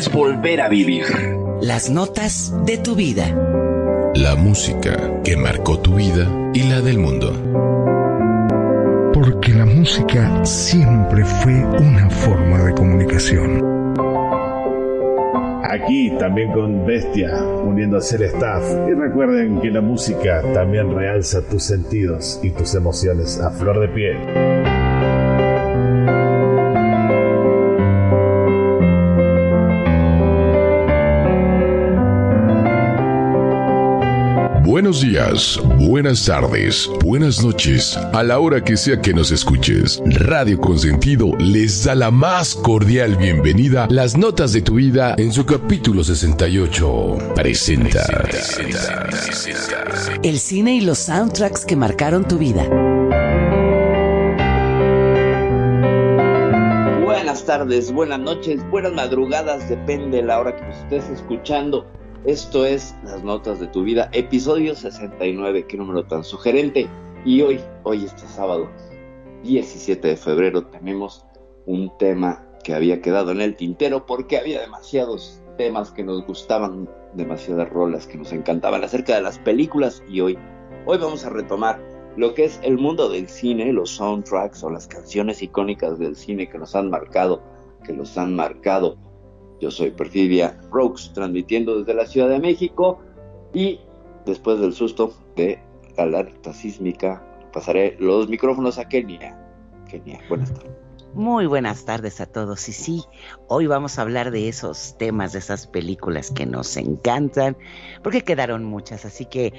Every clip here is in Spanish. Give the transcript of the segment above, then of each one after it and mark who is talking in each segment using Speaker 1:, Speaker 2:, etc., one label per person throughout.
Speaker 1: Es volver a vivir.
Speaker 2: Las notas de tu vida.
Speaker 3: La música que marcó tu vida y la del mundo.
Speaker 4: Porque la música siempre fue una forma de comunicación.
Speaker 5: Aquí también con Bestia, uniéndose al staff. Y recuerden que la música también realza tus sentidos y tus emociones a flor de piel.
Speaker 3: Buenos días, buenas tardes, buenas noches, a la hora que sea que nos escuches. Radio Consentido les da la más cordial bienvenida. Las notas de tu vida en su capítulo 68 presenta,
Speaker 2: El cine y los soundtracks que marcaron tu vida.
Speaker 1: Buenas tardes, buenas noches, buenas madrugadas, depende de la hora que nos estés escuchando. Esto es Las Notas de tu Vida, episodio 69, qué número tan sugerente. Y hoy, hoy este sábado, 17 de febrero, tenemos un tema que había quedado en el tintero porque había demasiados temas que nos gustaban, demasiadas rolas que nos encantaban acerca de las películas y hoy, hoy vamos a retomar lo que es el mundo del cine, los soundtracks o las canciones icónicas del cine que nos han marcado, que los han marcado yo soy Perfidia Rokes, transmitiendo desde la Ciudad de México y después del susto de la alerta sísmica, pasaré los micrófonos a Kenia. Kenia, buenas tardes.
Speaker 2: Muy buenas tardes a todos. Y sí, hoy vamos a hablar de esos temas, de esas películas que nos encantan, porque quedaron muchas. Así que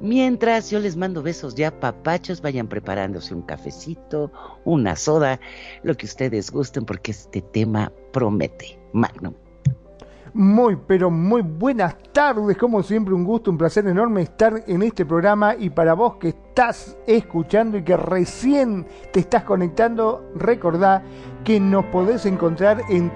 Speaker 2: mientras yo les mando besos ya, papachos, vayan preparándose un cafecito, una soda, lo que ustedes gusten, porque este tema promete. Magnum.
Speaker 6: Muy, pero muy buenas tardes, como siempre un gusto, un placer enorme estar en este programa y para vos que estás escuchando y que recién te estás conectando, recordá que nos podés encontrar en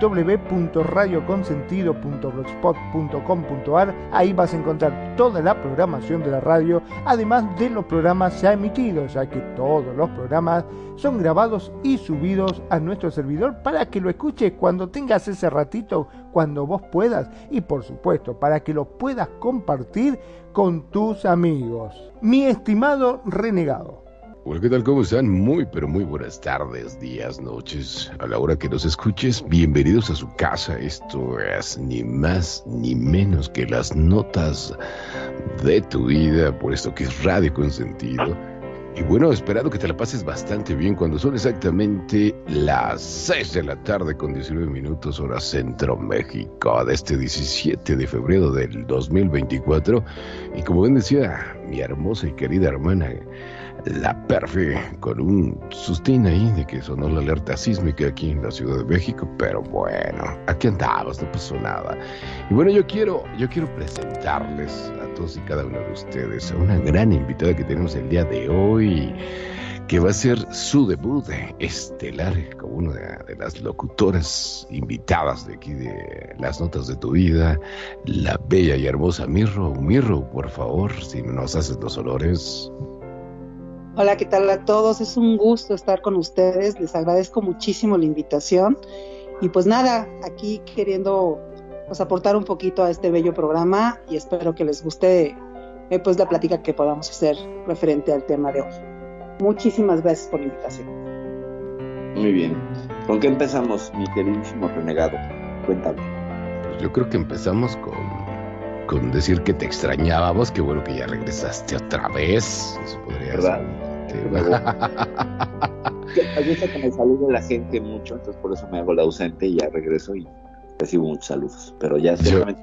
Speaker 6: www.radioconsentido.blogspot.com.ar. Ahí vas a encontrar toda la programación de la radio, además de los programas ya emitidos, ya que todos los programas son grabados y subidos a nuestro servidor para que lo escuches cuando tengas ese ratito, cuando vos puedas y por supuesto para que lo puedas compartir con tus amigos. Mi estimado renegado.
Speaker 3: Hola, ¿qué tal? ¿Cómo están? Muy, pero muy buenas tardes, días, noches. A la hora que nos escuches, bienvenidos a su casa. Esto es ni más ni menos que las notas de tu vida, por esto que es Radio Consentido. Y bueno, esperado que te la pases bastante bien cuando son exactamente las 6 de la tarde con 19 minutos hora Centro México de este 17 de febrero del 2024. Y como bien decía mi hermosa y querida hermana, la Perfe, con un sustín ahí de que sonó la alerta sísmica aquí en la Ciudad de México, pero bueno, aquí andamos, no pasó nada. Y bueno, yo quiero, yo quiero presentarles a todos y cada uno de ustedes a una gran invitada que tenemos el día de hoy, que va a ser su debut estelar como una de las locutoras invitadas de aquí de Las Notas de tu Vida, la bella y hermosa Mirro. Mirro, por favor, si nos haces los olores.
Speaker 7: Hola, ¿qué tal a todos? Es un gusto estar con ustedes. Les agradezco muchísimo la invitación. Y pues nada, aquí queriendo pues, aportar un poquito a este bello programa y espero que les guste eh, pues la plática que podamos hacer referente al tema de hoy. Muchísimas gracias por la invitación.
Speaker 1: Muy bien. ¿Con qué empezamos, mi queridísimo renegado? Cuéntame.
Speaker 3: Pues yo creo que empezamos con con decir que te extrañábamos, qué bueno que ya regresaste otra vez. Eso podría
Speaker 1: ¿Verdad?
Speaker 3: ser
Speaker 1: Me gusta que me salude la gente mucho, entonces por eso me hago la ausente y ya regreso y recibo muchos saludos. Pero ya seguramente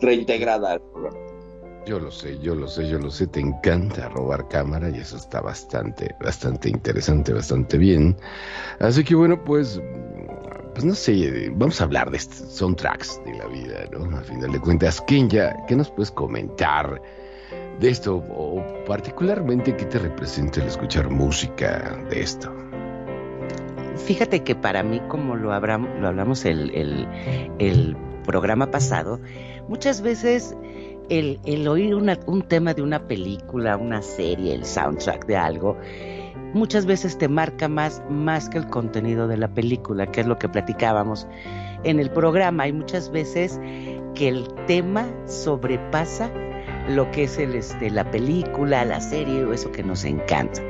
Speaker 1: reintegrada al programa.
Speaker 3: Yo lo sé, yo lo sé, yo lo sé. Te encanta robar cámara y eso está bastante, bastante interesante, bastante bien. Así que bueno, pues, pues no sé, vamos a hablar de soundtracks de la vida, ¿no? A final de cuentas, Kenya, ¿qué nos puedes comentar de esto? O particularmente, ¿qué te representa el escuchar música de esto?
Speaker 2: Fíjate que para mí, como lo, lo hablamos el, el programa pasado, muchas veces el, oír un tema de una película, una serie, el soundtrack de algo, muchas veces te marca más, más que el contenido de la película, que es lo que platicábamos en el programa. Hay muchas veces que el tema sobrepasa lo que es el, este, la película, la serie o eso que nos encanta.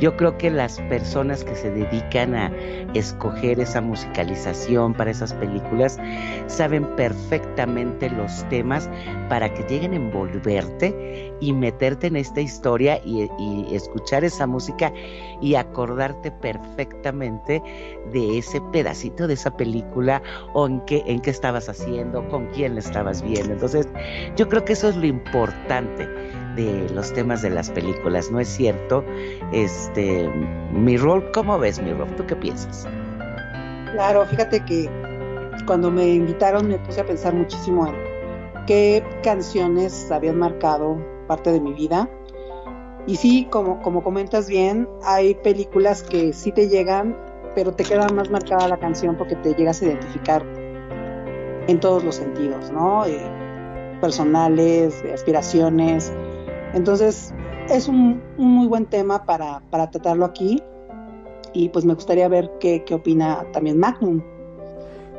Speaker 2: Yo creo que las personas que se dedican a escoger esa musicalización para esas películas saben perfectamente los temas para que lleguen a envolverte y meterte en esta historia y, escuchar esa música y acordarte perfectamente de ese pedacito de esa película o en qué, en qué estabas haciendo, con quién la estabas viendo. Entonces, yo creo que eso es lo importante de los temas de las películas, ¿no es cierto? Este, mi rol, ¿cómo ves mi rol? ¿Tú qué piensas?
Speaker 7: Claro, fíjate que cuando me invitaron me puse a pensar muchísimo en qué canciones habían marcado parte de mi vida y sí, como, como comentas bien, hay películas que sí te llegan, pero te queda más marcada la canción porque te llegas a identificar en todos los sentidos, ¿no? Eh, personales, aspiraciones. Entonces, es un, muy buen tema para, para, tratarlo aquí. Y pues me gustaría ver qué, qué opina también Magnum.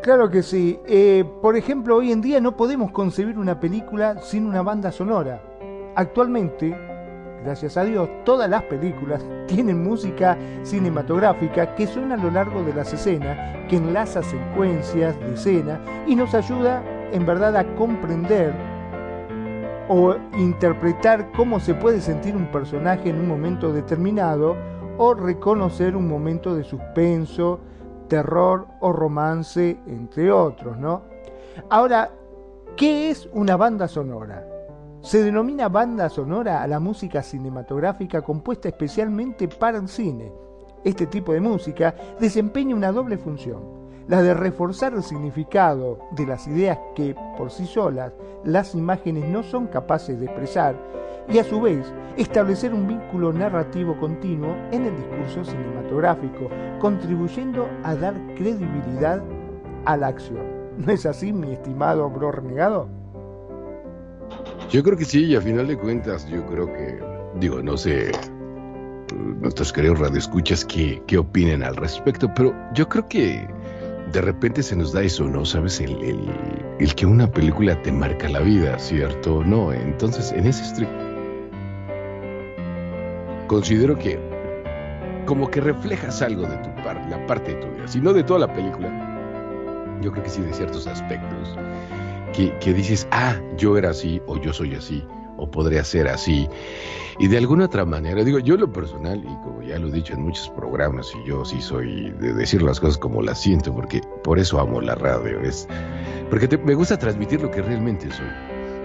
Speaker 6: Claro que sí. Eh, por ejemplo, hoy en día no podemos concebir una película sin una banda sonora. Actualmente, gracias a Dios, todas las películas tienen música cinematográfica que suena a lo largo de las escenas, que enlaza secuencias de escena y nos ayuda en verdad a comprender o interpretar cómo se puede sentir un personaje en un momento determinado o reconocer un momento de suspenso, terror o romance, entre otros, ¿no? Ahora, ¿qué es una banda sonora? Se denomina banda sonora a la música cinematográfica compuesta especialmente para el cine. Este tipo de música desempeña una doble función, la de reforzar el significado de las ideas que por sí solas las imágenes no son capaces de expresar y a su vez establecer un vínculo narrativo continuo en el discurso cinematográfico, contribuyendo a dar credibilidad a la acción. ¿No es así, mi estimado bro renegado?
Speaker 3: Yo creo que sí, y a final de cuentas, yo creo que, digo, no sé, nuestros queridos radioescuchas qué, qué opinen al respecto, pero yo creo que de repente se nos da eso, ¿no? ¿Sabes? El, el, que una película te marca la vida, ¿cierto? No, entonces, en ese estricto, considero que como que reflejas algo de tu parte, la parte de tu vida, si no de toda la película, yo creo que sí de ciertos aspectos que, dices, ah, yo era así, o yo soy así, o podría ser así. Y de alguna otra manera, digo, yo lo personal, y como ya lo he dicho en muchos programas, y yo sí soy de decir las cosas como las siento, porque por eso amo la radio, es porque me gusta transmitir lo que realmente soy.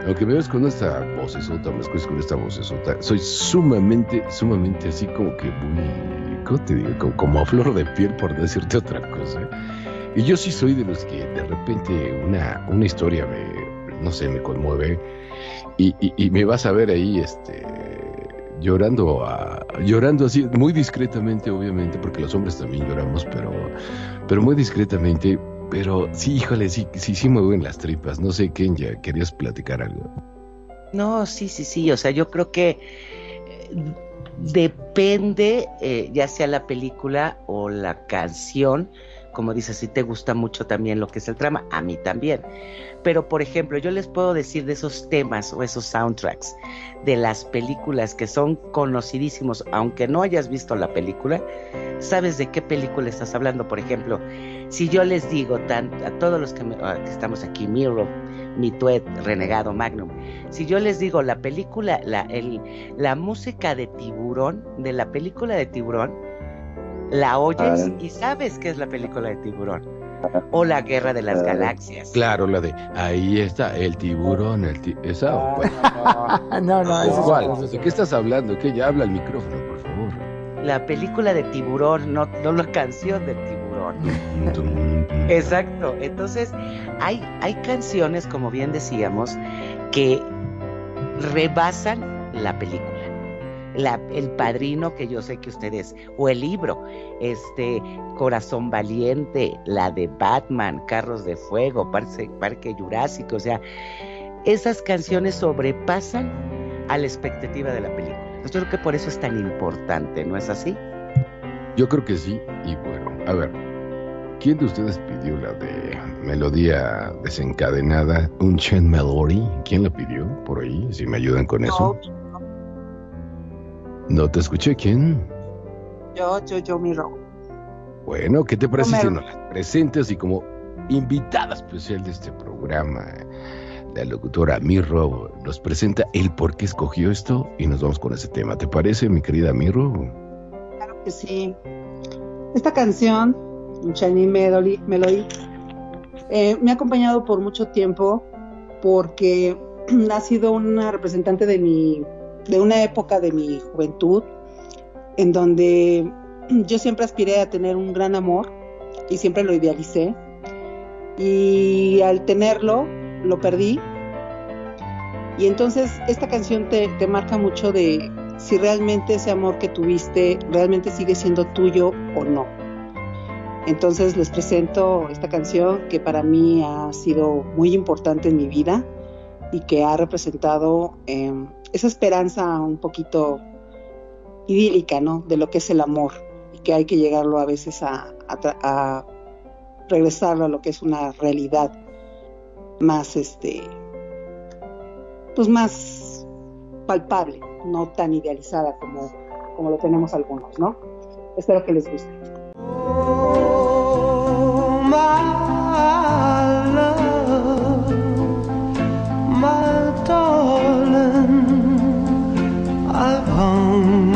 Speaker 3: Aunque me ves con esta vocesota, me escuches con esta vocesota, soy sumamente, sumamente así como que muy, ¿cómo te digo? Como, como a flor de piel, por decirte otra cosa. Y yo sí soy de los que de repente una, una historia me, no sé, me conmueve y, y, me vas a ver ahí, este, llorando, a, llorando así, muy discretamente, obviamente, porque los hombres también lloramos, pero, pero muy discretamente. Pero sí, híjole, sí, sí, sí mueven las tripas. No sé, Kenya, ¿querías platicar algo?
Speaker 2: No, sí, sí, sí. O sea, yo creo que eh, depende, eh, ya sea la película o la canción, como dices, si te gusta mucho también lo que es el trama, a mí también. Pero, por ejemplo, yo les puedo decir de esos temas o esos soundtracks de las películas que son conocidísimos, aunque no hayas visto la película, sabes de qué película estás hablando. Por ejemplo, Si yo les digo a todos los que, estamos aquí, Miro, Mituet, Renegado, Magnum, si yo les digo la película, la, la música de tiburón, de la película de tiburón, la oyes y sabes que es la película de tiburón. O la guerra de las galaxias.
Speaker 3: Claro, la de ahí está el tiburón, el esa.
Speaker 6: no, no,
Speaker 3: ¿De qué estás hablando? Que ya habla el micrófono, por favor.
Speaker 2: La película de tiburón, no, no la canción de tiburón. Exacto. Entonces, hay, hay canciones, como bien decíamos, que rebasan la película el padrino que yo sé que ustedes, o el libro, este Corazón Valiente, la de Batman, Carros de Fuego, Parque, Parque Jurásico, o sea, esas canciones sobrepasan a la expectativa de la película. Yo creo que por eso es tan importante, ¿no es así?
Speaker 3: Yo creo que sí, y bueno, a ver, ¿quién de ustedes pidió la de melodía desencadenada, un Chen Melody? ¿Quién la pidió por ahí? Si me ayudan con eso. No te escuché, ¿quién?
Speaker 8: Yo, yo, yo, mi.
Speaker 3: Bueno, ¿qué te parece si nos presentes y como invitada especial de este programa, la locutora Mirro nos presenta el por qué escogió esto y nos vamos con ese tema. ¿Te parece, mi querida Mirro?
Speaker 8: Claro que sí. Esta canción, Shiny Melody, Melody eh, me ha acompañado por mucho tiempo porque ha sido una representante de mi de una época de mi juventud en donde yo siempre aspiré a tener un gran amor y siempre lo idealicé. Y al tenerlo, lo perdí. Y entonces esta canción te, marca mucho de si realmente ese amor que tuviste realmente sigue siendo tuyo o no. Entonces les presento esta canción que para mí ha sido muy importante en mi vida y que ha representado eh, esa esperanza un poquito idílica, ¿no? De lo que es el amor y que hay que llegarlo a veces a, a, a regresarlo a lo que es una realidad más, este, pues más palpable, no tan idealizada como, como lo tenemos algunos, ¿no? Espero que les guste. Oh,
Speaker 1: I've hung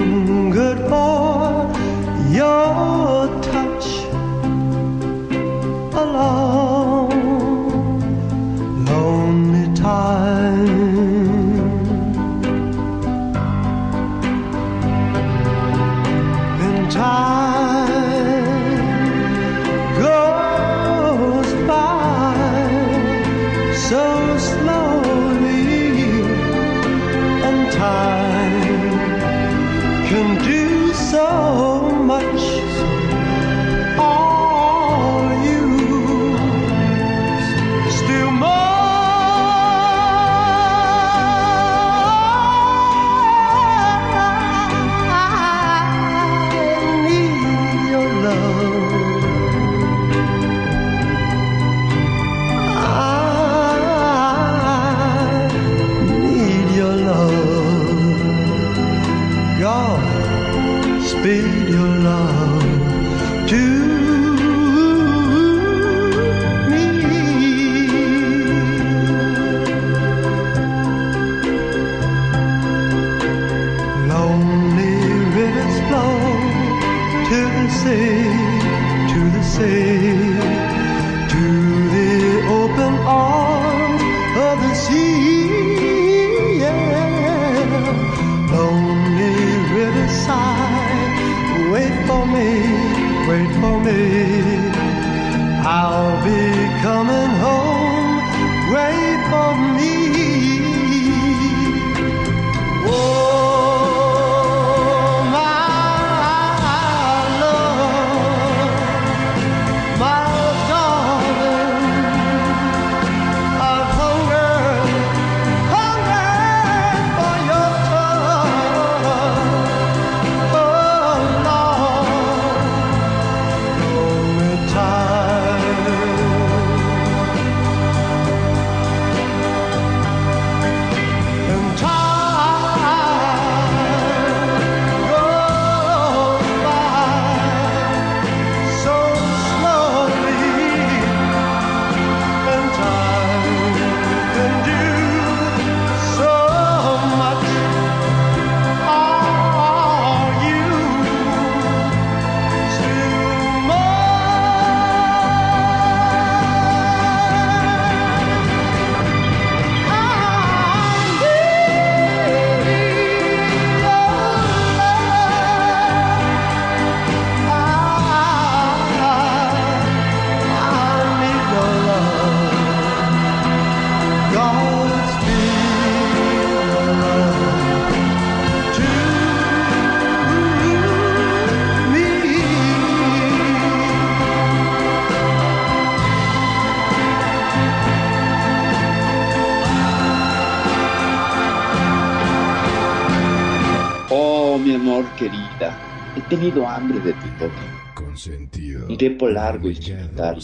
Speaker 1: largo y solitario.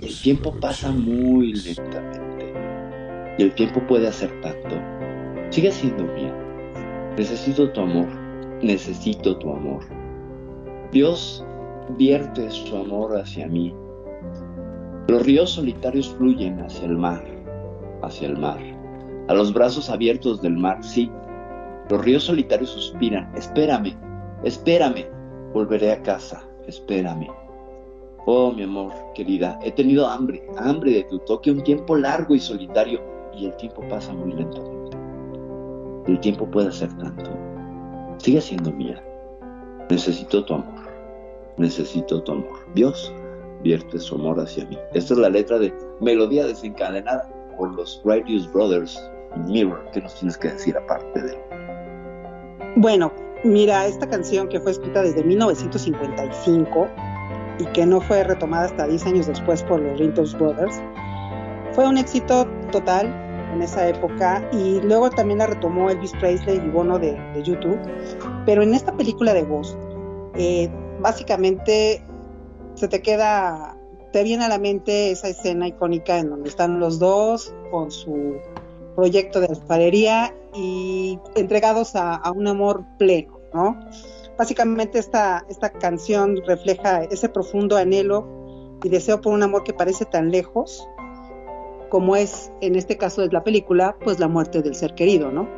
Speaker 1: El tiempo pasa muy lentamente. Y el tiempo puede hacer tanto. Sigue siendo mía. Necesito tu amor. Necesito tu amor. Dios vierte su amor hacia mí. Los ríos solitarios fluyen hacia el mar, hacia el mar, a los brazos abiertos del mar, sí. Los ríos solitarios suspiran, espérame, espérame, volveré a casa, espérame. Oh, mi amor, querida, he tenido hambre, hambre de tu toque, un tiempo largo y solitario, y el tiempo pasa muy lentamente. El tiempo puede hacer tanto. Sigue siendo mía. Necesito tu amor necesito tu amor. Dios vierte su amor hacia mí. Esta es la letra de Melodía desencadenada por los Righteous Brothers Mirror. ¿Qué nos tienes que decir aparte de él?
Speaker 7: Bueno, mira, esta canción que fue escrita desde 1955 y que no fue retomada hasta 10 años después por los Righteous Brothers, fue un éxito total en esa época y luego también la retomó Elvis Presley y Bono de, de YouTube. Pero en esta película de voz, eh, básicamente se te queda, te viene a la mente esa escena icónica en donde están los dos con su proyecto de alfarería y entregados a, un amor pleno, ¿no? Básicamente esta, esta canción refleja ese profundo anhelo y deseo por un amor que parece tan lejos como es, en este caso de la película, pues la muerte del ser querido, ¿no?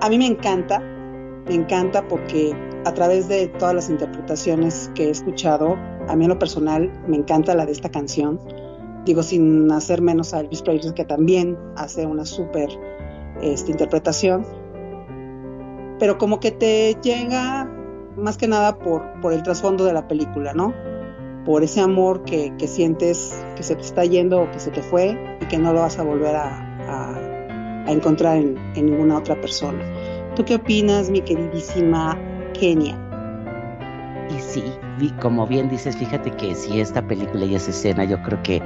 Speaker 7: A mí me encanta, me encanta porque a través de todas las interpretaciones que he escuchado, a mí en lo personal me encanta la de esta canción. Digo, sin hacer menos a Elvis Presley, que también hace una súper este, interpretación. Pero como que te llega más que nada por, por el trasfondo de la película, ¿no? Por ese amor que, que, sientes que se te está yendo o que se te fue y que no lo vas a volver a, a, encontrar en, en ninguna otra persona. ¿Tú qué opinas, mi queridísima Kenia.
Speaker 2: Y sí, como bien dices, fíjate que si esta película y esa escena yo creo que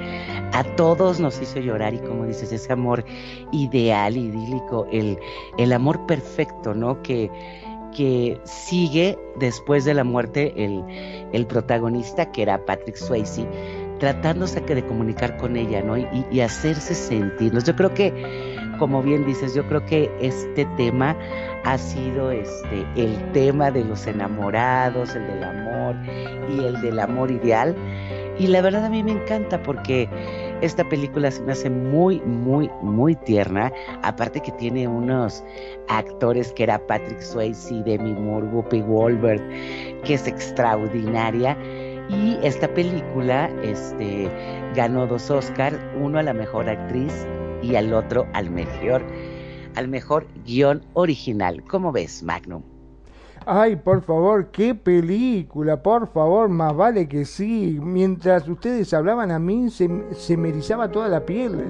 Speaker 2: a todos nos hizo llorar y como dices, ese amor ideal, idílico, el, el amor perfecto, ¿no? Que, que sigue después de la muerte el, el protagonista, que era Patrick Swayze, tratándose de comunicar con ella, ¿no? Y, y hacerse sentirnos. Yo creo que, como bien dices, yo creo que este tema ha sido este el tema de los enamorados, el del amor y el del amor ideal. Y la verdad a mí me encanta porque esta película se me hace muy, muy, muy tierna. Aparte que tiene unos actores que era Patrick Swayze, Demi Moore, Whoopi Goldberg, que es extraordinaria. Y esta película este, ganó dos Oscars, uno a la mejor actriz y al otro al mejor, al mejor guion original. ¿Cómo ves, Magnum?
Speaker 6: Ay, por favor, qué película, por favor, más vale que sí. Mientras ustedes hablaban a mí se, se me erizaba toda la piel.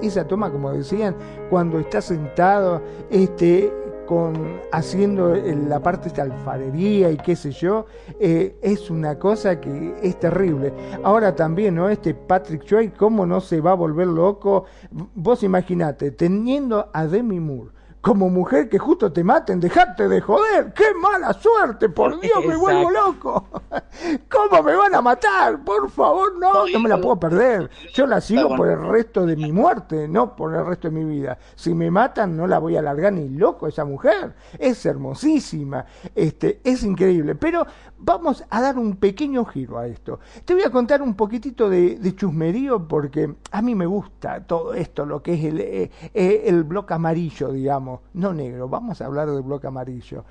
Speaker 6: esa toma, como decían, cuando está sentado, este, con haciendo la parte de alfarería y qué sé yo, eh, es una cosa que es terrible. Ahora también, ¿no? Este Patrick Choi, ¿cómo no se va a volver loco? Vos imaginate, teniendo a Demi Moore como mujer que justo te maten, dejarte de joder. ¡Qué mala suerte! Por Dios, me vuelvo loco. ¿Cómo me van a matar? Por favor, no, no me la puedo perder. Yo la sigo por el resto de mi muerte, no por el resto de mi vida. Si me matan, no la voy a largar ni loco esa mujer. Es hermosísima, este, es increíble. Pero vamos a dar un pequeño giro a esto. Te voy a contar un poquitito de, chusmerío porque a mí me gusta todo esto, lo que es el, eh, eh, el bloque amarillo, digamos, no negro, vamos a hablar del bloque amarillo.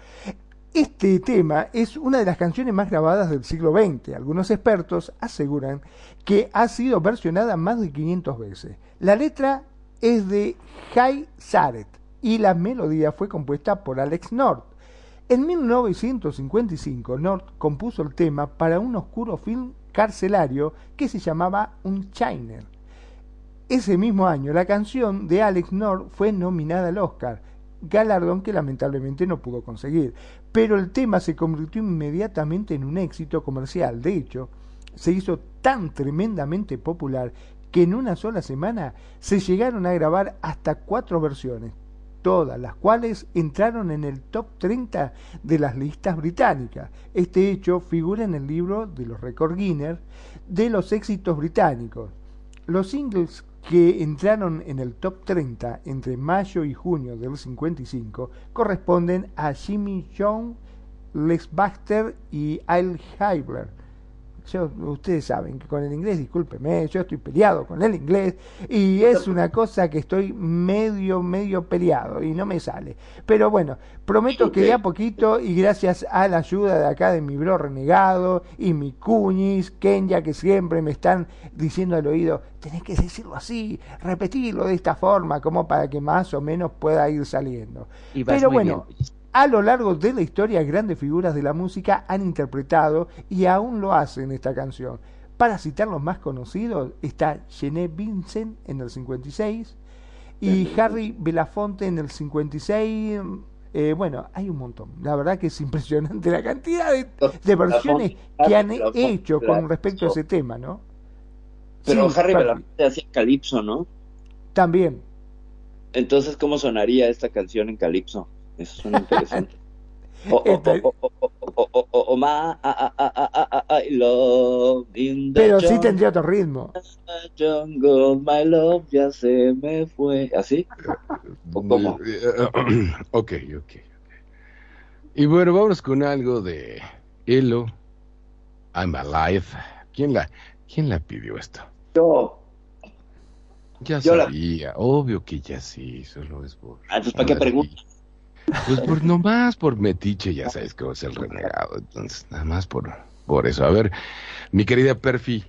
Speaker 6: Este tema es una de las canciones más grabadas del siglo XX. Algunos expertos aseguran que ha sido versionada más de 500 veces. La letra es de Jai Saret y la melodía fue compuesta por Alex North. En 1955, North compuso el tema para un oscuro film carcelario que se llamaba Un Chiner. Ese mismo año, la canción de Alex North fue nominada al Oscar, galardón que lamentablemente no pudo conseguir. Pero el tema se convirtió inmediatamente en un éxito comercial. De hecho, se hizo tan tremendamente popular que en una sola semana se llegaron a grabar hasta cuatro versiones, todas las cuales entraron en el top 30 de las listas británicas. Este hecho figura en el libro de los Record Guinness de los éxitos británicos. Los singles que entraron en el top 30 entre mayo y junio del 55 corresponden a Jimmy Young, Lex Baxter y Al Hybler ustedes saben que con el inglés, discúlpeme, yo estoy peleado con el inglés y es una cosa que estoy medio, medio peleado y no me sale. Pero bueno, prometo que de a poquito y gracias a la ayuda de acá de mi bro renegado y mi cuñis, Kenya, que siempre me están diciendo al oído, tenés que decirlo así, repetirlo de esta forma, como para que más o menos pueda ir saliendo. Pero bueno. A lo largo de la historia, grandes figuras de la música han interpretado y aún lo hacen esta canción. Para citar los más conocidos, está Gené Vincent en el 56 y Harry Belafonte en el 56. Eh, bueno, hay un montón. La verdad que es impresionante la cantidad de, versiones que han hecho con respecto a ese tema, ¿no?
Speaker 1: Pero Harry Belafonte hacía calipso, ¿no?
Speaker 6: También.
Speaker 1: Entonces, ¿cómo sonaría esta canción en calipso? Eso suena interesante.
Speaker 6: Pero sí tendría otro ritmo.
Speaker 1: Jungle, my love ya se me fue. ¿Así?
Speaker 3: ok, ok. Y bueno, vamos con algo de Elo. I'm Alive. ¿Quién la, quién la pidió esto?
Speaker 1: Yo.
Speaker 3: Ya sabía, obvio que ya sí, solo es por.
Speaker 1: Ah, entonces, ¿para qué preguntas?
Speaker 3: Pues por nomás por metiche, ya sabes que es el renegado. Entonces, nada más por, por eso. A ver, mi querida Perfi,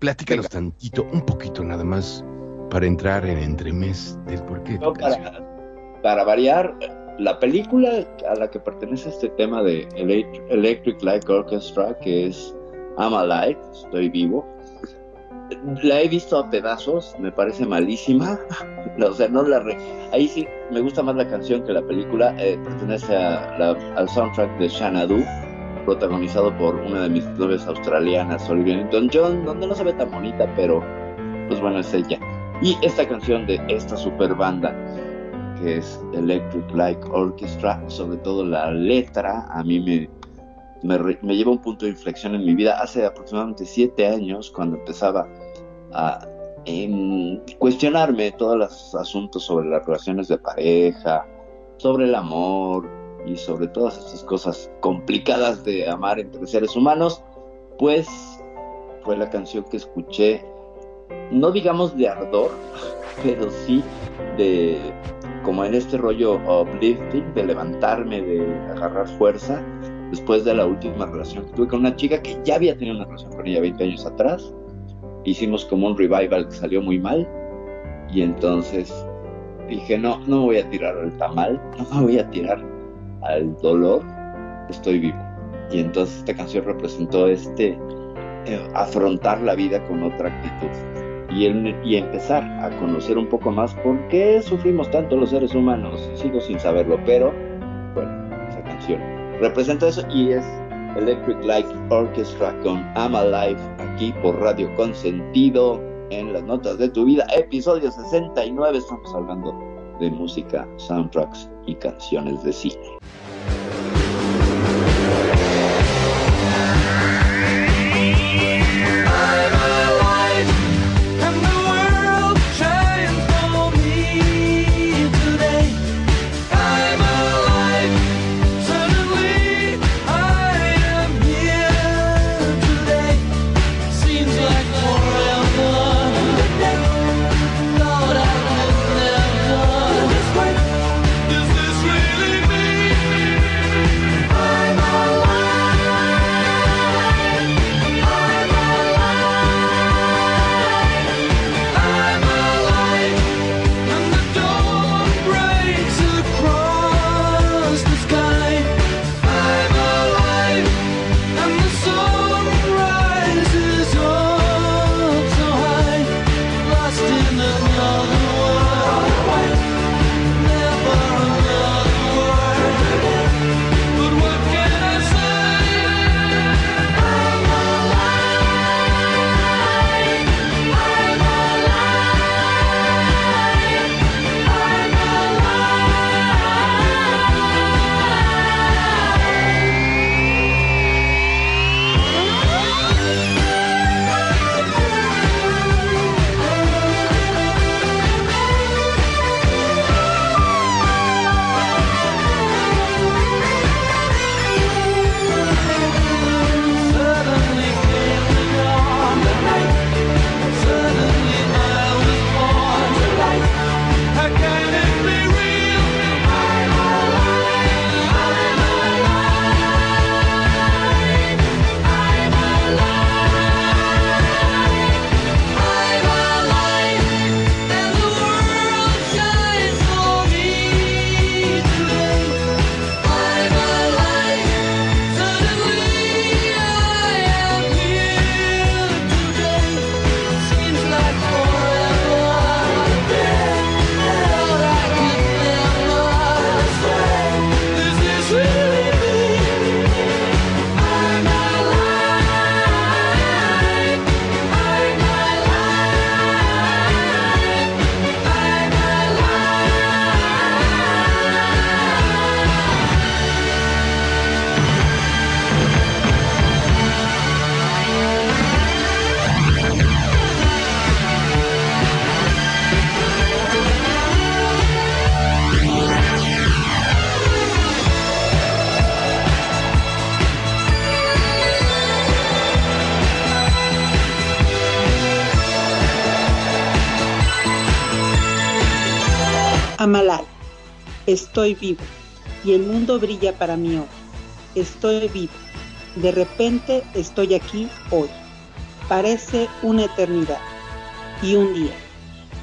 Speaker 3: platícanos tantito, un poquito nada más, para entrar en entremés del porqué.
Speaker 1: No, para, para, variar, la película a la que pertenece este tema de Electric Light Orchestra, que es I'm Alive, estoy vivo, la he visto a pedazos, me parece malísima. o sea, no la ahí sí me gusta más la canción que la película. Eh, pertenece al soundtrack de Xanadu, protagonizado por una de mis novias australianas, Olivia Newton-John, donde no se ve tan bonita, pero pues bueno, es ella. Y esta canción de esta super banda que es Electric Light Orchestra, sobre todo la letra, a mí me, me, me, lleva a un punto de inflexión en mi vida. Hace aproximadamente siete años, cuando empezaba a cuestionarme todos los asuntos sobre las relaciones de pareja, sobre el amor y sobre todas estas cosas complicadas de amar entre seres humanos, pues fue la canción que escuché, no digamos de ardor, pero sí de como en este rollo uplifting, de levantarme, de agarrar fuerza, después de la última relación que tuve con una chica que ya había tenido una relación con ella 20 años atrás, hicimos como un revival que salió muy mal y entonces dije, no, no voy a tirar al tamal, no me voy a tirar al dolor, estoy vivo. Y entonces esta canción representó este eh, afrontar la vida con otra actitud y, y empezar a conocer un poco más por qué sufrimos tanto los seres humanos. Sigo sin saberlo, pero bueno, esa canción representa eso y es Electric Light Orchestra con I'm Alive aquí por Radio Consentido en las notas de tu vida, episodio 69. Estamos hablando de música, soundtracks y canciones de cine.
Speaker 7: Estoy vivo y el mundo brilla para mí hoy. Estoy vivo. De repente estoy aquí hoy. Parece una eternidad y un día.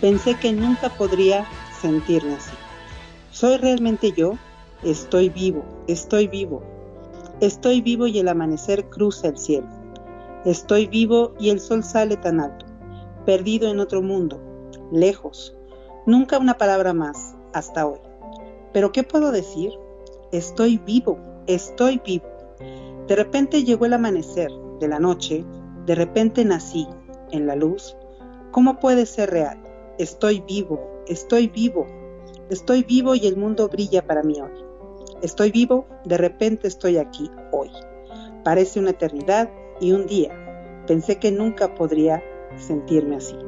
Speaker 7: Pensé que nunca podría sentirme así. ¿Soy realmente yo? Estoy vivo, estoy vivo. Estoy vivo y el amanecer cruza el cielo. Estoy vivo y el sol sale tan alto. Perdido en otro mundo, lejos. Nunca una palabra más, hasta hoy. Pero ¿qué puedo decir? Estoy vivo, estoy vivo. De repente llegó el amanecer de la noche, de repente nací en la luz. ¿Cómo puede ser real? Estoy vivo, estoy vivo, estoy vivo y el mundo brilla para mí hoy. Estoy vivo, de repente estoy aquí hoy. Parece una eternidad y un día. Pensé que nunca podría sentirme así.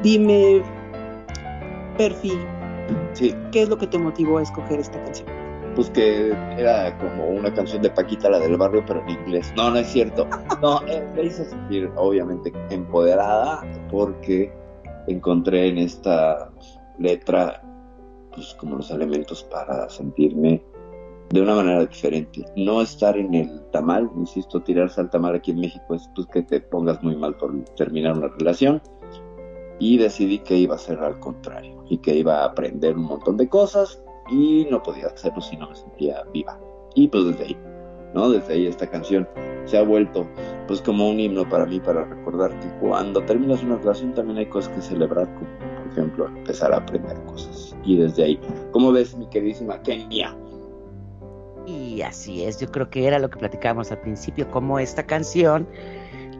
Speaker 7: Dime, Perfi,
Speaker 1: Sí,
Speaker 7: ¿qué es lo que te motivó a escoger esta canción?
Speaker 1: pues que era como una canción de Paquita, la del barrio, pero en inglés. No, no es cierto. No, eh, me hizo sentir obviamente empoderada porque encontré en esta letra pues como los elementos para sentirme de una manera diferente. No estar en el tamal, insisto, tirarse al tamal aquí en México es pues que te pongas muy mal por terminar una relación. Y decidí que iba a ser al contrario y que iba a aprender un montón de cosas y no podía hacerlo si no me sentía viva. Y pues desde ahí, ¿no? Desde ahí esta canción se ha vuelto pues como un himno para mí para recordar que cuando terminas una relación también hay cosas que celebrar, como por ejemplo empezar a aprender cosas. Y desde ahí, ¿cómo ves mi queridísima Kenia?
Speaker 2: Y así es, yo creo que era lo que platicábamos al principio, cómo esta canción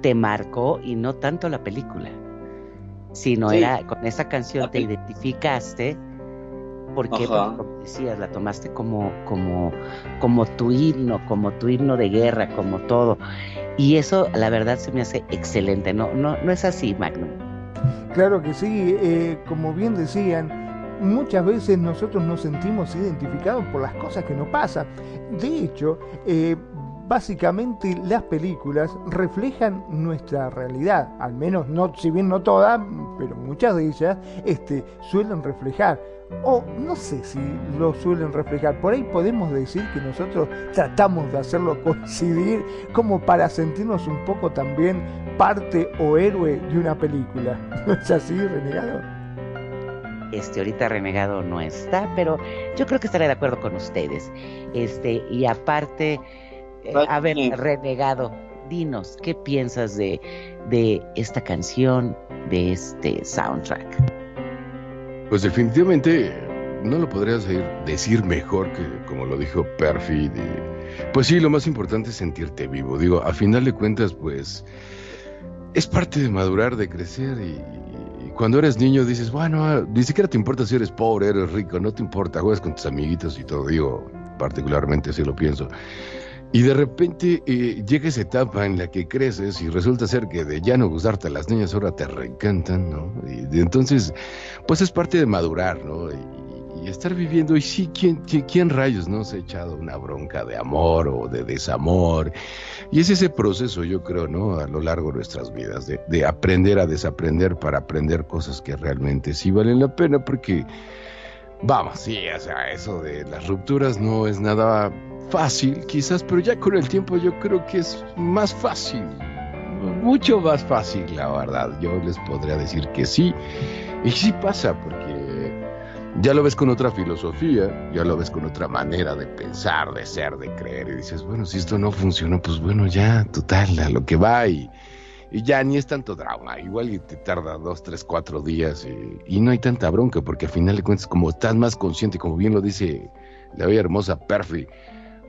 Speaker 2: te marcó y no tanto la película, sino
Speaker 1: Sí.
Speaker 2: era con esa canción te identificaste, porque pues, como decías, la tomaste como, como, como tu himno, como tu himno de guerra, como todo. Y eso, la verdad, se me hace excelente. No, no, no es así, Magnum.
Speaker 6: Claro que sí, eh, como bien decían, muchas veces nosotros nos sentimos identificados por las cosas que nos pasan. De hecho, eh, básicamente las películas reflejan nuestra realidad, al menos no, si bien no todas, pero muchas de ellas este, suelen reflejar. O no sé si lo suelen reflejar, por ahí podemos decir que nosotros tratamos de hacerlo coincidir como para sentirnos un poco también parte o héroe de una película. ¿No es así, renegado?
Speaker 2: Este, ahorita Renegado no está, pero yo creo que estaré de acuerdo con ustedes. Este, y aparte, a ver. Renegado, dinos, ¿qué piensas de, de esta canción, de este soundtrack?
Speaker 3: Pues definitivamente no lo podrías decir, mejor que como lo dijo Perfi. pues sí, lo más importante es sentirte vivo. Digo, a final de cuentas, pues es parte de madurar, de crecer y, y cuando eres niño dices, bueno, ni siquiera te importa si eres pobre, eres rico, no te importa, juegas con tus amiguitos y todo. Digo, particularmente así lo pienso. Y de repente eh, llega esa etapa en la que creces y resulta ser que de ya no gustarte a las niñas ahora te reencantan, ¿no? Y entonces, pues es parte de madurar, ¿no? Y, estar viviendo, y sí, ¿quién, quién, rayos no se ha echado una bronca de amor o de desamor? Y es ese proceso, yo creo, ¿no? A lo largo de nuestras vidas, de aprender a desaprender para aprender cosas que realmente sí valen la pena, porque, vamos, sí, o sea, eso de las rupturas no es nada fácil, quizás, pero ya con el tiempo yo creo que es más fácil, mucho más fácil, la verdad. Yo les podría decir que sí, y sí pasa, porque ya lo ves con otra filosofía, ya lo ves con otra manera de pensar, de ser, de creer, y dices, bueno, si esto no funciona, pues bueno, ya, total, a lo que va, y, y ya ni es tanto drama, igual te tarda dos, tres, cuatro días, y, y no hay tanta bronca, porque al final de cuentas, como estás más consciente, como bien lo dice la bella hermosa Perfi,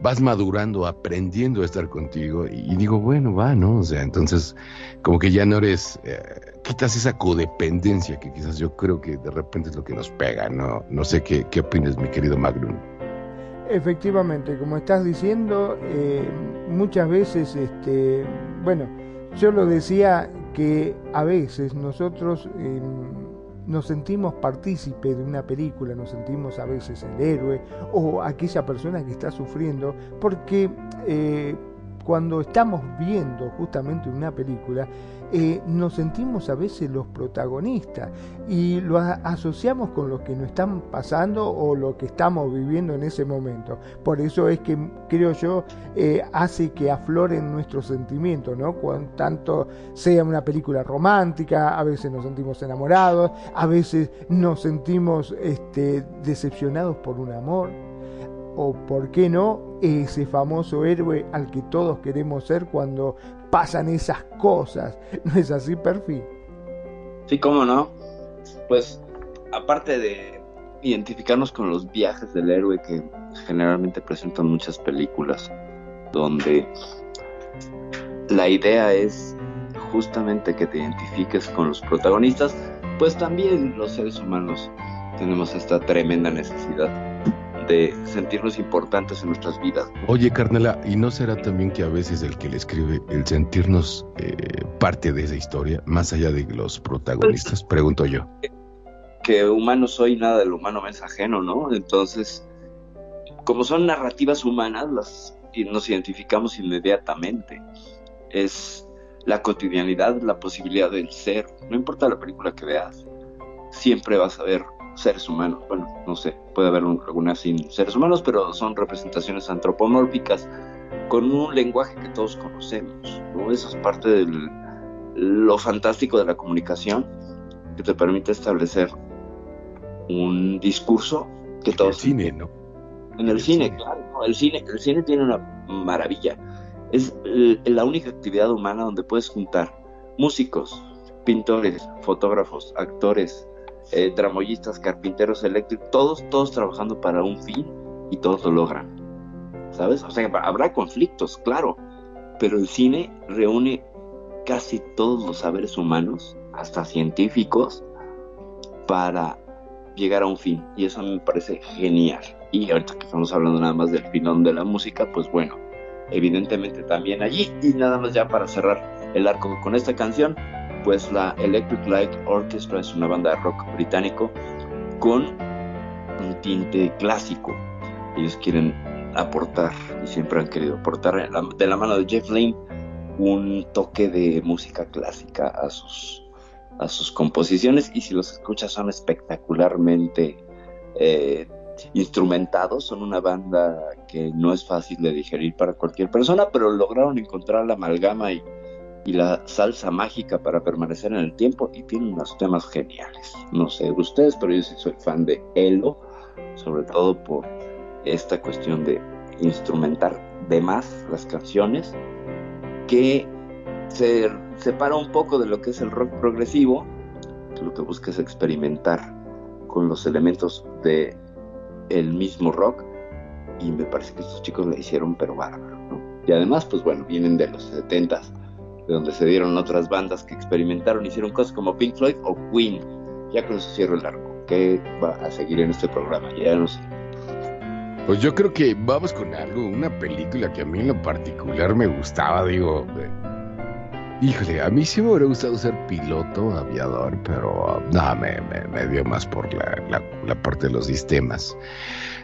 Speaker 3: vas madurando, aprendiendo a estar contigo y, y digo, bueno, va, ¿no? O sea, entonces como que ya no eres, eh, quitas esa codependencia que quizás yo creo que de repente es lo que nos pega, ¿no? No sé qué, qué opinas, mi querido Magnum.
Speaker 6: Efectivamente, como estás diciendo, eh, muchas veces, este, bueno, yo lo decía que a veces nosotros eh, nos sentimos partícipe de una película, nos sentimos a veces el héroe o aquella persona que está sufriendo, porque eh, cuando estamos viendo justamente una película, eh, nos sentimos a veces los protagonistas y lo asociamos con lo que nos están pasando o lo que estamos viviendo en ese momento. Por eso es que creo yo eh, hace que afloren nuestros sentimientos, ¿no? Cuando tanto sea una película romántica, a veces nos sentimos enamorados, a veces nos sentimos este, decepcionados por un amor o por qué no ese famoso héroe al que todos queremos ser cuando pasan esas cosas. ¿No es así, Perfil?
Speaker 1: Sí, cómo no. Pues aparte de identificarnos con los viajes del héroe que generalmente presentan muchas películas, donde la idea es justamente que te identifiques con los protagonistas, pues también los seres humanos tenemos esta tremenda necesidad de sentirnos importantes en nuestras vidas.
Speaker 3: Oye, Carnela, ¿y no será también que a veces el que le escribe, el sentirnos eh, parte de esa historia, más allá de los protagonistas? Pregunto yo.
Speaker 1: Que humano soy, nada del humano me es ajeno, ¿no? Entonces, como son narrativas humanas, las, nos identificamos inmediatamente. Es la cotidianidad, la posibilidad del ser. No importa la película que veas, siempre vas a ver seres humanos. Bueno, no sé, puede haber algunas sin seres humanos, pero son representaciones antropomórficas con un lenguaje que todos conocemos. ¿no? Eso es parte de lo fantástico de la comunicación, que te permite establecer un discurso que todos...
Speaker 3: En el cine, ¿no?
Speaker 1: En el, cine, claro. el, cine, el cine tiene una maravilla. Es la única actividad humana donde puedes juntar músicos, pintores, fotógrafos, actores, eh, tramoyistas, carpinteros eléctricos, todos, todos trabajando para un fin y todos lo logran. ¿Sabes? O sea, habrá conflictos, claro, pero el cine reúne casi todos los saberes humanos, hasta científicos, para llegar a un fin. Y eso me parece genial. Y ahorita que estamos hablando nada más del filón de la música, pues bueno, evidentemente también allí. Y nada más ya para cerrar el arco con esta canción, pues la Electric Light Orchestra es una banda de rock británico con un tinte clásico. Ellos quieren aportar y siempre han querido aportar de la mano de Jeff Lynne un toque de música clásica a sus, a sus composiciones y si los escuchas son espectacularmente eh, instrumentados, son una banda que no es fácil de digerir para cualquier persona, pero lograron encontrar la amalgama y y la salsa mágica para permanecer en el tiempo y tiene unos temas geniales. No sé ustedes, pero yo sí soy fan de Elo, sobre todo por esta cuestión de instrumentar de más las canciones, que se separa un poco de lo que es el rock progresivo, que lo que busca es experimentar con los elementos de el mismo rock y me parece que estos chicos la hicieron pero bárbaro, ¿no? Y además, pues bueno, vienen de los 70s de donde se dieron otras bandas que experimentaron, hicieron cosas como Pink Floyd o Queen. Ya con eso cierro el arco. ¿Qué va a seguir en este programa? Ya no sé.
Speaker 3: Pues yo creo que vamos con algo, una película que a mí en lo particular me gustaba, digo, híjole, a mí sí me hubiera gustado ser piloto, aviador, pero no, me, me, dio más por la, la, parte de los sistemas.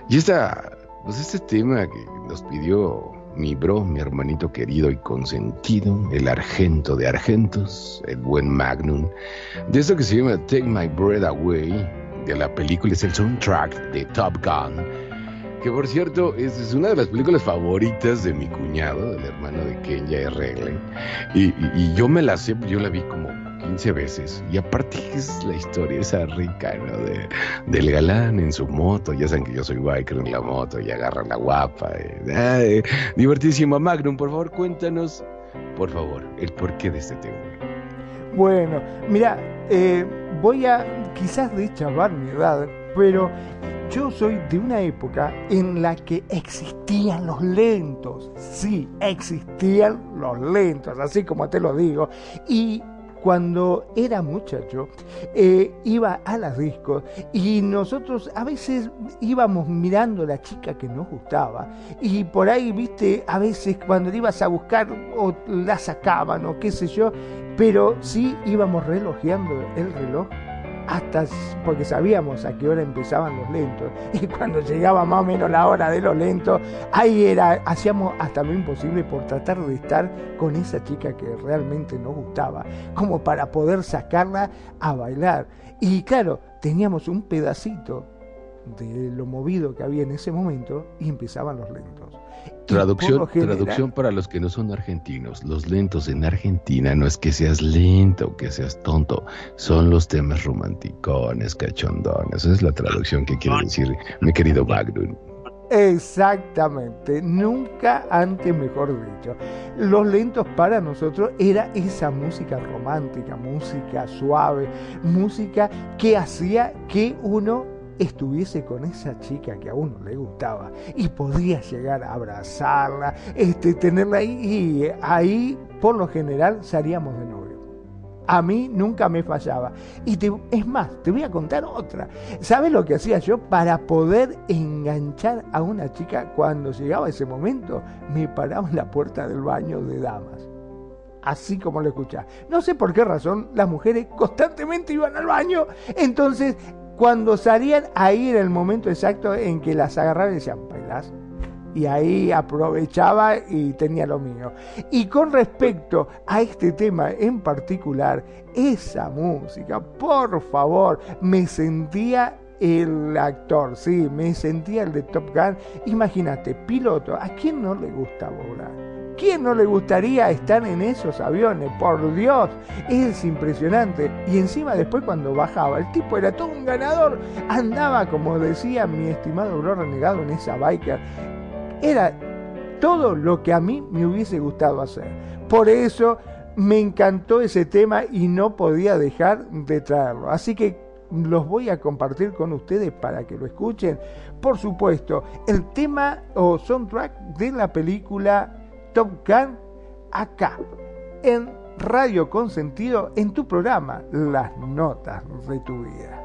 Speaker 3: Y esta, pues este tema que nos pidió mi bro, mi hermanito querido y consentido, el argento de argentos, el buen Magnum, de esto que se llama Take My Breath Away, de la película, es el soundtrack de Top Gun, que por cierto es, una de las películas favoritas de mi cuñado, el hermano de Kenya R. Y, y yo me la sé, yo la vi como 15 veces. Y aparte es la historia esa rica, ¿no? De, del galán en su moto. Ya saben que yo soy biker en la moto y agarra la guapa. divertísimo. Magnum, por favor, cuéntanos, por favor, el porqué de este tema.
Speaker 6: Bueno, mira, eh, voy a quizás de chavar mi edad, pero yo soy de una época en la que existían los lentos. Sí, existían los lentos, así como te lo digo. Y cuando era muchacho, eh, iba a las discos y nosotros a veces íbamos mirando la chica que nos gustaba y por ahí, viste, a veces cuando ibas a buscar o la sacaban o qué sé yo, pero sí íbamos relojeando el reloj hasta porque sabíamos a qué hora empezaban los lentos y cuando llegaba más o menos la hora de los lentos, ahí era, hacíamos hasta lo imposible por tratar de estar con esa chica que realmente nos gustaba, como para poder sacarla a bailar. Y claro, teníamos un pedacito de lo movido que había en ese momento y empezaban los lentos.
Speaker 3: Traducción, traducción para los que no son argentinos. Los lentos en Argentina no es que seas lento o que seas tonto, son los temas romanticones, cachondones. Esa es la traducción que quiere decir mi querido Wagner.
Speaker 6: Exactamente, nunca antes mejor dicho. Los lentos para nosotros era esa música romántica, música suave, música que hacía que uno estuviese con esa chica que a uno le gustaba y podía llegar a abrazarla, este, tenerla ahí y ahí por lo general salíamos de novio. A mí nunca me fallaba. Y te, es más, te voy a contar otra. ¿Sabes lo que hacía yo para poder enganchar a una chica cuando llegaba ese momento? Me paraba en la puerta del baño de damas así como lo escuchás. No sé por qué razón las mujeres constantemente iban al baño, entonces cuando salían, ahí era el momento exacto en que las agarraban y decían, ¿bailás? Y ahí aprovechaba y tenía lo mío. Y con respecto a este tema en particular, esa música, por favor, me sentía el actor, sí, me sentía el de Top Gun. Imagínate, piloto, ¿a quién no le gusta volar? ¿Quién no le gustaría estar en esos aviones? Por Dios, es impresionante. Y encima después cuando bajaba, el tipo era todo un ganador. Andaba, como decía mi estimado bro renegado en esa biker. Era todo lo que a mí me hubiese gustado hacer. Por eso me encantó ese tema y no podía dejar de traerlo. Así que los voy a compartir con ustedes para que lo escuchen. Por supuesto, el tema o soundtrack de la película Top Gun acá, en Radio Consentido, en tu programa Las Notas de tu Vida.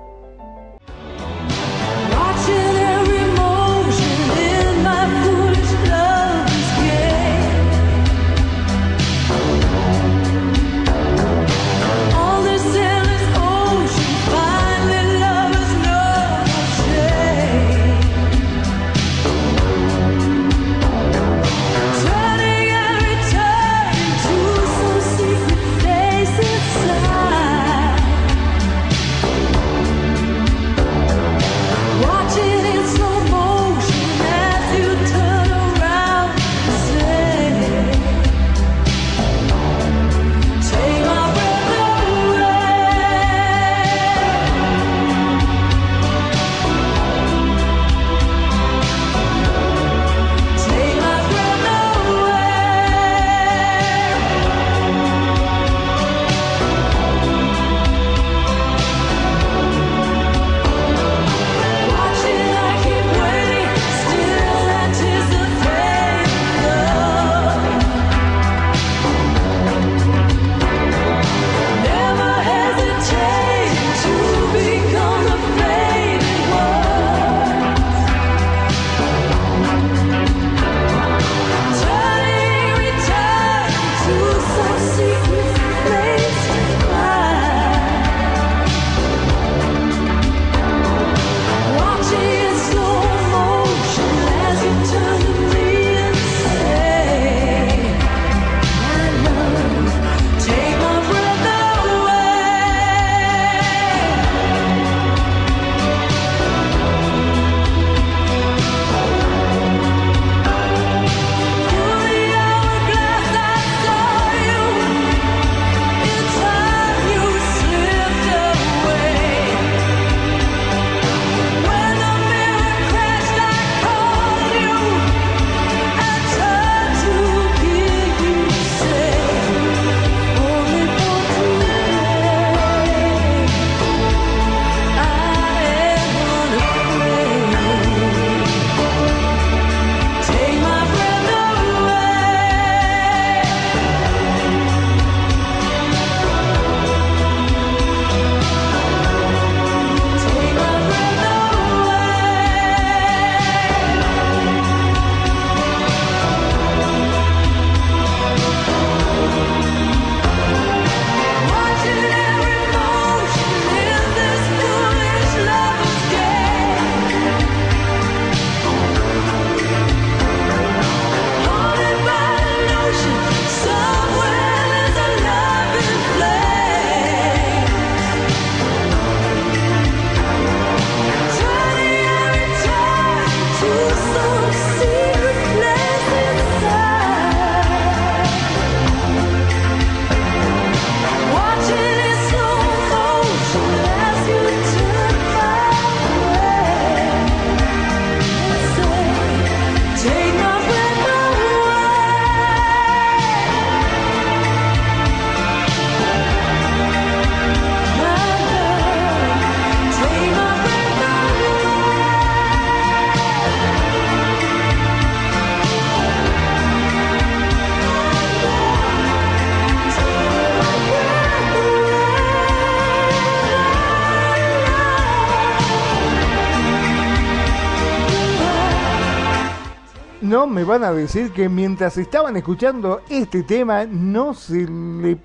Speaker 6: Me van a decir que mientras estaban escuchando este tema no se le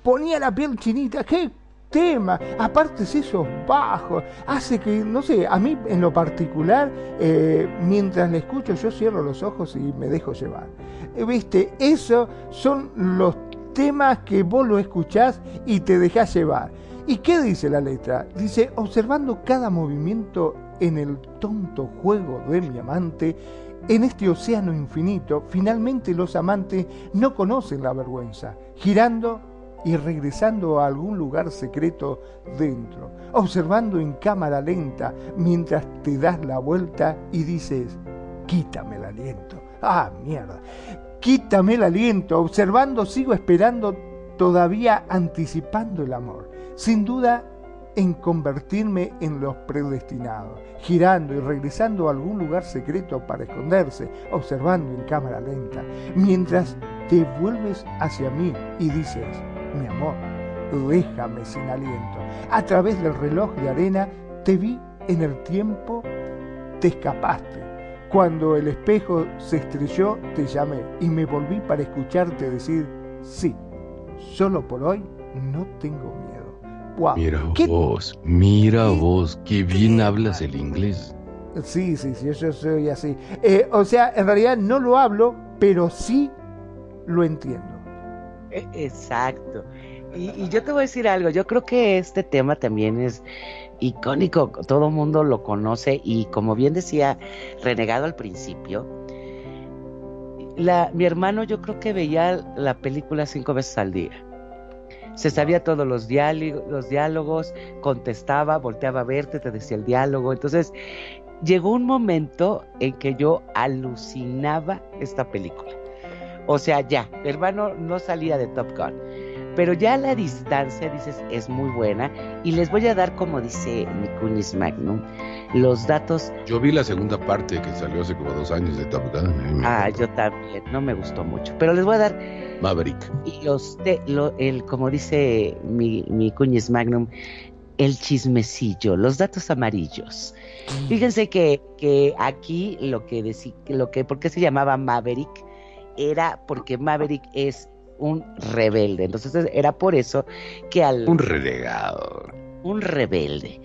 Speaker 6: ponía la piel chinita. ¿Qué tema? Aparte esos bajos, hace que, no sé, a mí en lo particular, eh, mientras le escucho yo cierro los ojos y me dejo llevar. Eh, Viste, esos son los temas que vos lo escuchás y te dejás llevar. ¿Y qué dice la letra? Dice, observando cada movimiento en el tonto juego de mi amante, en este océano infinito, finalmente los amantes no conocen la vergüenza, girando y regresando a algún lugar secreto dentro, observando en cámara lenta mientras te das la vuelta y dices, quítame el aliento. Ah, mierda. Quítame el aliento. Observando, sigo esperando, todavía anticipando el amor. Sin duda, en convertirme en los predestinados, girando y regresando a algún lugar secreto para esconderse, observando en cámara lenta, mientras te vuelves hacia mí y dices, mi amor, déjame sin aliento. A través del reloj de arena te vi en el tiempo, te escapaste. Cuando el espejo se estrelló, te llamé y me volví para escucharte decir, sí, solo por hoy no tengo miedo. Wow.
Speaker 3: Mira
Speaker 6: ¿Qué-
Speaker 3: vos, mira
Speaker 6: qué
Speaker 3: vos, qué bien hablas el inglés.
Speaker 6: Sí, sí, sí, yo soy así. Eh, o sea, en realidad no lo hablo, pero sí lo entiendo.
Speaker 2: E- Exacto. Y, y yo te voy a decir algo, yo creo que este tema también es icónico, todo el mundo lo conoce y como bien decía Renegado al principio, la, mi hermano yo creo que veía la película cinco veces al día. Se sabía todos los, diálogo- los diálogos, contestaba, volteaba a verte, te decía el diálogo. Entonces, llegó un momento en que yo alucinaba esta película. O sea, ya, hermano no salía de Top Gun. Pero ya la distancia, dices, es muy buena. Y les voy a dar, como dice mi cuñis Magnum, los datos.
Speaker 3: Yo vi la segunda parte que salió hace como dos años de Top Gun.
Speaker 2: Ah, yo también, no me gustó mucho. Pero les voy a dar
Speaker 3: Maverick.
Speaker 2: y los de, lo, el, como dice mi, mi cuñis Magnum, el chismecillo, los datos amarillos. Fíjense que, que aquí lo que decí- lo que, ¿por qué se llamaba Maverick? Era porque Maverick es un rebelde. Entonces era por eso que al
Speaker 3: Un renegado.
Speaker 2: un rebelde.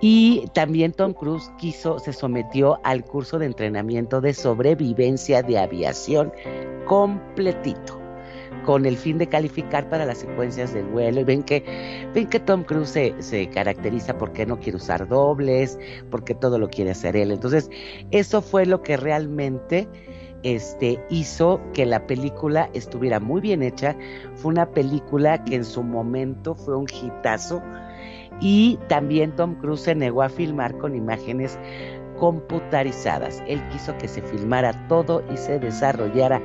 Speaker 2: Y también Tom Cruise quiso, se sometió al curso de entrenamiento de sobrevivencia de aviación completito, con el fin de calificar para las secuencias del vuelo. Y ven que, ven que Tom Cruise se, caracteriza porque no quiere usar dobles, porque todo lo quiere hacer él. Entonces, eso fue lo que realmente este, hizo que la película estuviera muy bien hecha. Fue una película que en su momento fue un hitazo. Y también Tom Cruise se negó a filmar con imágenes computarizadas. Él quiso que se filmara todo y se desarrollara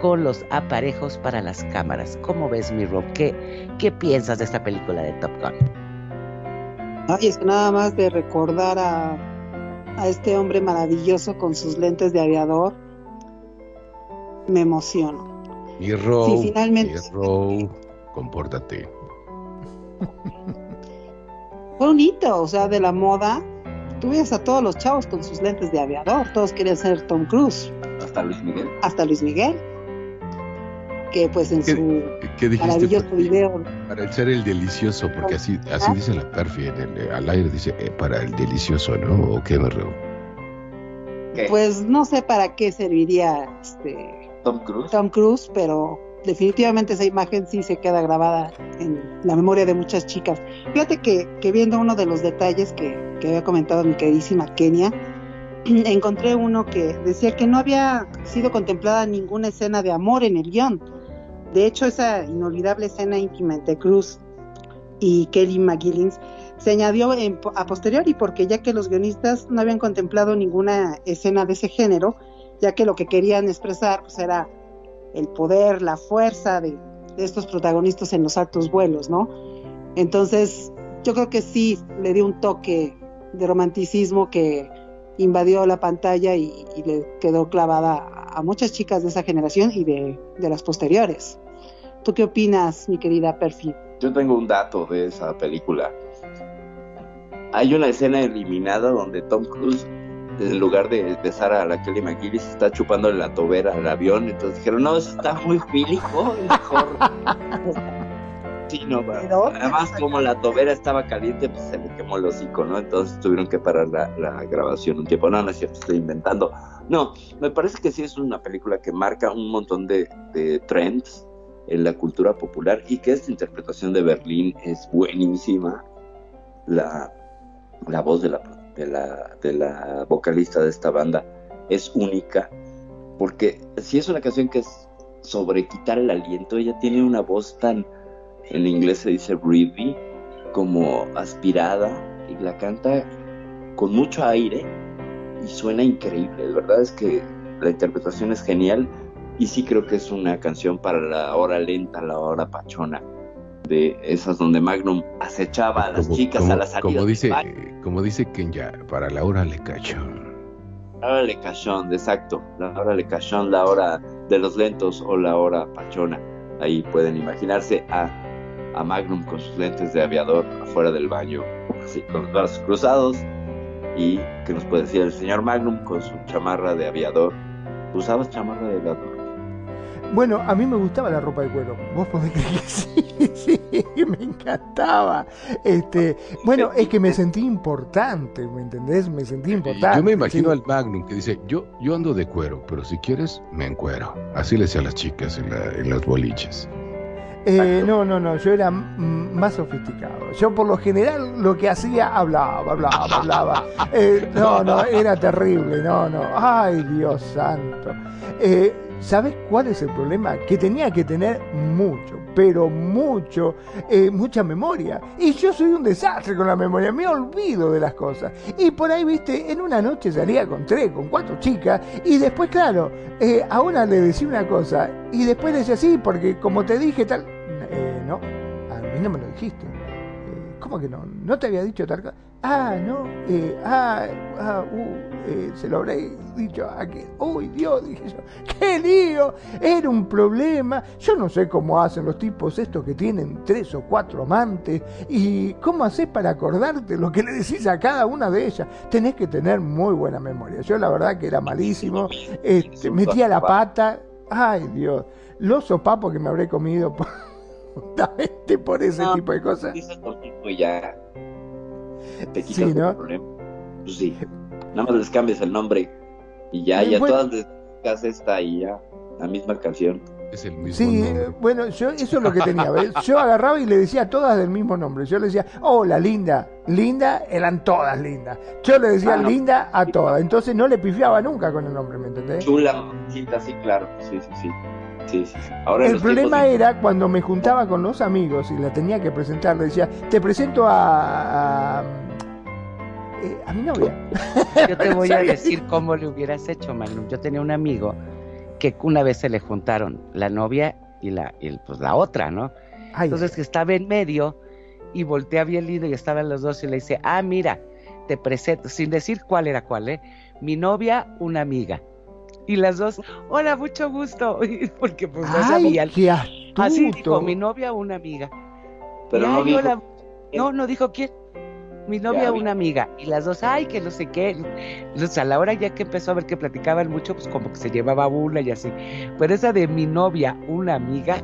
Speaker 2: con los aparejos para las cámaras. ¿Cómo ves, mi Rob? ¿Qué, qué piensas de esta película de Top Gun?
Speaker 7: Ay, es que nada más de recordar a, a este hombre maravilloso con sus lentes de aviador, me emociono.
Speaker 3: Mi Row.
Speaker 7: Sí, finalmente.
Speaker 3: Mi Row, compórtate.
Speaker 7: Fue un hito, o sea, de la moda. Tú ves a todos los chavos con sus lentes de aviador, todos querían ser Tom Cruise,
Speaker 1: Hasta Luis Miguel.
Speaker 7: hasta Luis Miguel, que pues en
Speaker 3: ¿Qué-
Speaker 7: su
Speaker 3: ¿Qué dijiste?
Speaker 7: maravilloso
Speaker 3: Porque-
Speaker 7: video
Speaker 3: Para el ser el delicioso, porque así, así dice la perfi en el, al aire, dice eh, para el delicioso, ¿no? ¿O qué me.
Speaker 7: Pues no sé para qué serviría este
Speaker 1: Tom Cruise.
Speaker 7: Tom Cruise, pero definitivamente esa imagen sí se queda grabada en la memoria de muchas chicas. Fíjate que, viendo uno de los detalles que, que había comentado mi queridísima Kenia, encontré uno que decía que no había sido contemplada ninguna escena de amor en el guion. De hecho, esa inolvidable escena íntima entre Cruz y Kelly McGillins se añadió a posteriori porque ya que los guionistas no habían contemplado ninguna escena de ese género, ya que lo que querían expresar pues, era el poder, la fuerza de, estos protagonistas en los altos vuelos, ¿no? Entonces, yo creo que sí le dio un toque de romanticismo que invadió la pantalla y, le quedó clavada a, muchas chicas de esa generación y de, de las posteriores. ¿Tú qué opinas, mi querida Perfi?
Speaker 1: Yo tengo un dato de esa película. Hay una escena eliminada donde Tom Cruise en lugar de besar a la Kelly McGillis, está chupándole la tobera al avión. Entonces dijeron, no, eso está muy fílico, mejor. sí, no, además como la tobera estaba caliente, pues se le quemó el hocico, ¿no? Entonces tuvieron que parar la, grabación un tiempo. No, no es cierto, estoy inventando. No, me parece que sí es una película que marca un montón de, de trends en la cultura popular y que esta interpretación de Berlín es buenísima. La, la voz de la de la, de la vocalista de esta banda es única, porque si es una canción que es sobre quitar el aliento, ella tiene una voz tan, en inglés se dice breathy, como aspirada, y la canta con mucho aire y suena increíble. La verdad es que la interpretación es genial y sí creo que es una canción para la hora lenta, la hora pachona de esas donde Magnum acechaba a las chicas a la salida.
Speaker 3: Como dice, como dice Kenya, para la hora le cachón.
Speaker 1: La hora le cachón, exacto. La hora le cachón, la hora de los lentos o la hora pachona. Ahí pueden imaginarse a, a Magnum con sus lentes de aviador afuera del baño, así con los brazos cruzados. Y que nos puede decir el señor Magnum con su chamarra de aviador. ¿Usabas chamarra de aviador?
Speaker 6: Bueno, a mí me gustaba la ropa de cuero. Vos podés creer que sí, sí, me encantaba. Este, bueno, es que me sentí importante, ¿me entendés? Me sentí importante.
Speaker 3: Yo me imagino al Magnum que dice, yo, yo ando de cuero, pero si quieres, me encuero. Así le decía a las chicas en, la, en las boliches.
Speaker 6: Eh, no, no, no, yo era más sofisticado. Yo por lo general lo que hacía, hablaba, hablaba, hablaba. Eh, no, no, era terrible, no, no. Ay, Dios santo. Eh, ¿Sabes cuál es el problema? Que tenía que tener mucho, pero mucho, eh, mucha memoria. Y yo soy un desastre con la memoria, me olvido de las cosas. Y por ahí, viste, en una noche salía con tres, con cuatro chicas, y después, claro, eh, a una le decía una cosa, y después le decía sí, porque como te dije tal... Eh, no, a mí no me lo dijiste. ¿Cómo que no? ¿No te había dicho tal cosa? Ah, no, eh, ah, ah, uh, eh, se lo habré dicho a que, uy Dios, dije yo, qué lío, era un problema. Yo no sé cómo hacen los tipos estos que tienen tres o cuatro amantes y cómo haces para acordarte lo que le decís a cada una de ellas. Tenés que tener muy buena memoria. Yo la verdad que era malísimo, este, metía la pata, ay Dios, los sopapos que me habré comido. Por justamente por ese tipo de cosas.
Speaker 1: Ya te quitas sí, ¿no? el problema. Pues sí, nada más les cambias el nombre y ya, ya todas les esta y ya, la misma canción.
Speaker 3: Es el mismo
Speaker 6: sí, bueno, yo eso es lo que tenía. Yo agarraba y le decía todas del mismo nombre. Yo le decía, hola, linda. Linda, eran todas lindas. Yo le decía ah, linda a todas. Entonces no le pifiaba nunca con el nombre, ¿me entendés?
Speaker 1: Chula, sí, claro. Sí, sí, sí
Speaker 6: el problema era cuando me juntaba con los amigos y la tenía que presentar, le decía, te presento a, a, eh, mi novia.
Speaker 2: Yo te voy a decir cómo le hubieras hecho, Magnum. Yo tenía un amigo que una vez se le juntaron la novia y la, pues, la otra, ¿no? Entonces que estaba en medio y voltea bien lindo y estaban los dos y le dice, ah, mira, te presento, sin decir cuál era cuál, ¿eh? Mi novia, una amiga. Y las dos, hola, mucho gusto. Porque pues no sabían. Así dijo mi novia una amiga.
Speaker 1: Pero no, dijo,
Speaker 2: no, no dijo quién. Mi novia una amiga. Y las dos, ay, que no sé qué. Entonces, a la hora ya que empezó a ver que platicaban mucho, pues como que se llevaba una y así. Pero esa de mi novia una amiga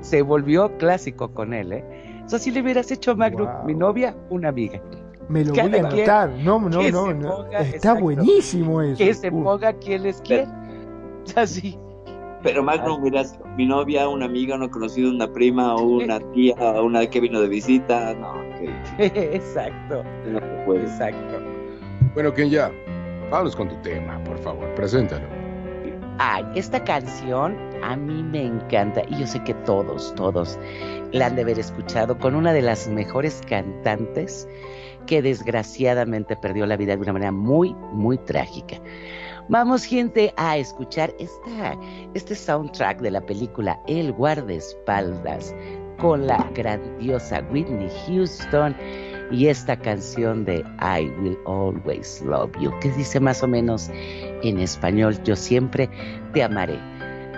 Speaker 2: se volvió clásico con él, ¿eh? Eso sí le hubieras hecho Magno, mi novia una amiga.
Speaker 6: Me lo voy a anotar. No, no, no. no. Está buenísimo eso.
Speaker 2: Que se ponga quien les quiere. Así.
Speaker 1: Pero más no miras mi novia, una amiga, una conocida, una prima o una tía, una que vino de visita. No,
Speaker 2: Exacto. Exacto.
Speaker 3: Bueno, Ken, ya. Vamos con tu tema, por favor. Preséntalo.
Speaker 2: Ay, esta canción a mí me encanta y yo sé que todos, todos la han de haber escuchado con una de las mejores cantantes que desgraciadamente perdió la vida de una manera muy, muy trágica. Vamos, gente, a escuchar esta, este soundtrack de la película El guardaespaldas con la grandiosa Whitney Houston y esta canción de I Will Always Love You, que dice más o menos en español, yo siempre te amaré,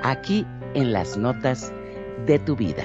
Speaker 2: aquí en las notas de tu vida.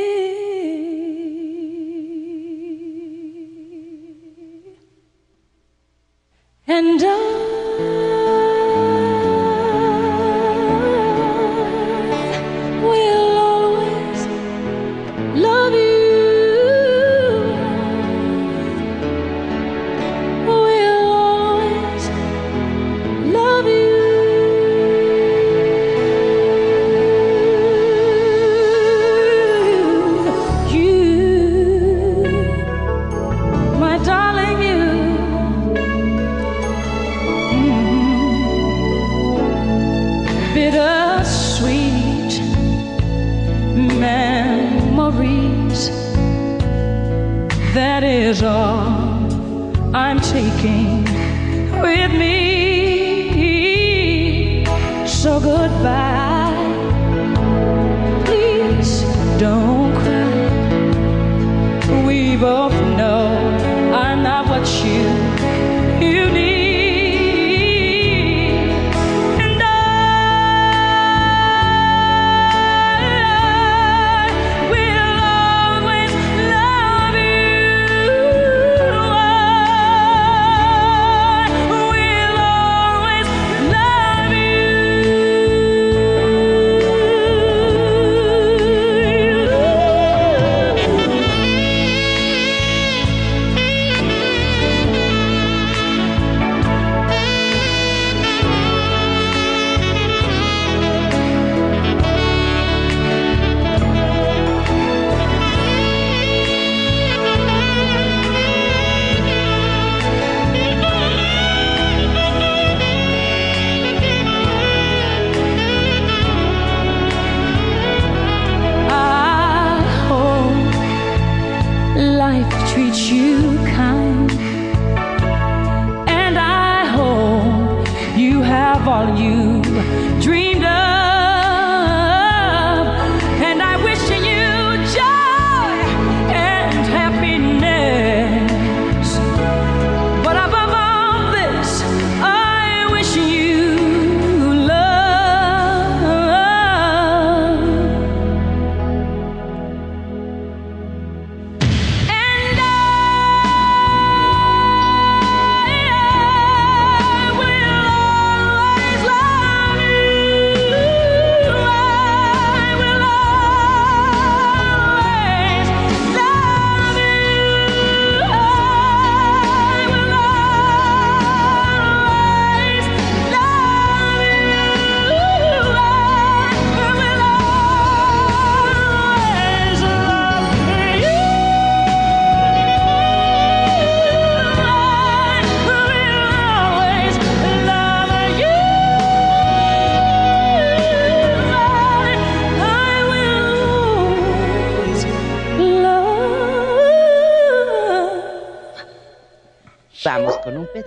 Speaker 9: And I is all I'm taking with me. So goodbye. Please don't cry. We both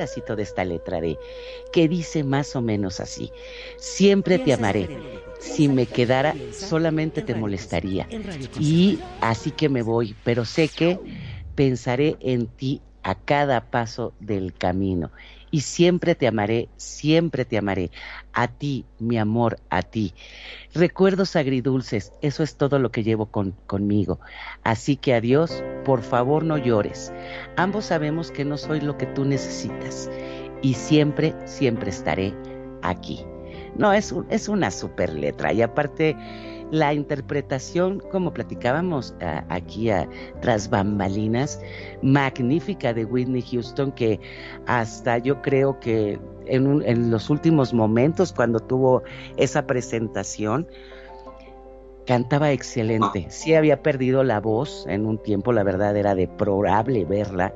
Speaker 2: pedacito de esta letra de que dice más o menos así. Siempre te amaré. Si me quedara, solamente te molestaría. Y así que me voy, pero sé que pensaré en ti a cada paso del camino. Y siempre te amaré, siempre te amaré. A ti, mi amor, a ti. Recuerdos agridulces, eso es todo lo que llevo con, conmigo. Así que adiós, por favor no llores. Ambos sabemos que no soy lo que tú necesitas. Y siempre, siempre estaré aquí. No, es, un- es una super letra. Y aparte, la interpretación, como platicábamos ah, aquí a, tras bambalinas, magnífica de Whitney Houston, que hasta yo creo que en, un- en los últimos momentos, cuando tuvo esa presentación, cantaba excelente. Sí había perdido la voz en un tiempo, la verdad era deplorable verla,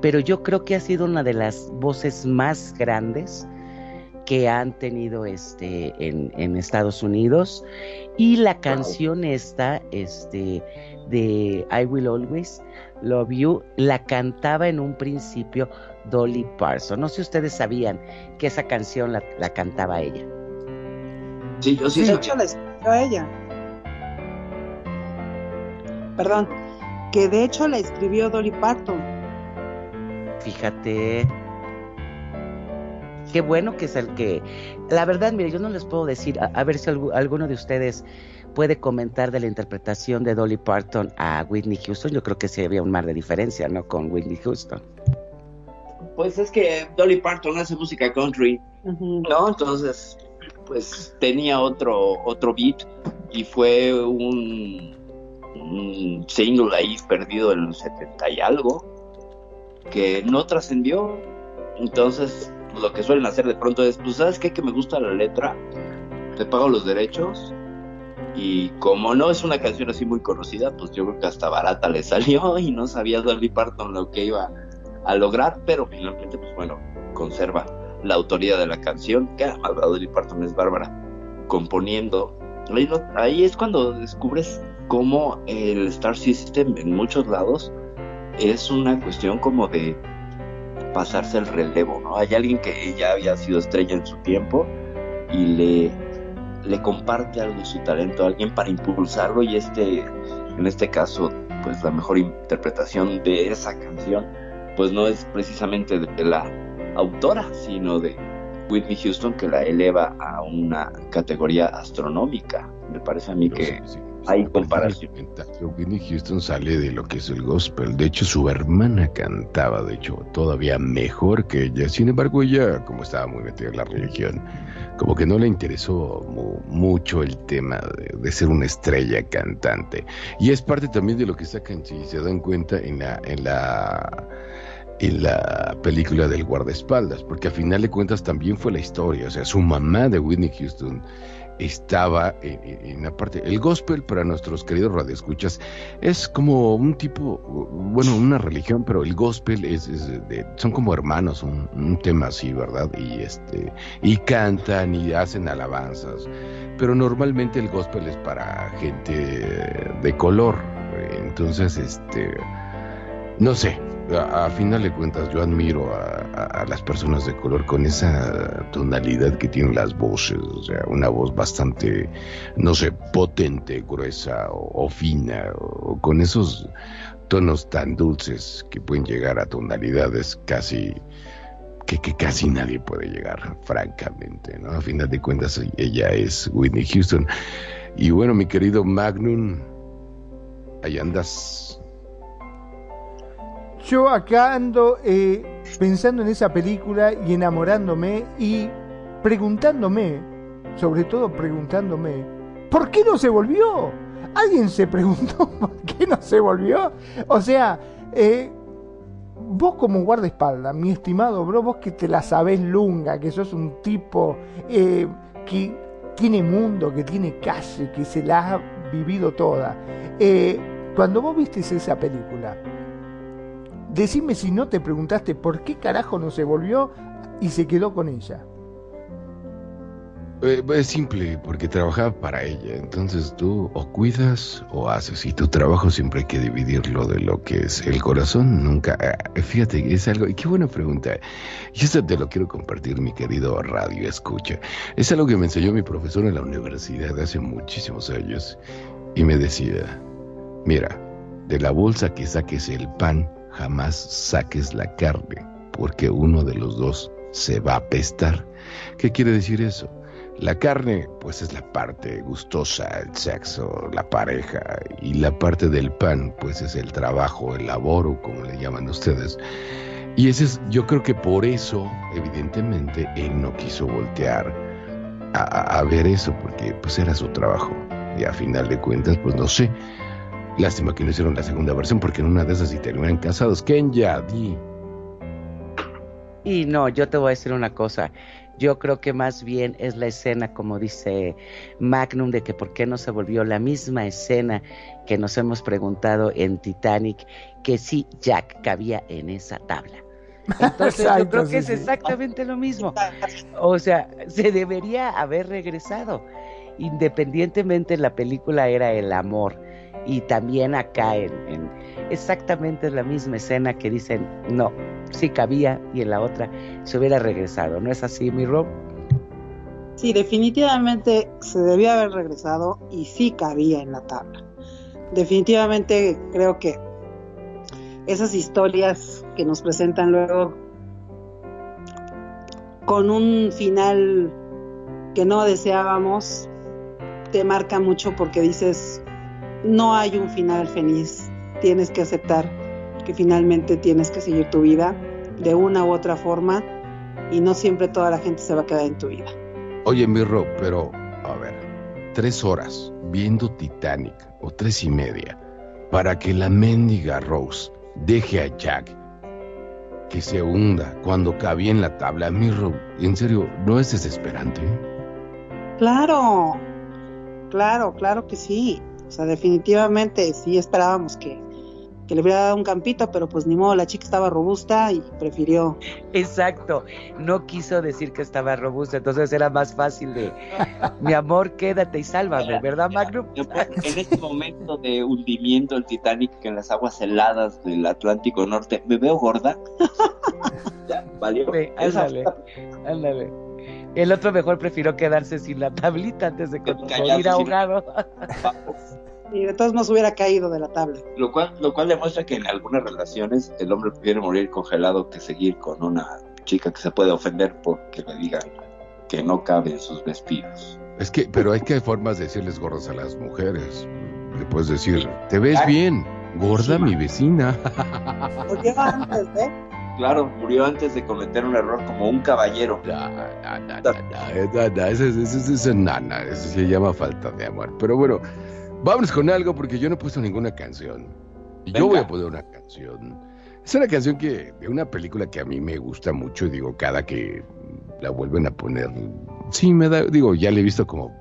Speaker 2: pero yo creo que ha sido una de las voces más grandes que han tenido este en, en Estados Unidos y la canción esta este de I Will Always Love You la cantaba en un principio Dolly Parton. No sé si ustedes sabían que esa canción la, la cantaba ella.
Speaker 1: Sí, yo sí.
Speaker 7: de hecho, la escribió ella. Perdón, que de hecho la escribió Dolly Parton.
Speaker 2: Fíjate. Qué bueno que es el que. La verdad, mire, yo no les puedo decir, a, a ver si algu- alguno de ustedes puede comentar de la interpretación de Dolly Parton a Whitney Houston. Yo creo que sí había un mar de diferencia, ¿no? Con Whitney Houston.
Speaker 1: Pues es que Dolly Parton hace música country. ¿no? Entonces, pues tenía otro, otro beat y fue un, un single ahí perdido en los 70 y algo que no trascendió. Entonces, lo que suelen hacer de pronto es, pues, ¿sabes qué? Que me gusta la letra, te pago los derechos y como no es una canción así muy conocida, pues yo creo que hasta barata le salió y no sabía Dolly Parton lo que iba a lograr, pero finalmente, pues bueno, conserva la autoría de la canción, que además Dolly Parton es bárbara, componiendo. Ahí, ahí es cuando descubres cómo el Star System en muchos lados es una cuestión como de pasarse el relevo, ¿no? Hay alguien que ya había sido estrella en su tiempo y le, le comparte algo de su talento a alguien para impulsarlo y este, en este caso, pues la mejor interpretación de esa canción, pues no es precisamente de la autora, sino de Whitney Houston que la eleva a una categoría astronómica. Me parece a mí que
Speaker 3: Sí, sí, sí.
Speaker 1: Hay
Speaker 3: Aparte,
Speaker 1: comparación.
Speaker 3: Whitney Houston sale de lo que es el gospel. De hecho, su hermana cantaba, de hecho, todavía mejor que ella. Sin embargo, ella, como estaba muy metida en la religión, como que no le interesó mu- mucho el tema de, de ser una estrella cantante. Y es parte también de lo que sacan, si se dan cuenta, en la, en la en la película del guardaespaldas, porque a final de cuentas también fue la historia, o sea, su mamá de Whitney Houston estaba en, la parte, el gospel para nuestros queridos radioescuchas es como un tipo, bueno, una religión, pero el gospel es, es de- son como hermanos, un, un tema así, ¿verdad? Y este, y cantan y hacen alabanzas, pero normalmente el gospel es para gente de color, entonces, este, no sé, a, final de cuentas yo admiro a, las personas de color con esa tonalidad que tienen las voces, o sea, una voz bastante, no sé, potente, gruesa o, o fina, o, con esos tonos tan dulces que pueden llegar a tonalidades casi que, que casi nadie puede llegar, francamente, ¿no? A final de cuentas ella es Whitney Houston. Y bueno, mi querido Magnum, ahí andas.
Speaker 6: Yo acá ando eh, pensando en esa película y enamorándome y preguntándome, sobre todo preguntándome, ¿por qué no se volvió? ¿Alguien se preguntó por qué no se volvió? O sea, eh, vos como guardaespaldas, mi estimado bro, vos que te la sabés lunga, que sos un tipo eh, que tiene mundo, que tiene calle, que se la ha vivido toda. Cuando vos viste esa película, decime si no te preguntaste por qué carajo no se volvió y se quedó con ella.
Speaker 3: Eh, es simple, porque trabajaba para ella. Entonces tú o cuidas o haces. Y tu trabajo siempre hay que dividirlo de lo que es el corazón. Nunca. eh, fíjate, es algo. Y qué buena pregunta. Y esto te lo quiero compartir, mi querido Radio Escucha. Es algo que me enseñó mi profesor en la universidad hace muchísimos años. Y me decía: Mira, de la bolsa que saques el pan, jamás saques la carne, porque uno de los dos se va a apestar. ¿Qué quiere decir eso? La carne, pues es la parte gustosa, el sexo, la pareja, y la parte del pan, pues es el trabajo, el laboro, como le llaman ustedes. Y ese es, yo creo que por eso, evidentemente, él no quiso voltear a, ver eso, porque pues era su trabajo. Y a final de cuentas, pues no sé. Lástima que no hicieron la segunda versión, porque en una de esas sí terminan casados. Kenya, di.
Speaker 2: Y no, yo te voy a decir una cosa. Yo creo que más bien es la escena, como dice Magnum, de que por qué no se volvió la misma escena que nos hemos preguntado en Titanic, que sí Jack cabía en esa tabla. Entonces yo creo
Speaker 6: sí,
Speaker 2: que es
Speaker 6: sí.
Speaker 2: exactamente lo mismo. O sea, se debería haber regresado. Independientemente la película era el amor. Y también acá en, en exactamente la misma escena que dicen, no, sí cabía y en la otra se hubiera regresado. ¿No es así, mi Rob?
Speaker 7: Sí, definitivamente se debió haber regresado y sí cabía en la tabla. Definitivamente creo que esas historias que nos presentan luego con un final que no deseábamos, te marca mucho porque dices, no hay un final feliz, tienes que aceptar que finalmente tienes que seguir tu vida de una u otra forma y no siempre toda la gente se va a quedar en tu vida.
Speaker 3: Oye, Mirro, pero, a ver, tres horas viendo Titanic, o tres y media, para que la mendiga Rose deje a Jack que se hunda cuando cabía en la tabla. Mirro, en serio, ¿no es desesperante?
Speaker 7: Claro, claro, claro que sí. O sea, definitivamente sí esperábamos que, que le hubiera dado un campito, pero pues ni modo, la chica estaba robusta y prefirió.
Speaker 2: Exacto. No quiso decir que estaba robusta, entonces era más fácil de, mi amor, quédate y sálvame, ¿verdad, Magnum?
Speaker 1: En este momento de hundimiento del Titanic en las aguas heladas del Atlántico Norte, ¿me veo gorda? ya, valió.
Speaker 2: Sí, ándale, ándale. El otro mejor prefirió quedarse sin la tablita antes de morir ahogado.
Speaker 7: Y de todos modos hubiera caído de la tabla.
Speaker 1: Lo cual, lo cual demuestra que en algunas relaciones el hombre prefiere morir congelado que seguir con una chica que se puede ofender porque le digan que no cabe en sus vestidos.
Speaker 3: Es que, pero hay que hay formas de decirles gordas a las mujeres. Le puedes decir, te ves bien, gorda mi vecina.
Speaker 7: Porque antes, ¿eh?
Speaker 1: Claro, murió antes de cometer un error como un caballero.
Speaker 3: No, no, no, eso, es nana, eso se llama falta de amor. Pero bueno, vámonos con algo porque yo no he puesto ninguna canción. Y yo
Speaker 1: Venga.
Speaker 3: voy a poner una canción. Es una canción que, de una película que a mí me gusta mucho, digo, cada que la vuelven a poner, sí me da, digo, ya la he visto como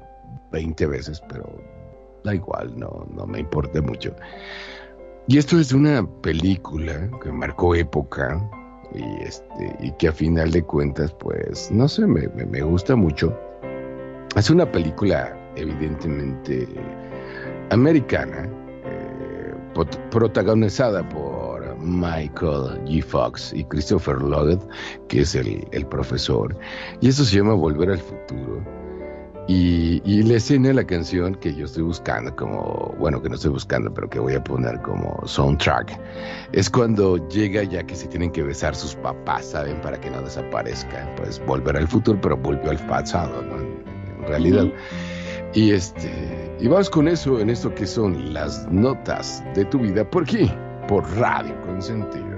Speaker 3: 20 veces, pero da igual, no, no me importa mucho. Y esto es una película que marcó época, y este y que a final de cuentas pues no sé me, me- gusta mucho. Es una película evidentemente americana eh, protagonizada por Michael G. Fox y Christopher Lloyd que es el, el profesor. Y eso se llama Volver al futuro y, y la escena de la canción que yo estoy buscando como bueno que no estoy buscando pero que voy a poner como soundtrack es cuando llega ya que se tienen que besar sus papás, ¿saben? Para que no desaparezca. Pues volver al futuro, pero volvió al pasado, ¿no? En, realidad. Y este, y vamos con eso, en esto que son las notas de tu vida. ¿Por qué? Por Radio Consentido.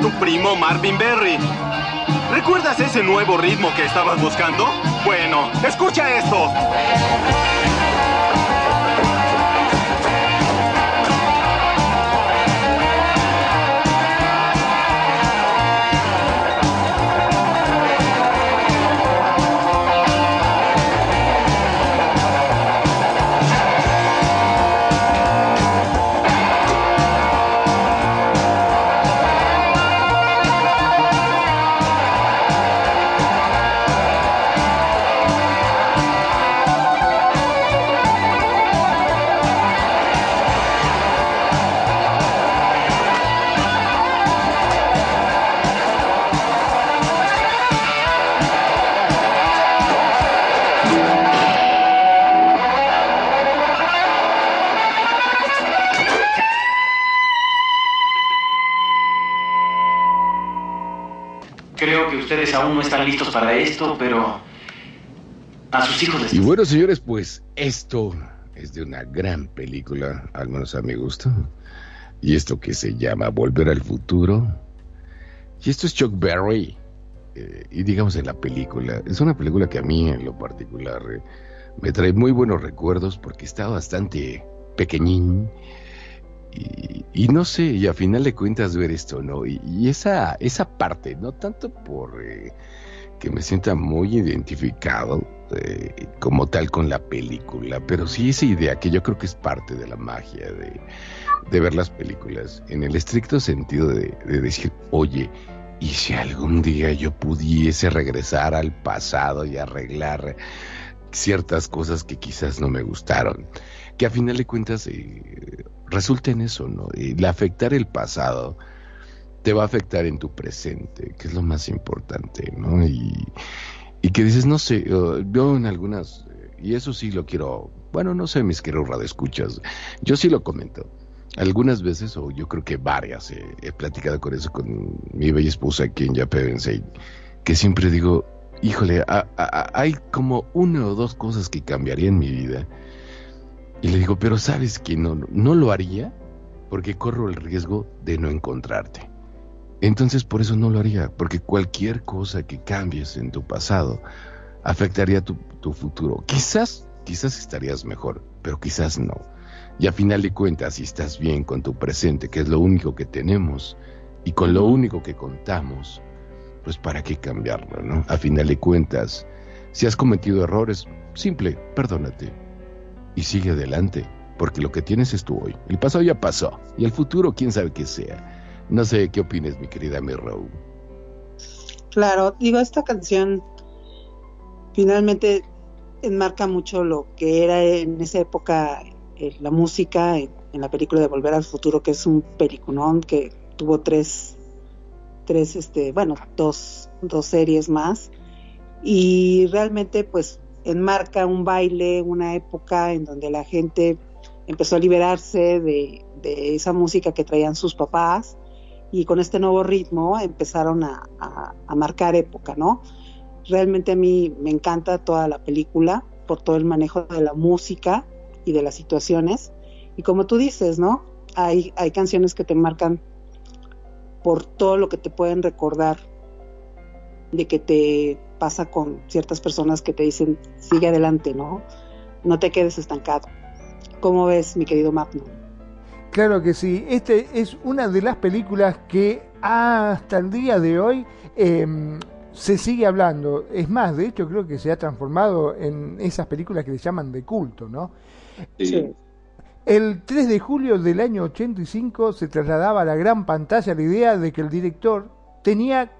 Speaker 10: Tu primo Marvin Berry. ¿Recuerdas ese nuevo ritmo que estabas buscando? Bueno, escucha esto.
Speaker 11: Aún no están listos para esto, pero a sus hijos les...
Speaker 3: Y bueno, señores, pues esto es de una gran película, al menos a mi gusto. Y esto que se llama Volver al Futuro. Y esto es Chuck Berry. eh, y digamos en la película, es una película que a mí en lo particular eh, me trae muy buenos recuerdos porque está bastante pequeñín. Y, no sé, y a final de cuentas ver esto, ¿no? Y, esa, esa parte, no tanto por eh, que me sienta muy identificado eh, como tal con la película, pero sí esa idea que yo creo que es parte de la magia de, ver las películas, en el estricto sentido de, de decir, oye, ¿y si algún día yo pudiese regresar al pasado y arreglar ciertas cosas que quizás no me gustaron? Que a final de cuentas eh, resulta en eso, ¿no? El afectar el pasado te va a afectar en tu presente, que es lo más importante, ¿no? Y, y que dices, no sé, yo en algunas, eh, y eso sí lo quiero, bueno, no sé, mis queridos radioescuchas, yo sí lo comento. Algunas veces, o yo creo que varias, eh, he platicado con eso con mi bella esposa aquí en Yapevensei, que siempre digo, híjole, a- hay como una o dos cosas que cambiaría en mi vida. Y le digo, pero sabes que no, no lo haría porque corro el riesgo de no encontrarte. Entonces por eso no lo haría, porque cualquier cosa que cambies en tu pasado afectaría tu, tu futuro. Quizás, quizás estarías mejor, pero quizás no. Y a final de cuentas, si estás bien con tu presente, que es lo único que tenemos, y con lo único que contamos, pues para qué cambiarlo, ¿no? A final de cuentas, si has cometido errores, simple, perdónate y sigue adelante, porque lo que tienes es tu hoy. El pasado ya pasó, y el futuro quién sabe qué sea. No sé qué opines, mi querida Mirrow.
Speaker 7: Claro, digo, esta canción finalmente enmarca mucho lo que era en esa época eh, la música en, en la película de Volver al Futuro, que es un peliculón que tuvo tres, tres, este, bueno, dos, dos series más. Y realmente, pues, enmarca un baile, una época en donde la gente empezó a liberarse de, de esa música que traían sus papás y con este nuevo ritmo empezaron a, a- a marcar época, ¿no? Realmente a mí me encanta toda la película por todo el manejo de la música y de las situaciones. Y como tú dices, ¿no? Hay, hay canciones que te marcan por todo lo que te pueden recordar de que te pasa con ciertas personas que te dicen, sigue adelante, ¿no? No te quedes estancado. ¿Cómo ves, mi querido Magno?
Speaker 6: Claro que sí, este es una de las películas que hasta el día de hoy eh, se sigue hablando. Es más, de hecho creo que se ha transformado en esas películas que le llaman de culto, ¿no?
Speaker 1: Sí.
Speaker 6: El 3 de julio del año 85 se trasladaba a la gran pantalla la idea de que el director tenía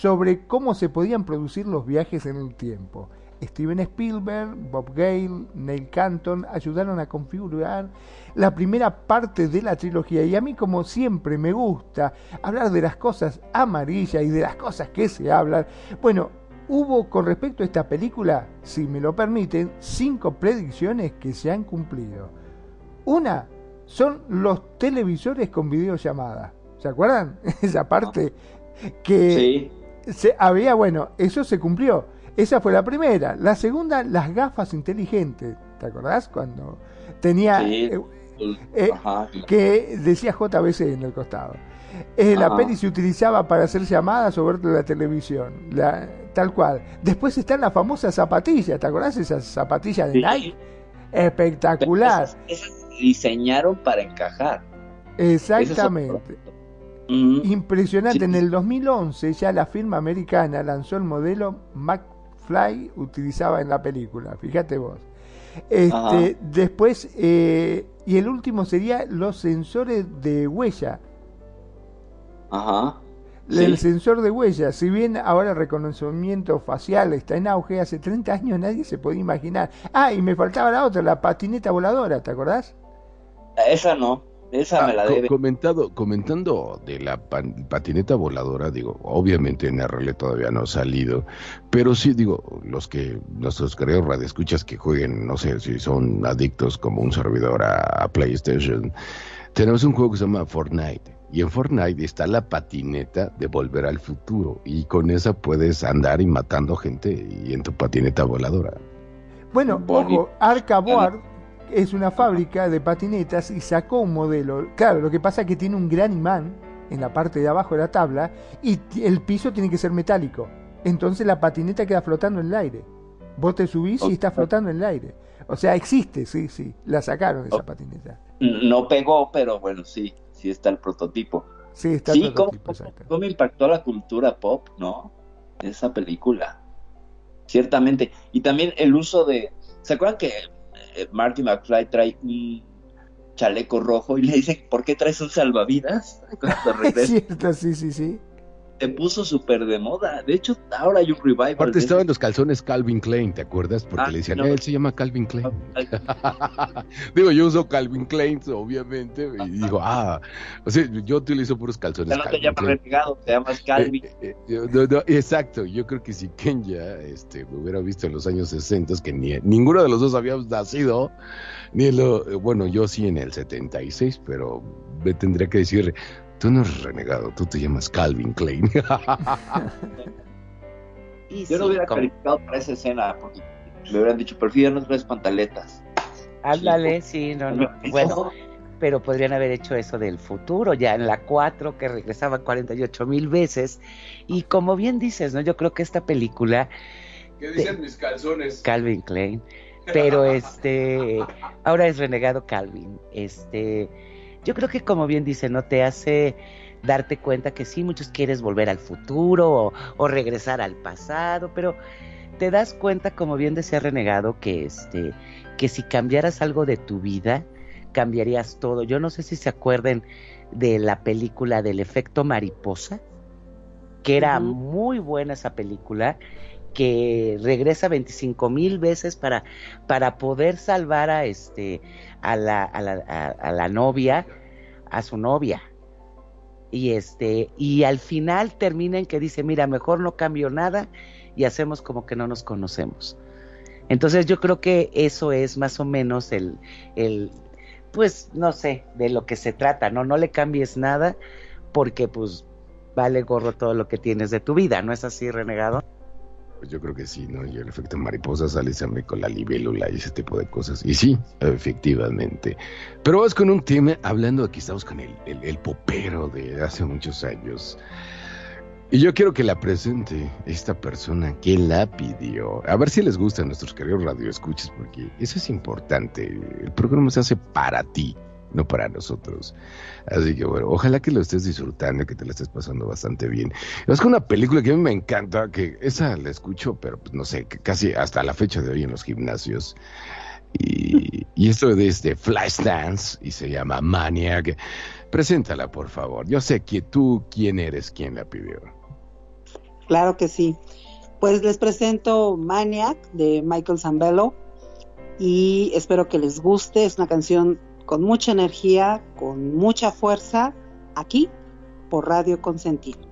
Speaker 6: sobre cómo se podían producir los viajes en el tiempo. Steven Spielberg, Bob Gale, Neil Canton ayudaron a configurar la primera parte de la trilogía y a mí como siempre me gusta hablar de las cosas amarillas y de las cosas que se hablan. Bueno, hubo con respecto a esta película, si me lo permiten, cinco predicciones que se han cumplido. Una son los televisores con videollamada. ¿Se acuerdan? Esa parte que
Speaker 1: Sí.
Speaker 6: Se, había, bueno, eso se cumplió. Esa fue la primera. La segunda, las gafas inteligentes. ¿Te acordás? Cuando tenía
Speaker 1: Sí.
Speaker 6: eh, eh, que decía JBC en el costado. Eh, la peli se utilizaba para hacer llamadas o ver la televisión, la- tal cual. Después están las famosas zapatillas, ¿te acordás? Esas zapatillas de
Speaker 1: Sí.
Speaker 6: Nike. Espectacular,
Speaker 1: Esas, esas se diseñaron para encajar.
Speaker 6: exactamente. Impresionante.
Speaker 1: Sí.
Speaker 6: En el 2011 ya la firma americana lanzó el modelo McFly utilizaba en la película. Fíjate vos. Este, después, eh, y el último sería los sensores de huella.
Speaker 1: Ajá.
Speaker 6: El sensor de huella, si bien ahora el reconocimiento facial está en auge, hace 30 años nadie se podía imaginar. Ah, y me faltaba la otra, la patineta voladora, ¿te acordás?
Speaker 1: Esa no. Esa me la
Speaker 3: Ah,
Speaker 1: debe.
Speaker 3: comentado, comentando de la pan- patineta voladora, digo, obviamente en RL todavía no ha salido, pero sí, digo, los que, nuestros queridos radioescuchas que jueguen, no sé si son adictos como un servidor a, a PlayStation, tenemos un juego que se llama Fortnite. Y en Fortnite está la patineta de volver al futuro. Y con esa puedes andar y matando gente y en tu patineta voladora.
Speaker 6: Bueno,
Speaker 1: Bonito.
Speaker 6: ojo, Arca Board es una fábrica de patinetas y sacó un modelo. Claro, lo que pasa es que tiene un gran imán en la parte de abajo de la tabla y el piso tiene que ser metálico. Entonces la patineta queda flotando en el aire. Vos te subís y está flotando en el aire. O sea, existe, sí, sí. La sacaron esa patineta.
Speaker 1: No pegó, pero bueno, sí, sí está el prototipo.
Speaker 6: Sí, está el
Speaker 1: ¿cómo,
Speaker 6: prototipo,
Speaker 1: cómo- cómo impactó la cultura pop, ¿no? Esa película. Ciertamente. Y también el uso de. ¿Se acuerdan que Marty McFly trae un chaleco rojo y le dicen, ¿por qué traes un salvavidas? Cuando
Speaker 6: Es
Speaker 1: regresa.
Speaker 6: cierto, sí, sí, sí.
Speaker 1: Se puso súper de moda. De hecho, ahora hay un revival.
Speaker 3: Aparte
Speaker 1: de
Speaker 3: estaban
Speaker 1: ese.
Speaker 3: los calzones Calvin Klein, ¿te acuerdas? Porque
Speaker 1: Ah,
Speaker 3: le decían,
Speaker 1: no.
Speaker 3: él se llama Calvin Klein. Digo, yo uso Calvin Klein, obviamente, y digo, ah, o sea, yo utilizo puros calzones
Speaker 1: Ya no te
Speaker 3: Calvin
Speaker 1: llamas
Speaker 3: Klein.
Speaker 1: renegado, te llamas Calvin.
Speaker 3: Eh, eh, yo- no, no, exacto, yo creo que si Kenya este, me hubiera visto en los años 60, que ni, ninguno de los dos habíamos nacido, ni en lo, eh, bueno, yo sí en el 76, pero me tendría que decir, tú no eres renegado, tú te llamas Calvin Klein.
Speaker 2: Y
Speaker 1: Yo no hubiera
Speaker 2: como-
Speaker 1: calificado para esa escena porque me hubieran dicho, prefiero no traes pantaletas.
Speaker 2: Ándale, sí, no, no. Bueno, pero podrían haber hecho eso del futuro, ya en la 4, que regresaban 48 mil veces. Y como bien dices, ¿no? Yo creo que esta película,
Speaker 3: ¿Qué
Speaker 2: dicen
Speaker 3: mis calzones?
Speaker 2: Calvin Klein, pero este, ahora es renegado Calvin. Este, yo creo que como bien dice, ¿no? Te hace darte cuenta que sí, muchos quieres volver al futuro o, o regresar al pasado, pero te das cuenta, como bien decía Renegado, que este, que si cambiaras algo de tu vida, cambiarías todo. Yo no sé si se acuerden de la película del efecto mariposa, que era muy buena esa película, que regresa 25 mil veces para, para poder salvar a este a la, a la, a- la novia, a su novia. Y este, y al final termina en que dice, mira, mejor no cambio nada y hacemos como que no nos conocemos. Entonces yo creo que eso es más o menos el, el, pues no sé, de lo que se trata, ¿no? No le cambies nada porque pues vale gorro todo lo que tienes de tu vida, ¿no es así, renegado?
Speaker 3: Pues yo creo que sí, ¿no? Y el efecto mariposa sale siempre con la libélula y ese tipo de cosas. Y sí, efectivamente. Pero vamos con un tema, hablando aquí estamos con el, el, el popero de hace muchos años. Y yo quiero que la presente esta persona que la pidió. A ver si les gusta a nuestros queridos radioescuchas, porque eso es importante. El programa se hace para ti, no para nosotros. Así que bueno, ojalá que lo estés disfrutando, que te la estés pasando bastante bien. Es una película que a mí me encanta, que esa la escucho, pero pues no sé, casi hasta la fecha de hoy en los gimnasios. Y, y esto es de Flashdance y se llama Maniac. Preséntala, por favor. Yo sé que tú, quién eres, quién la pidió.
Speaker 7: Claro que sí. Pues les presento Maniac de Michael Zambello y espero que les guste. Es una canción con mucha energía, con mucha fuerza, aquí por Radio Consentido.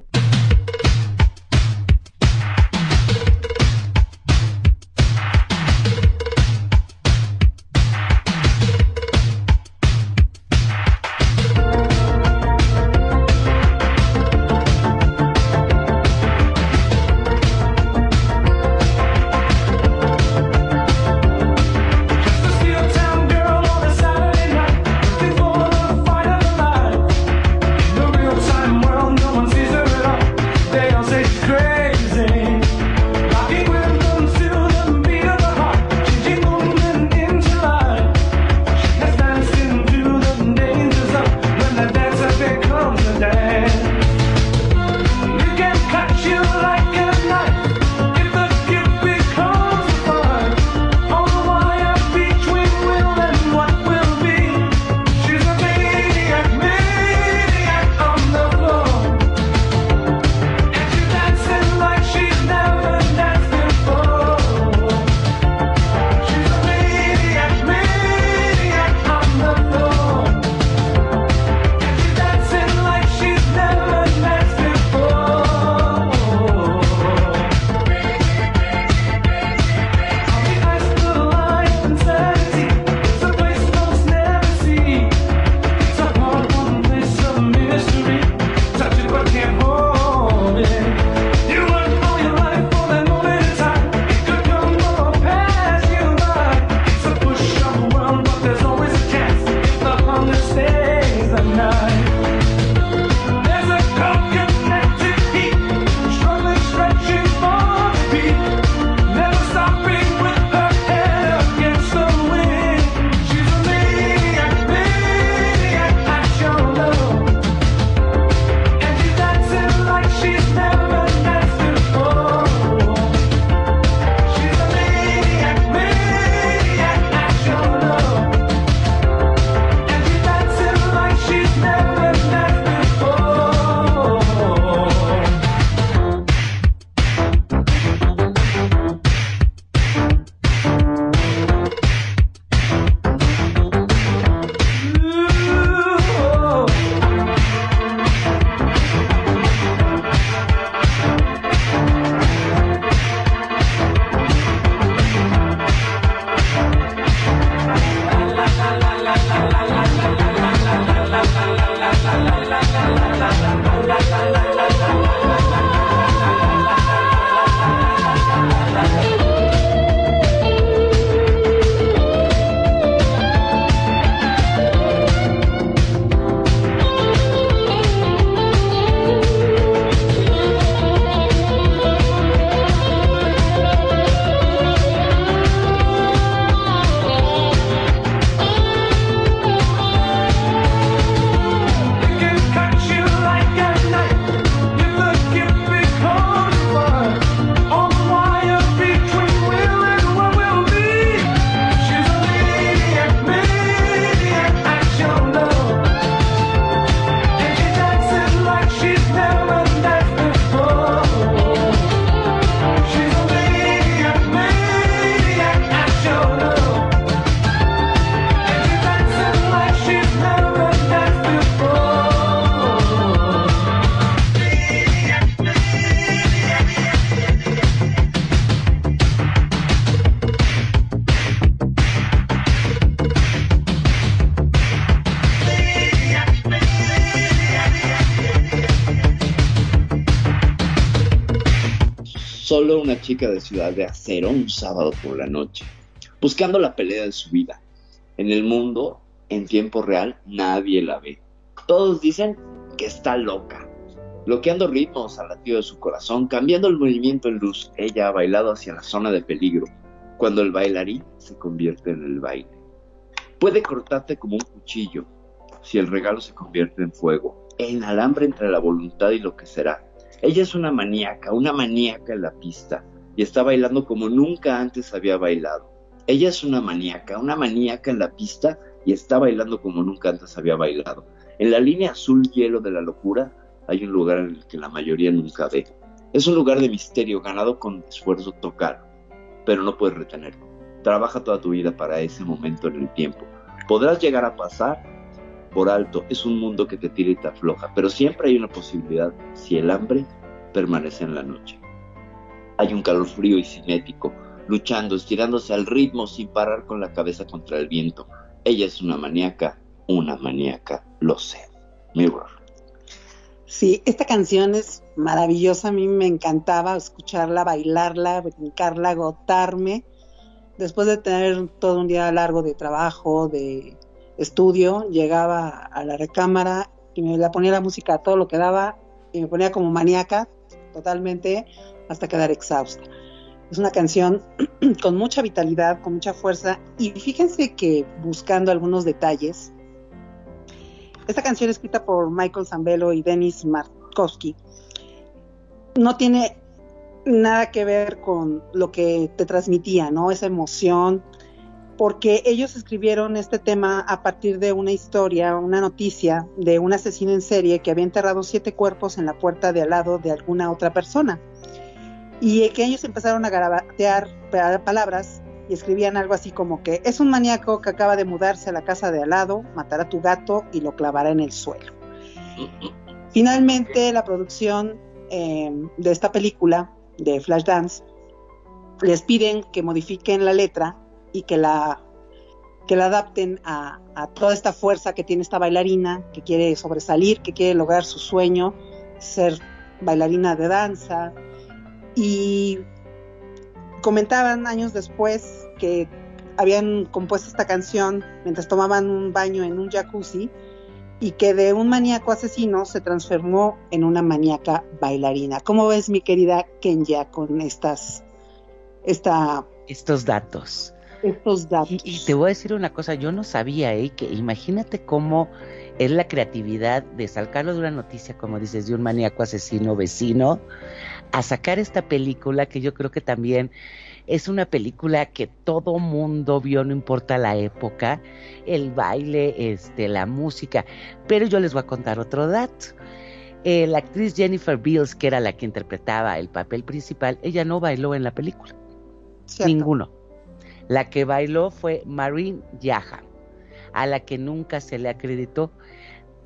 Speaker 1: Solo una chica de Ciudad de Acero un sábado por la noche, buscando la pelea de su vida. En el mundo, en tiempo real, nadie la ve. Todos dicen que está loca, bloqueando ritmos al latido de su corazón, cambiando el movimiento en luz. Ella ha bailado hacia la zona de peligro, cuando el bailarín se convierte en el baile. Puede cortarte como un cuchillo si el regalo se convierte en fuego, en alambre entre la voluntad y lo que será. Ella es una maníaca, una maníaca en la pista, y está bailando como nunca antes había bailado. Ella es una maníaca, una maníaca en la pista, y está bailando como nunca antes había bailado. En la línea azul hielo de la locura hay un lugar en el que la mayoría nunca ve. Es un lugar de misterio ganado con esfuerzo tocar, pero no puedes retenerlo. Trabaja toda tu vida para ese momento en el tiempo. Podrás llegar a pasar por alto, es un mundo que te tira y te afloja, pero siempre hay una posibilidad si el hambre permanece en la noche. Hay un calor frío y cinético, luchando, estirándose al ritmo sin parar con la cabeza contra el viento. Ella es una maníaca, una maníaca, lo sé. Mirror.
Speaker 7: Sí, esta canción es maravillosa, a mí me encantaba escucharla, bailarla, brincarla, agotarme. Después de tener todo un día largo de trabajo, de estudio, llegaba a la recámara y me la ponía la música a todo lo que daba y me ponía como maníaca totalmente hasta quedar exhausta. Es una canción con mucha vitalidad, con mucha fuerza y fíjense que buscando algunos detalles, esta canción escrita por Michael Zambello y Denis Markowski no tiene nada que ver con lo que te transmitía, ¿no? Esa emoción, porque ellos escribieron este tema a partir de una historia, una noticia de un asesino en serie que había enterrado siete cuerpos en la puerta de al lado de alguna otra persona. Y que ellos empezaron a garabatear pa- palabras y escribían algo así como que es un maníaco que acaba de mudarse a la casa de al lado, matará a tu gato y lo clavará en el suelo. Finalmente, la producción eh, de esta película, de Flashdance, les piden que modifiquen la letra y que la, que la adapten a, toda esta fuerza que tiene esta bailarina, que quiere sobresalir, que quiere lograr su sueño, ser bailarina de danza. Y comentaban años después que habían compuesto esta canción mientras tomaban un baño en un jacuzzi y que de un maníaco asesino se transformó en una maníaca bailarina. ¿Cómo ves, mi querida Kenya, con estas, esta,
Speaker 2: Estos datos.
Speaker 7: Estos datos?
Speaker 2: Y, y te voy a decir una cosa, yo no sabía, ¿eh? que imagínate cómo es la creatividad de sacarlo de una noticia, como dices, de un maníaco asesino vecino, a sacar esta película que yo creo que también es una película que todo mundo vio, no importa la época, el baile, este, la música. Pero yo les voy a contar otro dato. Eh, la actriz Jennifer Beals, que era la que interpretaba el papel principal, ella no bailó en la película.
Speaker 7: ¿Cierto?
Speaker 2: Ninguno. La que bailó fue Marine Yaha, a la que nunca se le acreditó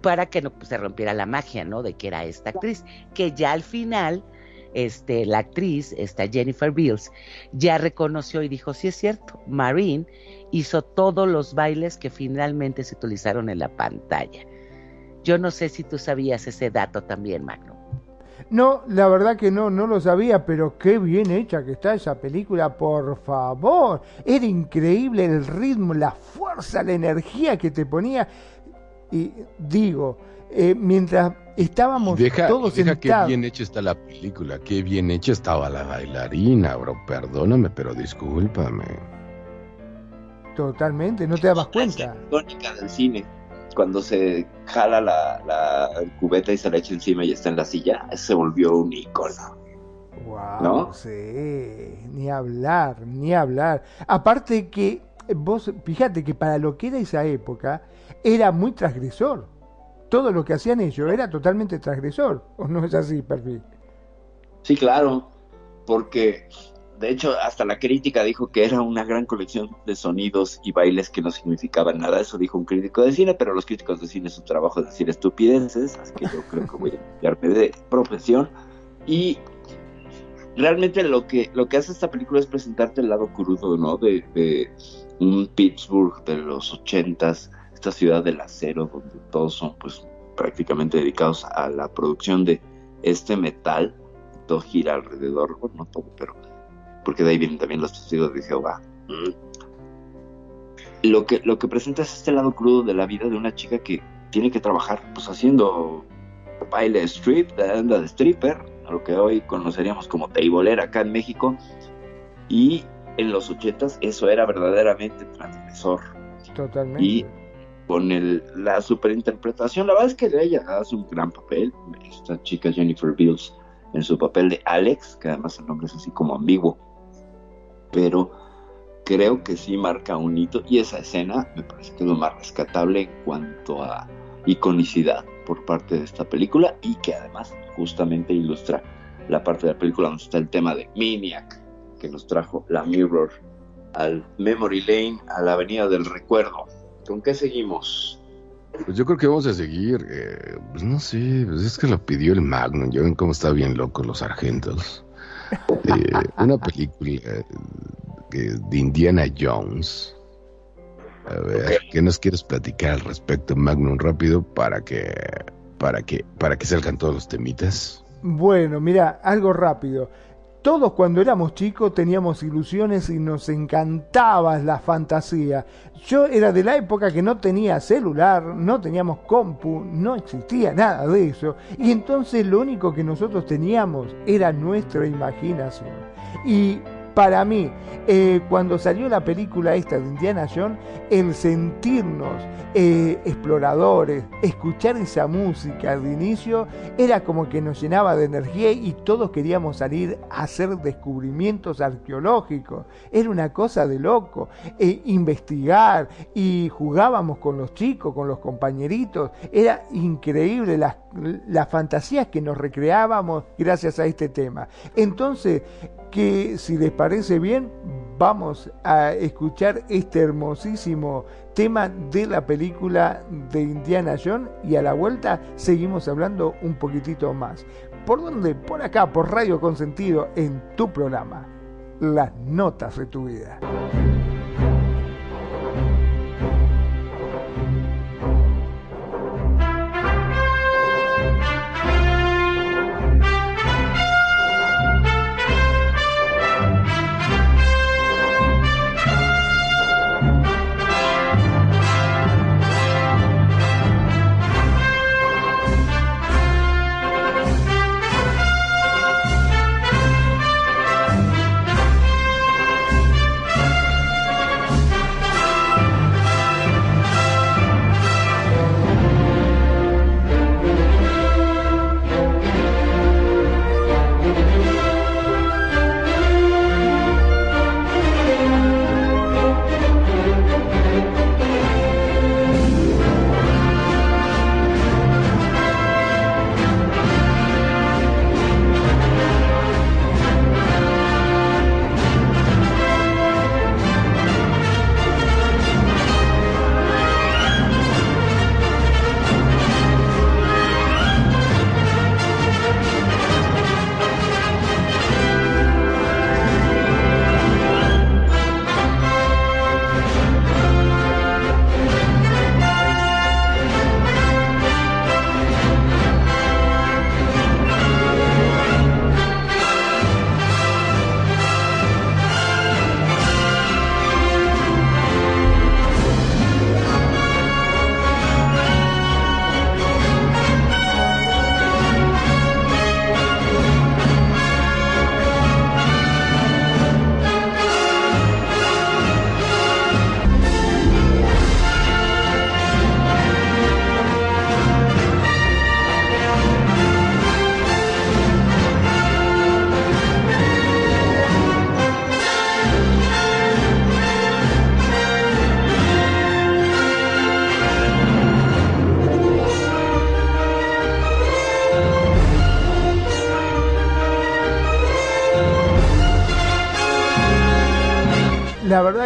Speaker 2: para que no pues, se rompiera la magia, ¿no? De que era esta actriz, que ya al final, este, la actriz, esta Jennifer Beals, ya reconoció y dijo, sí es cierto, Marine hizo todos los bailes que finalmente se utilizaron en la pantalla. Yo no sé si tú sabías ese dato también, Magno.
Speaker 6: No, la verdad que no, no lo sabía, pero qué bien hecha que está esa película, por favor. Era increíble el ritmo, la fuerza, la energía que te ponía. Y digo, eh, mientras estábamos
Speaker 3: Deja,
Speaker 6: todos
Speaker 3: deja qué
Speaker 6: sentados.
Speaker 3: bien hecha está la película, qué bien hecha estaba la bailarina, bro. Perdóname, pero discúlpame.
Speaker 6: Totalmente, no te dabas cuenta.
Speaker 1: icónica del cine. Cuando se jala la, la cubeta y se la echa encima y está en la silla, se volvió un icono.
Speaker 6: Wow,
Speaker 1: ¿No?
Speaker 6: sí, ni hablar, ni hablar. Aparte que vos, fíjate que para lo que era esa época, era muy transgresor. Todo lo que hacían ellos era totalmente transgresor. ¿O no es así, Perfil?
Speaker 1: Sí, claro, porque de hecho hasta la crítica dijo que era una gran colección de sonidos y bailes que no significaban nada. Eso dijo un crítico de cine, pero los críticos de cine su trabajo es decir estupideces, así que yo creo que voy a cambiarme de profesión. Y realmente lo que, lo que hace esta película es presentarte el lado crudo, ¿no? De, de un Pittsburgh de los ochentas, esta ciudad del acero, donde todos son pues prácticamente dedicados a la producción de este metal todo gira alrededor, bueno, no todo, pero porque de ahí vienen también los testigos de Jehová. Mm. Lo que, lo que presenta es este lado crudo de la vida de una chica que tiene que trabajar pues haciendo baile strip, de anda de stripper, lo que hoy conoceríamos como teibolera acá en México, y en los ochentas eso era verdaderamente transgresor.
Speaker 6: Totalmente.
Speaker 1: Y con el, la superinterpretación, la verdad es que ella hace un gran papel, esta chica Jennifer Beals, en su papel de Alex, que además el nombre es así como ambiguo, pero creo que sí marca un hito y esa escena me parece que es lo más rescatable en cuanto a iconicidad por parte de esta película y que además justamente ilustra la parte de la película donde está el tema de Maniac que nos trajo la Mirror al Memory Lane, a la Avenida del Recuerdo. ¿Con qué seguimos?
Speaker 3: Pues yo creo que vamos a seguir, eh, pues no sé, pues es que lo pidió el Magnum, ya ven cómo está bien loco los sargentos. Eh, una película eh, de Indiana Jones. A ver, ¿qué nos quieres platicar al respecto, Magnum, rápido, para que, para que, para que salgan todos los temitas?
Speaker 6: Bueno, mira, algo rápido. Todos cuando éramos chicos teníamos ilusiones y nos encantaba la fantasía. Yo era de la época que no tenía celular, no teníamos compu, no existía nada de eso. Y entonces lo único que nosotros teníamos era nuestra imaginación. Y para mí, eh, cuando salió la película esta de Indiana Jones, el sentirnos eh, exploradores, escuchar esa música de inicio, era como que nos llenaba de energía y todos queríamos salir a hacer descubrimientos arqueológicos. Era una cosa de loco. Eh, investigar y jugábamos con los chicos, con los compañeritos. Era increíble las, las fantasías que nos recreábamos gracias a este tema. Entonces, que si les parece bien, vamos a escuchar este hermosísimo tema de la película de Indiana Jones y a la vuelta seguimos hablando un poquitito más. ¿Por dónde? Por acá, por Radio Consentido, en tu programa, Las Notas de tu Vida.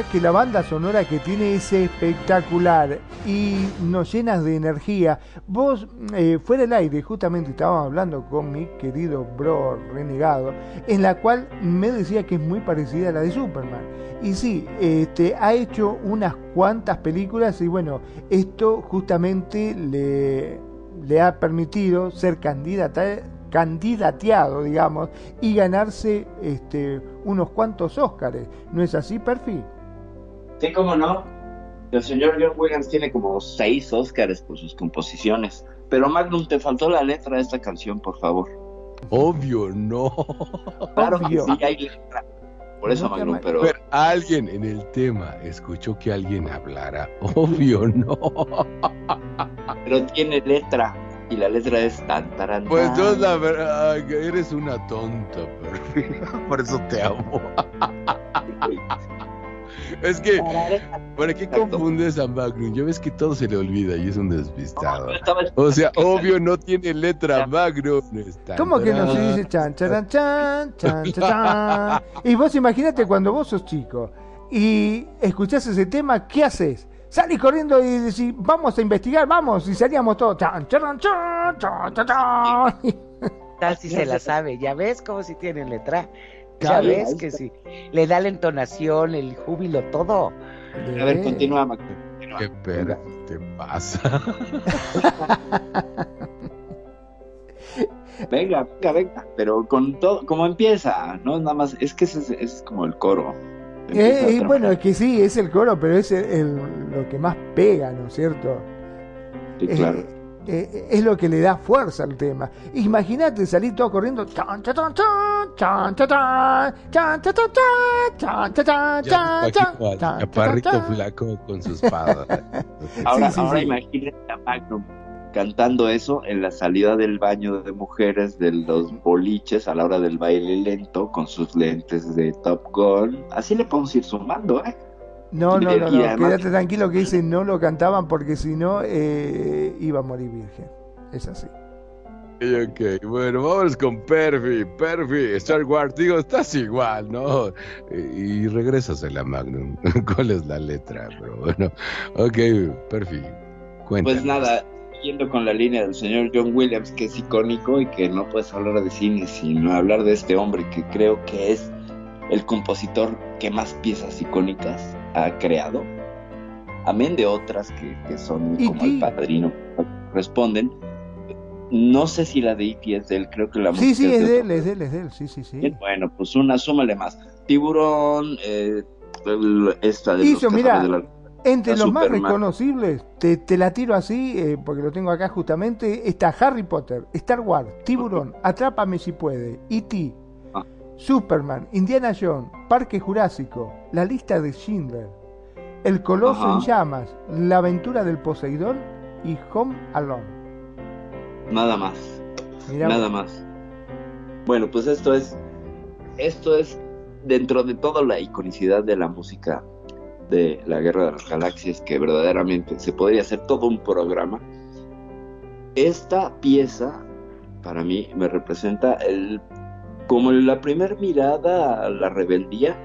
Speaker 6: Que la banda sonora que tiene es espectacular y nos llenas de energía. Vos, eh, fuera del aire, justamente estábamos hablando con mi querido bro renegado, en la cual me decía que es muy parecida a la de Superman. Y sí, este, ha hecho unas cuantas películas y bueno, esto justamente le, le ha permitido ser candidata candidateado, digamos, y ganarse este, unos cuantos Óscares. ¿No es así, Perfi?
Speaker 1: Sí, cómo no. El señor John Williams tiene como seis Óscares por sus composiciones. Pero Magnum, te faltó la letra de esta canción, por favor.
Speaker 3: Obvio, no.
Speaker 1: Claro
Speaker 6: Obvio.
Speaker 1: que sí hay letra. Por eso,
Speaker 6: No,
Speaker 1: Magnum, pero
Speaker 3: Pero alguien en el tema escuchó que alguien hablara. Obvio, no.
Speaker 1: pero tiene letra. Y la letra es tan taran,
Speaker 3: Pues tú la verdad, eres una tonta, pero por eso te amo. Es que, ¿para qué confundes a Magnum? Ya ves que todo se le olvida y es un despistado.
Speaker 1: Yo
Speaker 3: O sea, obvio no tiene letra Magnum.
Speaker 6: ¿Cómo que no se dice chan, charan, chan, chan, chan, chan? Y vos imagínate cuando vos sos chico y escuchás ese tema, ¿qué haces? Salís corriendo y decís, vamos a investigar, vamos, y salíamos todos, chan, charan, chan, chan, chan, chan.
Speaker 2: Tal si se la sabe, ya ves como si tiene letra. Ya ves que sí. Le da la entonación, el júbilo, todo.
Speaker 1: A ver, continúa, continúa.
Speaker 3: ¿Qué pera te pasa?
Speaker 1: Venga, venga, venga. Pero con todo, como empieza, ¿no? Nada más, es que ese es, ese es como el coro.
Speaker 6: Eh, y bueno, es que sí, es el coro, pero es el- el- lo que más pega, ¿no es cierto?
Speaker 1: Sí, claro.
Speaker 6: eh, es lo que le da fuerza al tema. Imagínate salir todo corriendo. Caparrito
Speaker 3: flaco con su espada.
Speaker 1: ahora,
Speaker 6: sí, sí,
Speaker 1: ahora
Speaker 6: sí.
Speaker 1: imagínate a Magnum cantando eso en la salida del baño de mujeres de los boliches a la hora del baile lento con sus lentes de Top Gun. Así le podemos ir sumando, ¿eh?
Speaker 6: No, no, no, no, quédate tranquilo que ese no lo cantaban porque si no eh, iba a morir virgen. Es así.
Speaker 3: Ok, bueno, vamos con Perfi, Perfi, Star Wars, digo, estás igual, ¿no? Y, y regresas a la Magnum. ¿Cuál es la letra? Pero bueno, ok, Perfi, cuéntanos.
Speaker 1: Pues nada, yendo con la línea del señor John Williams, que es icónico y que no puedes hablar de cine sin hablar de este hombre que creo que es el compositor que más piezas icónicas ha creado. Amén de otras que, que son como el padrino, responden. No sé si la de E.T. es de él, creo que la
Speaker 6: Sí,
Speaker 1: música
Speaker 6: sí, es de él, es de él, es de él, sí, sí, sí.
Speaker 1: Bien, Bueno, pues una, súmale más. Tiburón, eh, esta de
Speaker 6: Hizo,
Speaker 1: los
Speaker 6: mira,
Speaker 1: de la-
Speaker 6: Entre
Speaker 1: la
Speaker 6: los más reconocibles, te, te la tiro así, eh, porque lo tengo acá justamente, está Harry Potter, Star Wars, Tiburón, Atrápame si puede, E.T.. Superman, Indiana Jones, Parque Jurásico, La lista de Schindler, El Coloso
Speaker 1: Ajá.
Speaker 6: en llamas, La aventura del Poseidón y Home Alone.
Speaker 1: Nada más.
Speaker 6: Mirá
Speaker 1: Nada
Speaker 6: vos.
Speaker 1: más. Bueno, pues esto es, esto es dentro de toda la iconicidad de la música de la Guerra de las Galaxias, que verdaderamente se podría hacer todo un programa. Esta pieza, para mí, me representa el, como la primera mirada a la rebeldía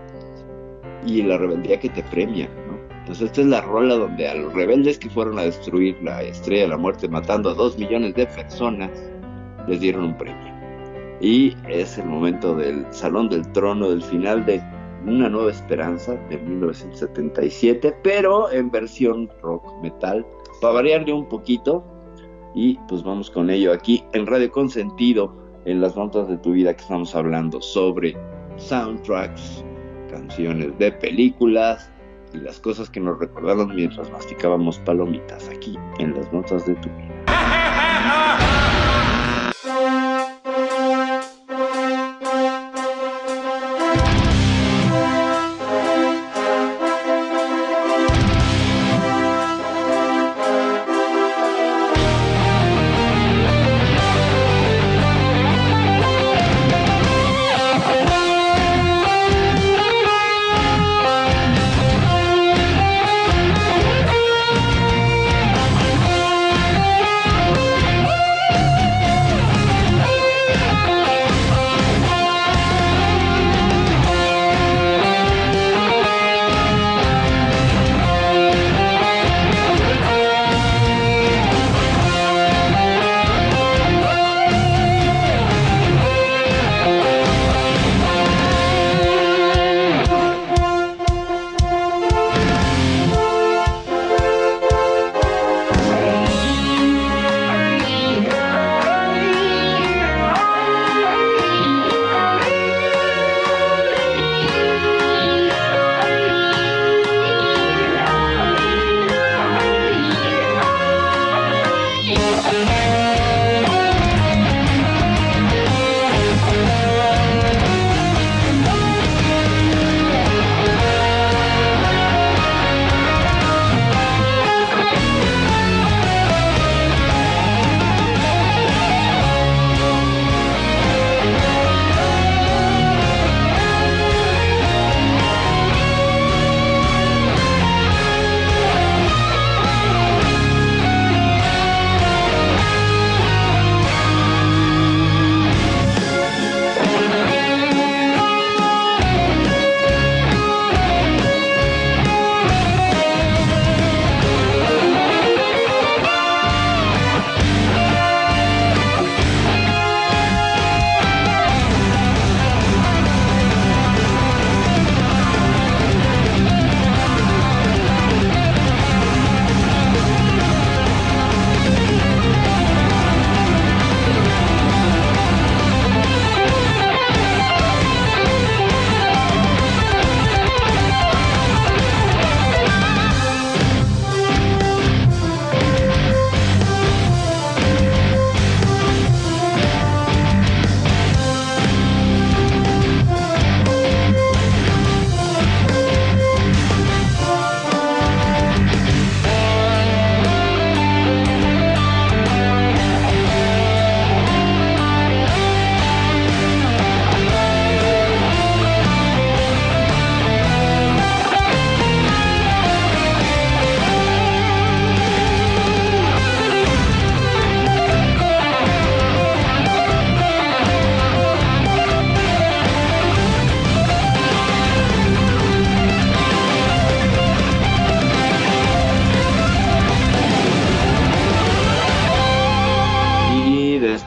Speaker 1: y la rebeldía que te premia, ¿no? Entonces esta es la rola donde a los rebeldes que fueron a destruir la Estrella de la Muerte matando a dos millones de personas, les dieron un premio. Y es el momento del Salón del Trono, del final de Una Nueva Esperanza de 1977, pero en versión rock metal, para variarle un poquito. Y pues vamos con ello aquí en Radio Consentido, en las notas de tu vida que estamos hablando sobre soundtracks, canciones de películas y las cosas que nos recordaron mientras masticábamos palomitas aquí en las notas de tu vida.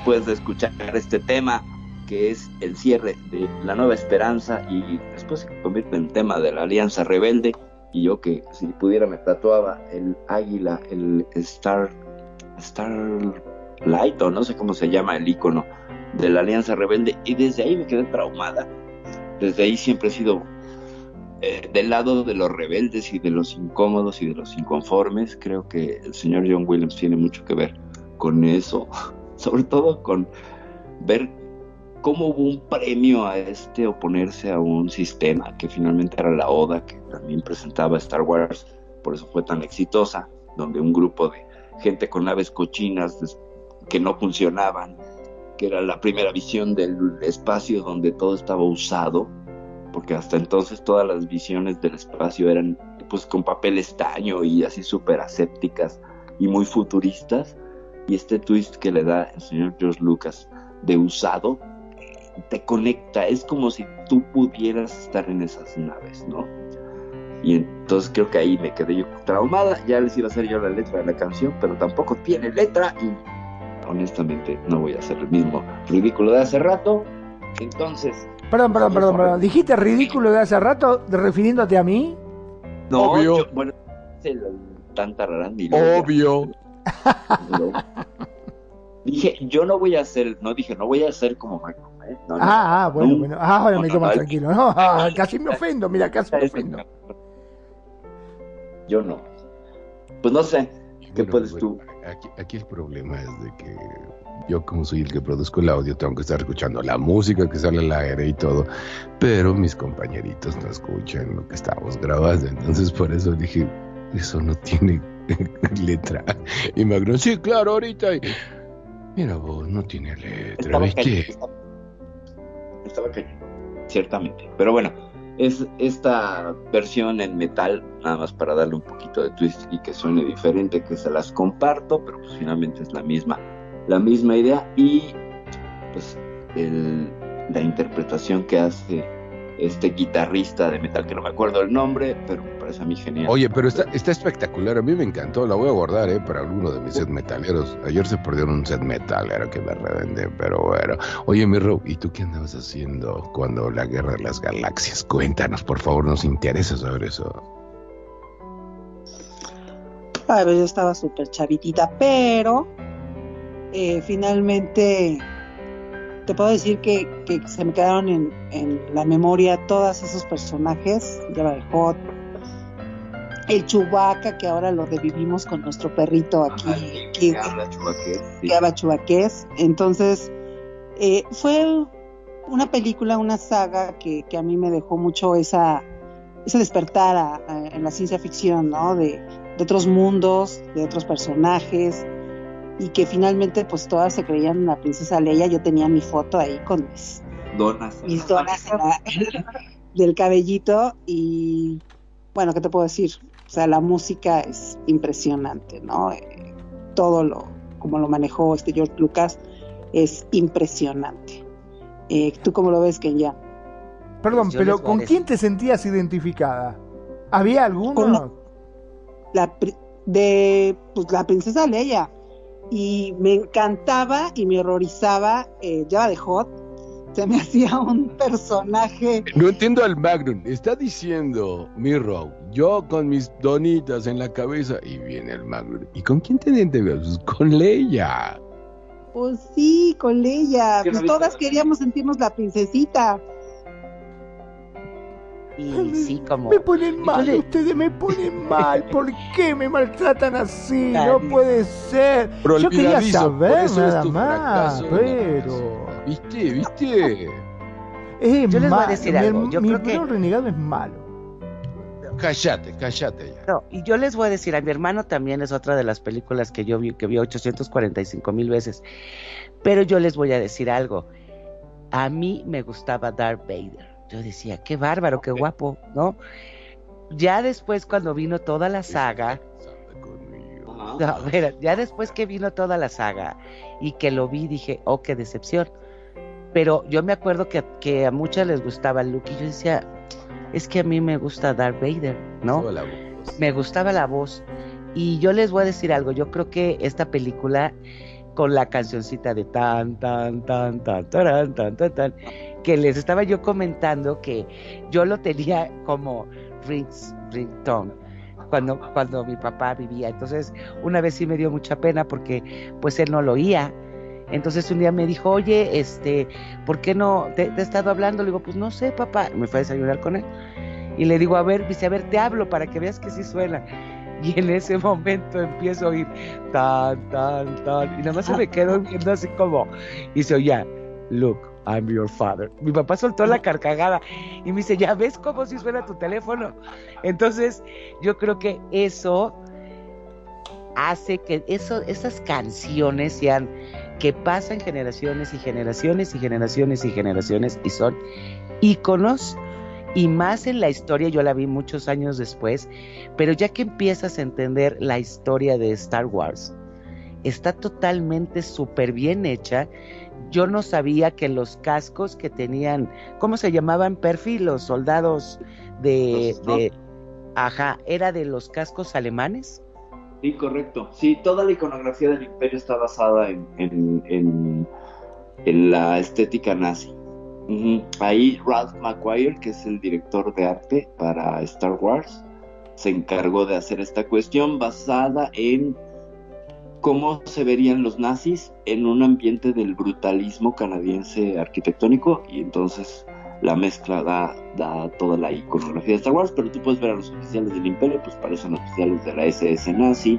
Speaker 1: después de escuchar este tema que es el cierre de la nueva esperanza y después se convierte en tema de la alianza rebelde y yo que si pudiera me tatuaba el águila, el Star Star Light o no sé cómo se llama el icono de la alianza rebelde y desde ahí me quedé traumada. Desde ahí siempre he sido eh, del lado de los rebeldes y de los incómodos y de los inconformes. Creo que el señor John Williams tiene mucho que ver con eso, sobre todo con ver cómo hubo un premio a este oponerse a un sistema que finalmente era la Oda, que también presentaba Star Wars, por eso fue tan exitosa, donde un grupo de gente con naves cochinas que no funcionaban, que era la primera visión del espacio donde todo estaba usado, porque hasta entonces todas las visiones del espacio eran pues con papel estaño y así súper asépticas y muy futuristas, y este twist que le da el señor George Lucas de usado, te conecta, es como si tú pudieras estar en esas naves, ¿no? Y entonces creo que ahí me quedé yo traumada, ya les iba a hacer yo la letra de la canción, pero tampoco tiene letra y honestamente no voy a hacer el mismo ridículo de hace rato. Entonces,
Speaker 6: Perdón, perdón, perdón, perdón. ¿Dijiste ridículo de hace rato refiriéndote a mí?
Speaker 1: no,
Speaker 3: Obvio.
Speaker 1: yo- bueno, el tan tararán
Speaker 3: Obvio.
Speaker 1: Dije, yo no voy a hacer, no dije, no voy a hacer como Michael, ¿eh? No, no.
Speaker 6: Ah, ah, bueno,
Speaker 1: No.
Speaker 6: bueno. Ah, ahora me quedo más tranquilo. No, ah, casi me ofendo, mira, casi me ofendo.
Speaker 1: Yo no. Pues no sé, ¿qué
Speaker 3: Bueno,
Speaker 1: puedes
Speaker 3: bueno,
Speaker 1: tú?
Speaker 3: Aquí, aquí el problema es de que yo como soy el que produzco el audio tengo que estar escuchando la música que sale al aire y todo, pero mis compañeritos no escuchan lo que estamos grabando, entonces por eso dije, eso no tiene letra. Y Magno, sí, claro, ahorita. y- Mira vos, no tiene letra,
Speaker 1: Estaba
Speaker 3: ¿viste?
Speaker 1: cañón, Estaba cañón, ciertamente. Pero bueno, es esta versión en metal, nada más para darle un poquito de twist y que suene diferente, que se las comparto, pero pues finalmente es la misma, la misma idea y pues el- la interpretación que hace este guitarrista de metal, que no me acuerdo el nombre, pero me parece a mí genial.
Speaker 3: Oye, pero está, está espectacular, a mí me encantó, la voy a guardar, ¿eh? Para alguno de mis set metaleros. Ayer se perdieron un set metalero que me revende, pero bueno. Oye, mi Rob, ¿y tú qué andabas haciendo cuando la guerra de las galaxias? Cuéntanos, por favor, nos interesa saber eso.
Speaker 7: Ay, pues yo estaba súper chavitita, pero eh, finalmente te puedo decir que, que se me quedaron en, en la memoria todos esos personajes, de Hot, el Chubaca, que ahora lo revivimos con nuestro perrito aquí,
Speaker 1: Ajá, que habla chubaqués, sí.
Speaker 7: que habla chubaqués. Entonces, eh, fue una película, una saga que, que a mí me dejó mucho esa, ese despertar a- a- en la ciencia ficción, ¿no? De, de otros mundos, de otros personajes, y que finalmente pues todas se creían en la princesa Leia. Yo tenía mi foto ahí con mis,
Speaker 1: Donas.
Speaker 7: mis donas en la- del cabellito y bueno, ¿qué te puedo decir? O sea, la música es impresionante, ¿no? Eh, todo lo, como lo manejó este George Lucas, es impresionante. Eh, ¿Tú cómo lo ves, Kenya?
Speaker 6: Perdón,
Speaker 2: Pues
Speaker 6: pero ¿con quién te sentías identificada? ¿Había alguno?
Speaker 7: Con- La, pri- de pues, la princesa Leia. Y me encantaba y me horrorizaba eh, Java de Hot. Se me hacía un personaje
Speaker 3: No entiendo al Magnum. Está diciendo, mi Rob, yo con mis donitas en la cabeza y viene el Magnum. ¿Y con quién te identificas? Pues con Leia.
Speaker 7: Pues sí, con Leia.
Speaker 1: ¿Qué no
Speaker 7: Pues todas queríamos sentirnos la princesita.
Speaker 2: Y sí, como...
Speaker 6: Me ponen mal,
Speaker 2: le-
Speaker 6: ustedes me ponen mal. ¿Por qué me maltratan así? No puede ser.
Speaker 3: Pero
Speaker 6: Yo quería saber nada
Speaker 3: tu
Speaker 6: más,
Speaker 3: fracaso,
Speaker 6: pero...
Speaker 3: ¿Viste? ¿Viste?
Speaker 6: Es
Speaker 2: Yo les voy a
Speaker 6: malo.
Speaker 2: decir
Speaker 6: mi,
Speaker 2: algo, yo
Speaker 6: mi
Speaker 2: creo
Speaker 6: hermano renegado es malo.
Speaker 3: Cállate, cállate ya.
Speaker 2: No, y yo les voy a decir, a mi hermano también es otra de las películas que yo vi, que vi 845 mil veces. Pero yo les voy a decir algo. A mí me gustaba Darth Vader. Yo decía, qué bárbaro, qué guapo, ¿no? Ya después, cuando vino toda la saga, no, ya después que vino toda la saga y que lo vi, dije, oh, qué decepción. Pero yo me acuerdo que, que a muchas les gustaba Luke y yo decía, es que a mí me gusta Darth Vader, ¿no?
Speaker 3: Toda la voz.
Speaker 2: me gustaba la voz. Y yo les voy a decir algo, yo creo que esta película con la cancioncita de tan, tan, tan, tan, tan, tan, tan, tan, que les estaba yo comentando que yo lo tenía como rings, ringtone. Cuando, cuando mi papá vivía. Entonces, una vez sí me dio mucha pena porque pues él no lo oía. Entonces un día me dijo, oye, este, ¿por qué no te, te he estado hablando? Le digo, pues no sé, papá. Me fue a desayunar con él. Y le digo, a ver, dice, a ver, te hablo para que veas que sí suena. Y en ese momento empiezo a oír tan, tan, tan. Y nada más se me quedó viendo así como. Y se oía, look, I'm your father. Mi papá soltó la carcajada y me dice, ¿ya ves cómo si suena tu teléfono? Entonces, yo creo que eso hace que eso, esas canciones sean que pasan generaciones y generaciones y generaciones y generaciones y son íconos y más en la historia, yo la vi muchos años después, pero ya que empiezas a entender la historia de Star Wars, está totalmente súper bien hecha. Yo no sabía que los cascos que tenían, ¿cómo se llamaban? Perfil, los soldados de,
Speaker 1: Los
Speaker 2: de ajá, era de los cascos alemanes.
Speaker 1: Sí, correcto. Sí, toda la iconografía del imperio está basada en, en, en- en la estética nazi. Ujú. Ahí Ralph McQuire, que es el director de arte para Star Wars, se encargó de hacer esta cuestión basada en cómo se verían los nazis en un ambiente del brutalismo canadiense arquitectónico y entonces la mezcla da, da toda la iconografía de Star Wars, pero tú puedes ver a los oficiales del imperio, pues parecen oficiales de la SS nazi,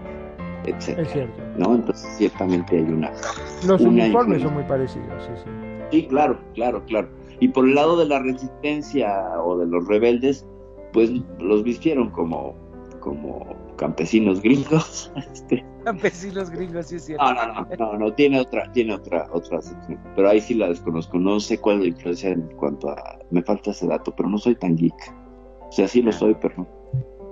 Speaker 1: etc.
Speaker 6: Es cierto.
Speaker 1: ¿no? Entonces ciertamente hay una...
Speaker 6: Los
Speaker 1: una
Speaker 6: uniformes son muy parecidos, sí, sí.
Speaker 1: Sí, claro, claro, claro. Y por el lado de la resistencia o de los rebeldes, pues los vistieron como, como campesinos gringos. Este,
Speaker 2: Campesinos gringos, sí es cierto.
Speaker 1: no, no, no, no, no, tiene otra, tiene otra, otra sección. Pero ahí sí la desconozco. No sé cuál es la influencia en cuanto a. Me falta ese dato, pero no soy tan geek. O sea, sí lo soy, pero no.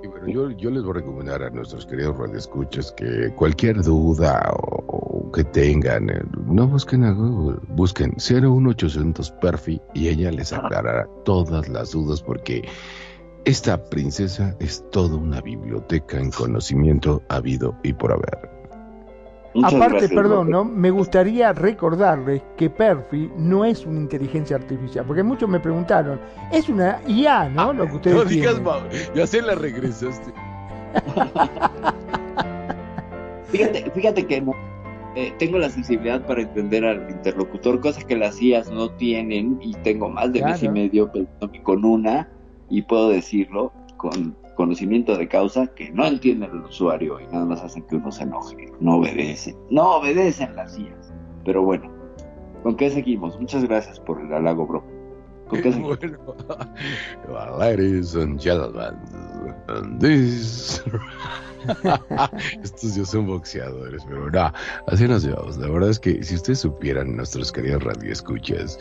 Speaker 3: Y bueno, yo, yo les voy a recomendar a nuestros queridos radioescuchas que cualquier duda o, o que tengan, eh, no busquen a Google, busquen 01800 Perfi y ella les aclarará todas las dudas porque esta princesa es toda una biblioteca en conocimiento habido y por haber.
Speaker 1: Muchas
Speaker 6: Aparte,
Speaker 1: gracias,
Speaker 6: perdón. ¿no? Me gustaría recordarles que Perfi no es una inteligencia artificial, porque muchos me preguntaron, es una IA, ¿no? Lo que ustedes
Speaker 3: No digas,
Speaker 6: tienen.
Speaker 3: ma- ya se la regresaste.
Speaker 1: Fíjate, fíjate que no, eh, tengo la sensibilidad para entender al interlocutor, cosa que las IAs no tienen, y tengo más de mes y medio con una, y puedo decirlo con conocimiento de causa, que no entienden el usuario y nada más hacen que uno se enoje, no obedecen, no obedecen las IAs. Pero bueno, ¿con qué seguimos? Muchas gracias por el halago, bro. ¿Con qué seguimos?
Speaker 3: Bueno, ladies and gentlemen, and this... Estos ya son boxeadores, pero no, así nos llevamos. La verdad es que si ustedes supieran, nuestros queridos radioescuchas,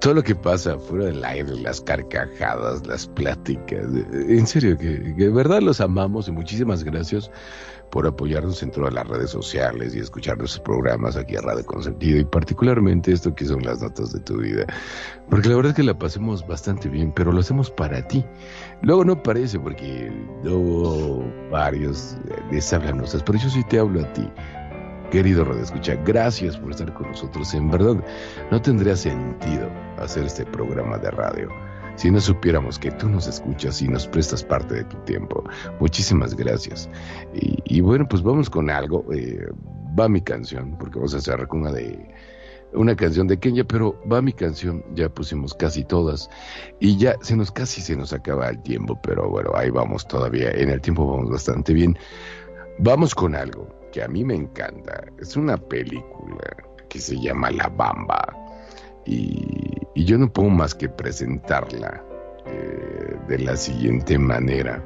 Speaker 3: todo lo que pasa fuera del aire, las carcajadas, las pláticas, eh, en serio, que, que de verdad los amamos y muchísimas gracias por apoyarnos en todas las redes sociales y escuchar nuestros programas aquí a Radio Consentido y particularmente esto que son las notas de tu vida. Porque la verdad es que la pasemos bastante bien, pero lo hacemos para ti. Luego no parece porque luego varios les hablan cosas, pero yo sí te hablo a ti. Querido Radio Escucha, gracias por estar con nosotros. En verdad, no tendría sentido hacer este programa de radio si no supiéramos que tú nos escuchas y nos prestas parte de tu tiempo. Muchísimas gracias. Y, bueno, pues vamos con algo. eh, va mi canción, porque vamos a cerrar con una de una canción de Kenia, pero va mi canción, ya pusimos casi todas y ya se nos casi se nos acaba el tiempo, pero bueno, ahí vamos todavía, en el tiempo vamos bastante bien. Vamos con algo que a mí me encanta, es una película que se llama La Bamba y, yo no puedo más que presentarla eh, de la siguiente manera.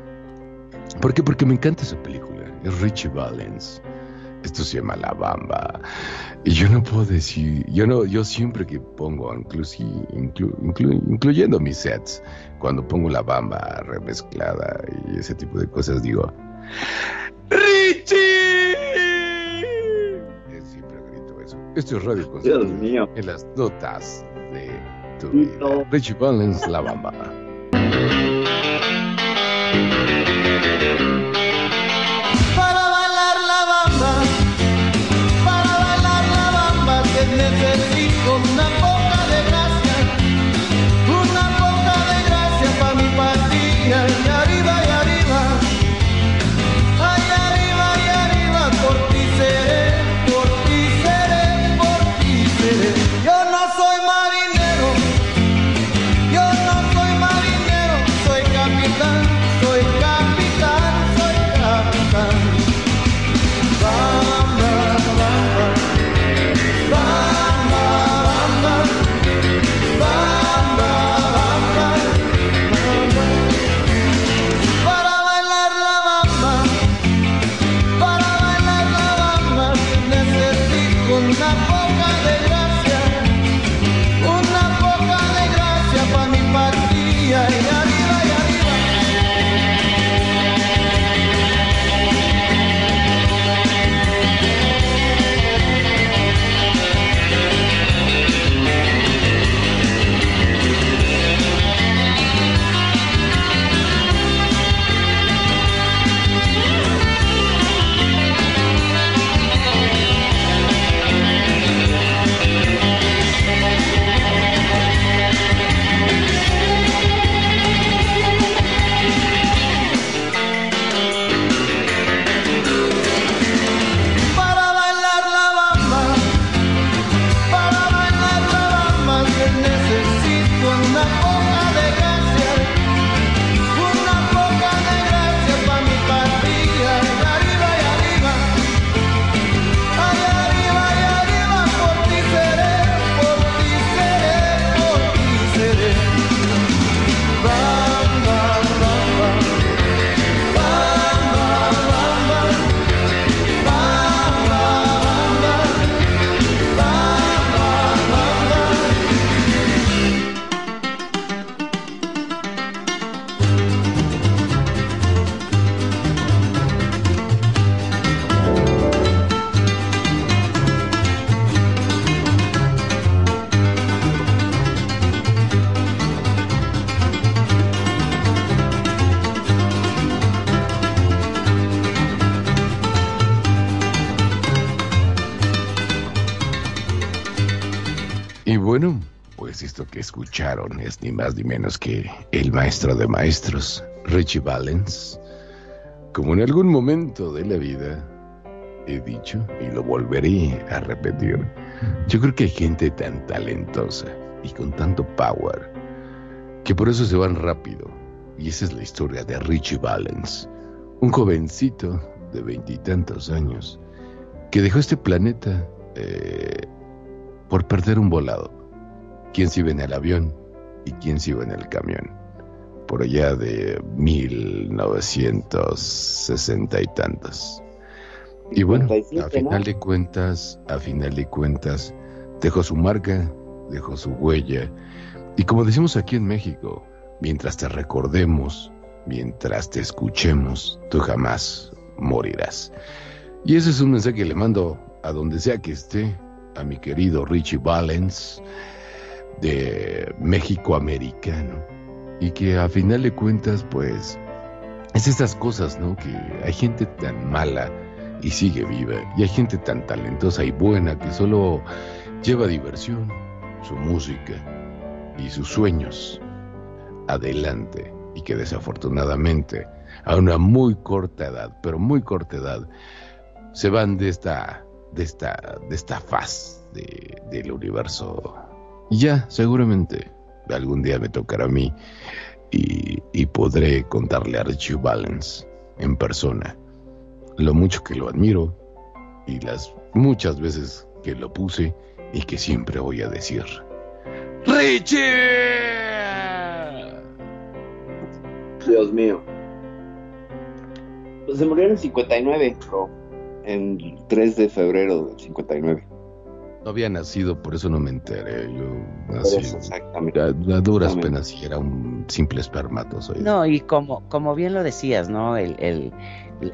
Speaker 3: ¿Por qué? Porque me encanta esa película, es Richie Valens. Esto se llama La Bamba. Y yo no puedo decir, yo no, yo siempre que pongo, inclusi, inclu- inclu- incluyendo mis sets, cuando pongo la bamba remezclada y ese tipo de cosas, digo, ¡Richie! Esto es Radio
Speaker 1: Dios mío.
Speaker 3: En las notas de tu vida. Richie Valens, La Bamba.
Speaker 9: Para bailar la bamba, para bailar la
Speaker 12: necesito
Speaker 3: esto que escucharon es ni más ni menos que el maestro de maestros, Richie Valens. Como en algún momento de la vida he dicho y lo volveré a repetir, yo creo que hay gente tan talentosa y con tanto power que por eso se van rápido. Y esa es la historia de Richie Valens, un jovencito de veintitantos años que dejó este planeta eh, por perder un volado. ¿Quién se iba en el avión y quién se iba en el camión? Por allá de 1960 y tantos. Y bueno,
Speaker 1: 57,
Speaker 3: a final
Speaker 1: ¿no?
Speaker 3: de cuentas, a final de cuentas, dejó su marca, dejó su huella. Y como decimos aquí en México, mientras te recordemos, mientras te escuchemos, tú jamás morirás. Y ese es un mensaje que le mando a donde sea que esté, a mi querido Richie Valens, de México americano. Y que a final de cuentas, pues, es estas cosas, ¿no? Que hay gente tan mala y sigue viva. Y hay gente tan talentosa y buena que solo lleva diversión, su música y sus sueños adelante. Y que desafortunadamente, a una muy corta edad, pero muy corta edad, se van de esta, de esta, de esta faz de- del universo. Ya, seguramente, algún día me tocará a mí y, y podré contarle a Richie Valens en persona lo mucho que lo admiro y las muchas veces que lo puse y que siempre voy a decir. ¡Richie!
Speaker 1: Dios mío. Pues se murió en el 59, bro. En el 3 de febrero del 59.
Speaker 3: No había nacido, por eso no me enteré. Yo nací
Speaker 1: exactamente.
Speaker 3: a, a duras
Speaker 1: Exactamente.
Speaker 3: penas y era un simple espermatozoide.
Speaker 2: No, y como, como bien lo decías, ¿no? El, el-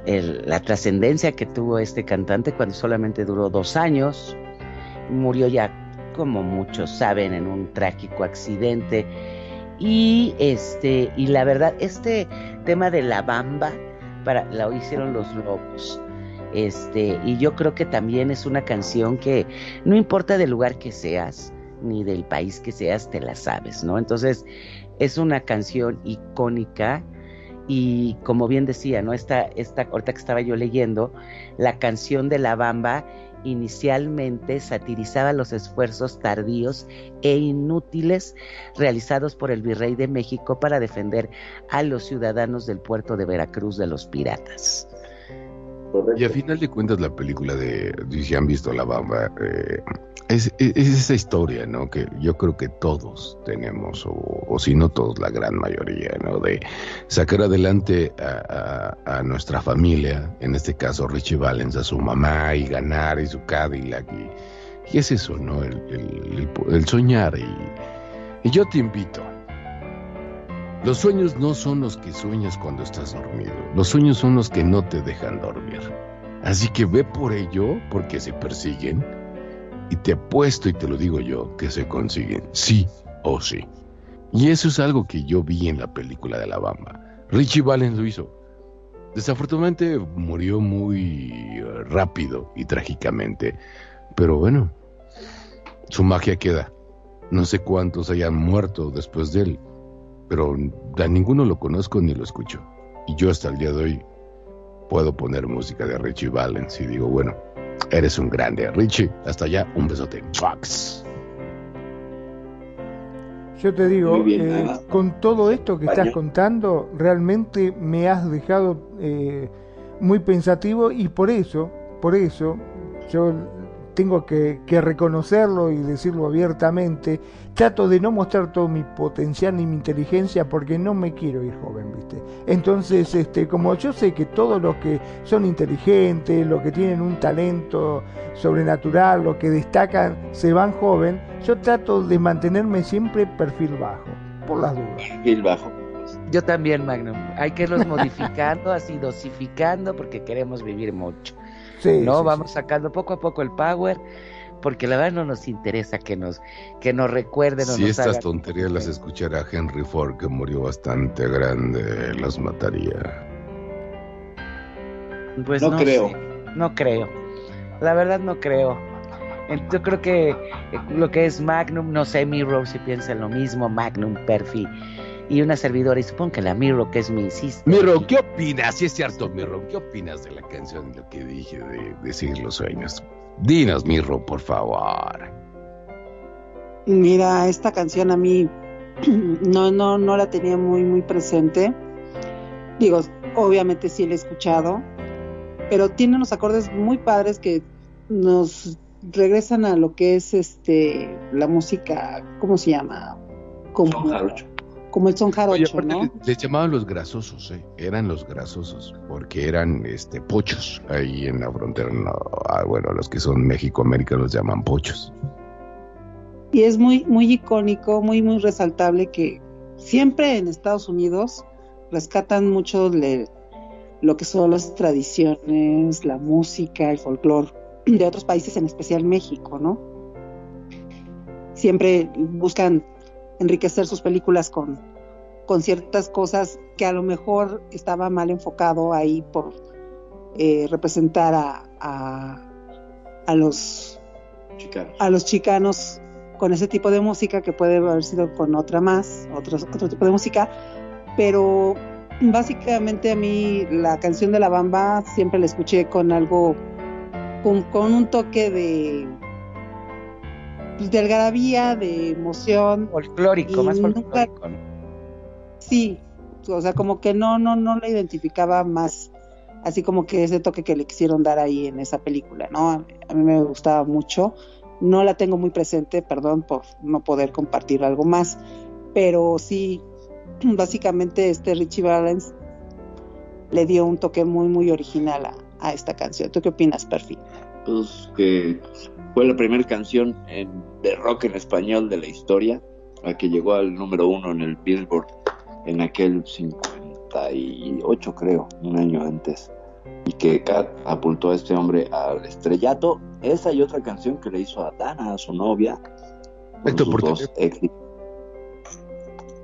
Speaker 2: el- la trascendencia que tuvo este cantante cuando solamente duró dos años, murió ya, como muchos saben, en un trágico accidente. Y este, y la verdad, este tema de la bamba, para, lo hicieron los lobos. Este, y yo creo que también es una canción que no importa del lugar que seas, ni del país que seas, te la sabes, ¿no? Entonces, es una canción icónica y como bien decía, ¿no? Esta, esta, ahorita que estaba yo leyendo, la canción de La Bamba inicialmente satirizaba los esfuerzos tardíos e inútiles realizados por el virrey de México para defender a los ciudadanos del puerto de Veracruz de los piratas.
Speaker 3: Y a final de cuentas la película de, si han visto La Bamba, eh, es, es- es esa historia, ¿no? Que yo creo que todos tenemos, o, o si no todos, la gran mayoría, ¿no? De sacar adelante a, a- a nuestra familia, en este caso Richie Valens, a su mamá y ganar y su Cadillac. Y, y es eso, ¿no? El, el- el- el soñar. Y, y yo te invito. Los sueños no son los que sueñas cuando estás dormido. Los sueños son los que no te dejan dormir. Así que ve por ello porque se persiguen y te apuesto y te lo digo yo que se consiguen, sí o sí. Y eso es algo que yo vi en la película de La Bamba. Richie Valens lo hizo. Desafortunadamente murió muy eh, rápido y trágicamente, pero bueno, su magia queda. No sé cuántos hayan muerto después de él, pero a ninguno lo conozco ni lo escucho. Y yo hasta el día de hoy puedo poner música de Richie Valens y digo, bueno, eres un grande. Richie, hasta allá, un besote. Fox.
Speaker 6: Yo te digo,
Speaker 1: bien,
Speaker 6: eh, con todo esto que estás contando, realmente me has dejado eh, muy pensativo y por eso, por eso, yo tengo que, que reconocerlo y decirlo abiertamente, trato de no mostrar todo mi potencial ni mi inteligencia porque no me quiero ir joven, ¿viste? Entonces, este, como yo sé que todos los que son inteligentes, los que tienen un talento sobrenatural, los que destacan, se van joven, yo trato de mantenerme siempre perfil bajo, por las dudas.
Speaker 1: Perfil bajo.
Speaker 2: Yo también, Magnum. Hay que irlos modificando, así dosificando, porque queremos vivir mucho.
Speaker 6: Sí,
Speaker 2: no,
Speaker 6: sí,
Speaker 2: vamos sacando poco a poco el power, porque la verdad no nos interesa que nos, que nos recuerden o
Speaker 3: Si
Speaker 2: nos
Speaker 3: estas
Speaker 2: hagan-
Speaker 3: tonterías las escuchara Henry Ford, que murió bastante grande, las mataría.
Speaker 2: Pues
Speaker 1: No
Speaker 2: no,
Speaker 1: creo.
Speaker 2: sé, no creo. La verdad no creo. En- Yo creo que eh, lo que es Magnum, no sé, Mirror si piensa lo mismo, Magnum, Perfi y una servidora, y supongo que la Mirror, que es mi sister.
Speaker 3: Miro, ¿qué opinas? Si es cierto, Miro, ¿qué opinas de la canción y lo que dije de decir los sueños? Dinos, Miro, por favor.
Speaker 7: Mira, esta canción a mí no, no, no la tenía muy, muy presente. Digo, obviamente sí la he escuchado, pero tiene unos acordes muy padres que nos regresan a lo que es este la música, ¿cómo se llama? Como,
Speaker 1: Son jarocho.
Speaker 7: Como el son jarocho, ¿no?
Speaker 3: le- les llamaban los grasosos, ¿eh? Eran los grasosos, porque eran este pochos ahí en la frontera. no, ah, bueno, los que son México-América los llaman pochos.
Speaker 7: Y es muy, muy icónico, muy, muy resaltable que siempre en Estados Unidos rescatan mucho le- lo que son las tradiciones, la música, el folclore de otros países, en especial México, ¿no? Siempre buscan enriquecer sus películas con, con ciertas cosas que a lo mejor estaba mal enfocado ahí por eh, representar a, a, a los
Speaker 1: Chicanos.
Speaker 7: a los chicanos con ese tipo de música que puede haber sido con otra más, otro, otro tipo de música, pero básicamente a mí la canción de la bamba siempre la escuché con algo, con, con un toque de, pues, de algarabía, de emoción,
Speaker 2: Folclórico,
Speaker 7: y
Speaker 2: más
Speaker 7: nunca-
Speaker 2: folclórico. ¿no?
Speaker 7: sí, o sea, como que no, no, no la identificaba más, así como que ese toque que le quisieron dar ahí en esa película, ¿no? A mí, a mí me gustaba mucho, no la tengo muy presente, perdón por no poder compartir algo más, pero sí, básicamente este Richie Valens le dio un toque muy, muy original a, a esta canción. ¿Tú qué opinas, Perfi?
Speaker 1: Pues que fue la primera canción en- de rock en español de la historia, la que llegó al número uno en el Billboard en aquel 58, creo, un año antes, y que apuntó a este hombre al estrellato. Esa y otra canción que le hizo a Dana, a su novia, sus
Speaker 3: Porter.
Speaker 1: dos.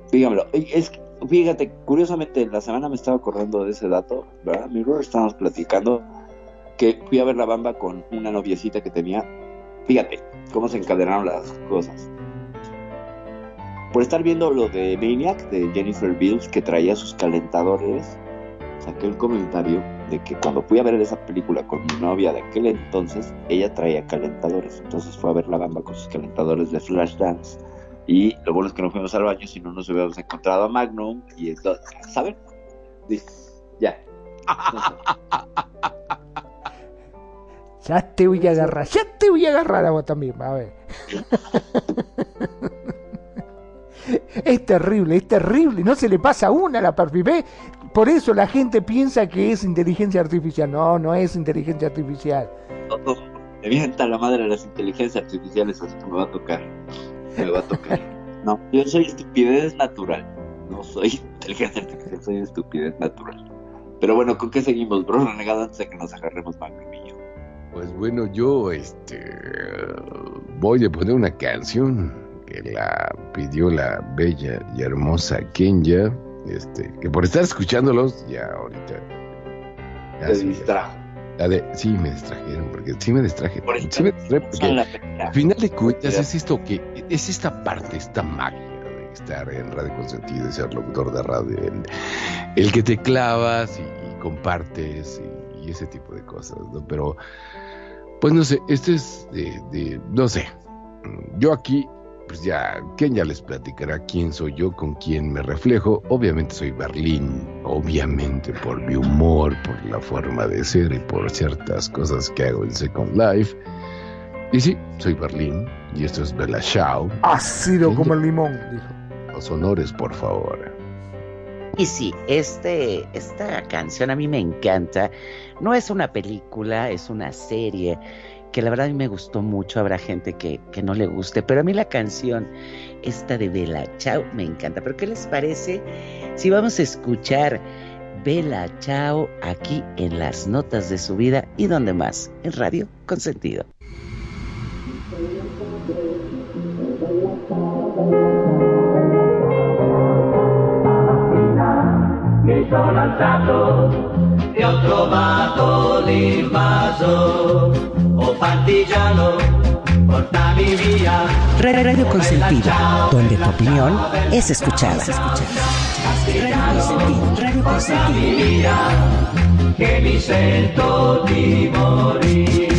Speaker 1: Dígamelo, es que, fíjate, curiosamente, la semana me estaba acordando de ese dato, ¿verdad? Mirror, estábamos platicando que fui a ver La Bamba con una noviecita que tenía. Fíjate cómo se encadenaron las cosas. Por estar viendo lo de Maniac de Jennifer Bills que traía sus calentadores, saqué el comentario de que cuando fui a ver esa película con mi novia de aquel entonces, ella traía calentadores. Entonces fue a ver La Bamba con sus calentadores de Flashdance. Y lo bueno es que no fuimos al baño, si no nos hubiéramos encontrado a Magnum. Y entonces, ¿saben? Dice, ya. No.
Speaker 6: Ya te voy a agarrar, ya te voy a agarrar a vos también, a ver. Es terrible, es terrible, no se le pasa una a la perfil. ¿Ve? Por eso la gente piensa que es inteligencia artificial. No, no es inteligencia artificial.
Speaker 1: Todo. Me mienta la madre de las inteligencias artificiales, así que me va a tocar. Me va a tocar. No, yo soy estupidez natural. No soy inteligencia artificial, soy estupidez natural. Pero bueno, ¿con qué seguimos, bro? Renegado antes de que nos agarremos Magnum y yo.
Speaker 3: Pues bueno, yo este voy a poner una canción que la pidió la bella y hermosa Kenya, este, que por estar escuchándolos ya ahorita. ya
Speaker 1: Te
Speaker 3: sí,
Speaker 1: distrajo.
Speaker 3: la de- sí, me distrajeron, porque sí me distraje.
Speaker 1: Por
Speaker 3: Sí me distraje porque al final de cuentas es esto que es esta parte, esta magia de estar en Radio Consentido, de ser locutor de radio, el, el que te clavas y, y compartes y, y ese tipo de cosas, ¿no? Pero, pues no sé, esto es de, de- no sé, yo aquí, pues ya, ¿quién ya les platicará quién soy yo, con quién me reflejo? Obviamente soy Berlín, obviamente por mi humor, por la forma de ser y por ciertas cosas que hago en Second Life. Y sí, soy Berlín y esto es Bella Ciao.
Speaker 6: Ácido como el limón, dijo.
Speaker 3: Los honores, por favor.
Speaker 2: Y sí, este, esta canción a mí me encanta. No es una película, es una serie que la verdad a mí me gustó mucho. Habrá gente que, que no le guste, pero a mí la canción, esta de Bella Chao, me encanta. Pero ¿qué les parece si vamos a escuchar Bella Chao aquí en las notas de su vida y donde más? En Radio Consentido.
Speaker 9: Sono alzato e ho trovato l'invaso. Oh partigiano, portami via.
Speaker 2: Ra- Radio Consentido, donde tu opinión es escuchada. Radio
Speaker 9: Portami via, che mi sento di morire.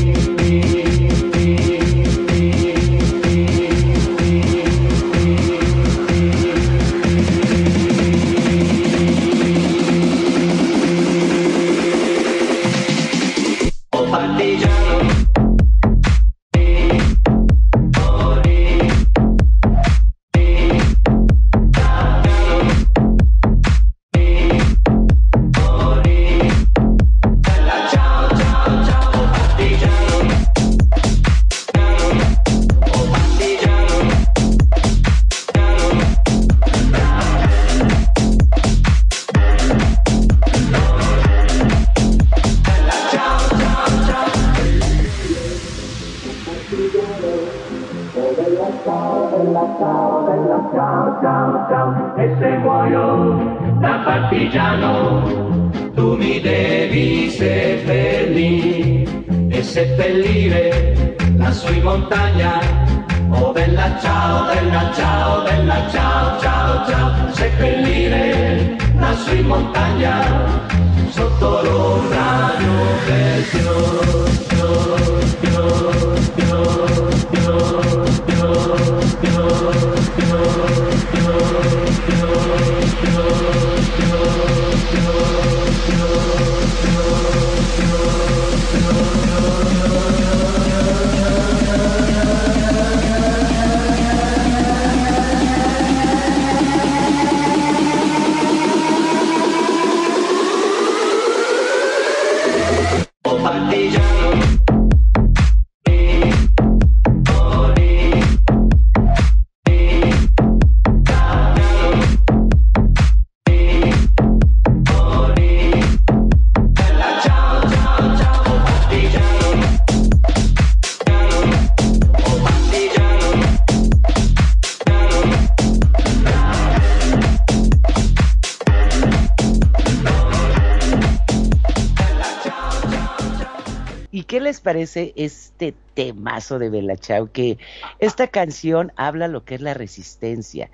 Speaker 2: Este temazo de Bella Chao? Que esta canción habla lo que es la resistencia.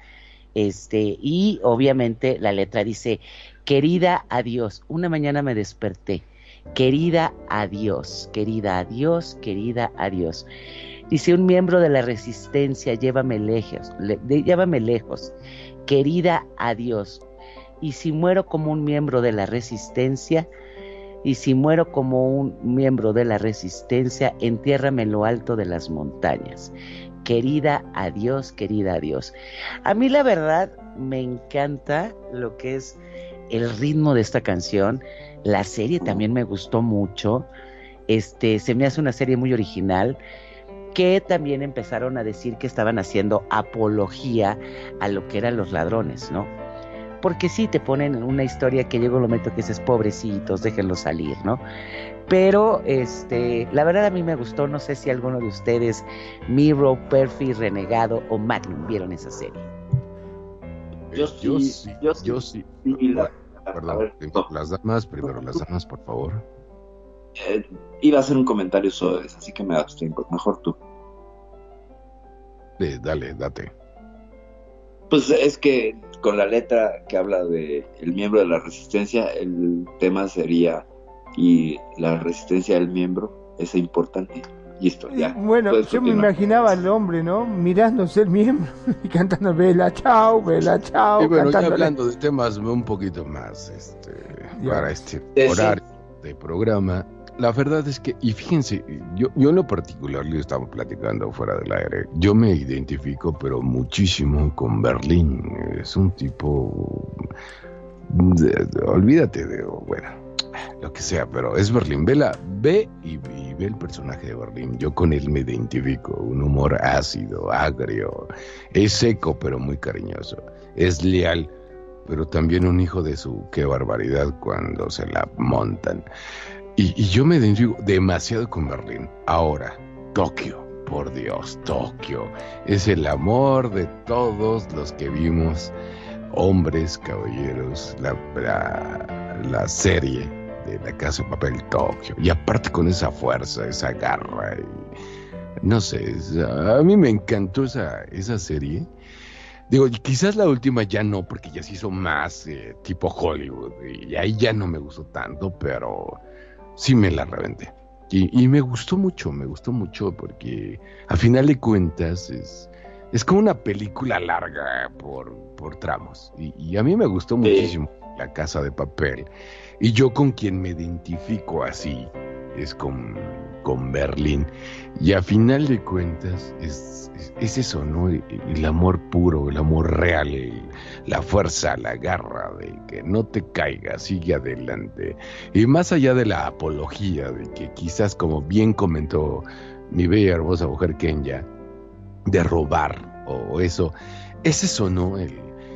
Speaker 2: Este, y obviamente la letra dice, querida adiós, una mañana me desperté, querida adiós, querida adiós, querida adiós. Dice un miembro de la resistencia, llévame lejos, llévame lejos, querida adiós. Y si muero como un miembro de la resistencia, y si muero como un miembro de la resistencia, entiérrame en lo alto de las montañas. Querida adiós, querida adiós. A mí la verdad me encanta lo que es el ritmo de esta canción. La serie también me gustó mucho. Este, se me hace una serie muy original que también empezaron a decir que estaban haciendo apología a lo que eran los ladrones, ¿no? Porque sí te ponen en una historia que llega un momento que dices, pobrecitos, déjenlos salir, ¿no? Pero este, la verdad a mí me gustó, no sé si alguno de ustedes, Miro, Perfy, Renegado o Magnum vieron esa serie.
Speaker 1: Yo
Speaker 3: Eh, yo
Speaker 1: sí,
Speaker 3: sí,
Speaker 1: yo sí.
Speaker 3: yo sí.
Speaker 1: Sí, la- a
Speaker 3: Perdón,
Speaker 1: ver, no,
Speaker 3: las damas, primero las damas, por favor.
Speaker 1: eh, iba a hacer un comentario sobre eso, así que me abstengo. Mejor tú.
Speaker 3: Eh, dale, date.
Speaker 1: Pues es que con la letra que habla de el miembro de la resistencia, el tema sería y la resistencia del miembro es importante. Listo, ya.
Speaker 6: Bueno, yo me
Speaker 1: continuar.
Speaker 6: imaginaba al hombre, ¿no? Mirándose el miembro y cantando Vela Chao, Vela Chao.
Speaker 3: y bueno, ya hablando de temas un poquito más este, para este
Speaker 1: Sí, sí.
Speaker 3: horario de programa, la verdad es que, y fíjense, yo, yo en lo particular, le estamos platicando fuera del aire, yo me identifico, pero muchísimo con Berlín. Es un tipo. de- de- olvídate de, bueno, lo que sea, pero es Berlín. Ve, la- ve y, y ve el personaje de Berlín. Yo con él me identifico. Un humor ácido, agrio. Es seco, pero muy cariñoso. Es leal, pero también un hijo de su. Qué barbaridad cuando se la montan. Y, yo me identifico demasiado con Berlín. Ahora, Tokio, por Dios, Tokio. Es el amor de todos los que vimos, hombres, caballeros, la, la, serie de la Casa de Papel Tokio. Y aparte con esa fuerza, esa garra. y- no sé, a mí me encantó esa, esa serie. Digo, quizás la última ya no, porque ya se hizo más eh, tipo Hollywood. Y ahí ya no me gustó tanto, pero sí me la reventé. Y, y me gustó mucho, me gustó mucho porque a final de cuentas es, es como una película larga por, por tramos. Y, y a mí me gustó muchísimo La Casa de Papel. Y yo con quien me identifico así es con, con Berlín. Y a final de cuentas es, es, es eso, ¿no? El, el amor puro, el amor real, el- la fuerza, la garra de que no te caigas, sigue adelante. Y más allá de la apología, de que quizás como bien comentó mi bella hermosa mujer Kenya, de robar o eso, es eso, ¿no? El,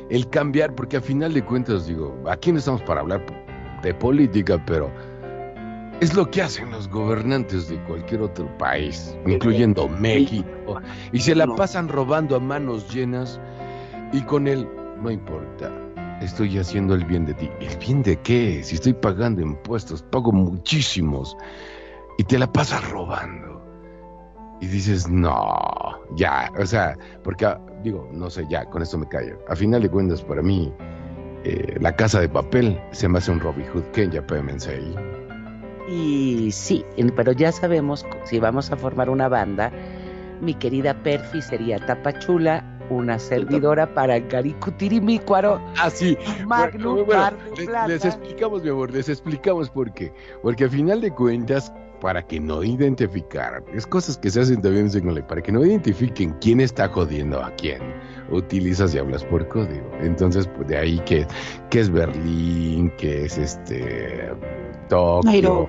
Speaker 3: el cambiar, porque a final de cuentas digo, aquí no estamos para hablar de política, pero es lo que hacen los gobernantes de cualquier otro país, incluyendo México, y se la pasan robando a manos llenas y con él, no importa, estoy haciendo el bien de ti. ¿El bien de qué? Si estoy pagando impuestos, pago muchísimos, y te la pasas robando. Y dices, no, ya, o sea, porque, ah, digo, no sé, ya, con esto me callo. A final de cuentas, para mí, eh, la casa de papel se me hace un Robin Hood Kenya ahí.
Speaker 2: Y sí, pero ya sabemos, si vamos a formar una banda, mi querida Perfi sería Tapachula, una servidora para Garicutirimícuaro,
Speaker 3: Ah, sí.
Speaker 2: Magnum,
Speaker 3: Bueno, bueno, les, explicamos, mi amor, les explicamos por qué. Porque a final de cuentas, para que no identificaran, es cosas que se hacen también en para que no identifiquen quién está jodiendo a quién, utilizas y hablas por código. Entonces, pues de ahí que, que es Berlín, que es este Tokio,
Speaker 7: Nairobi.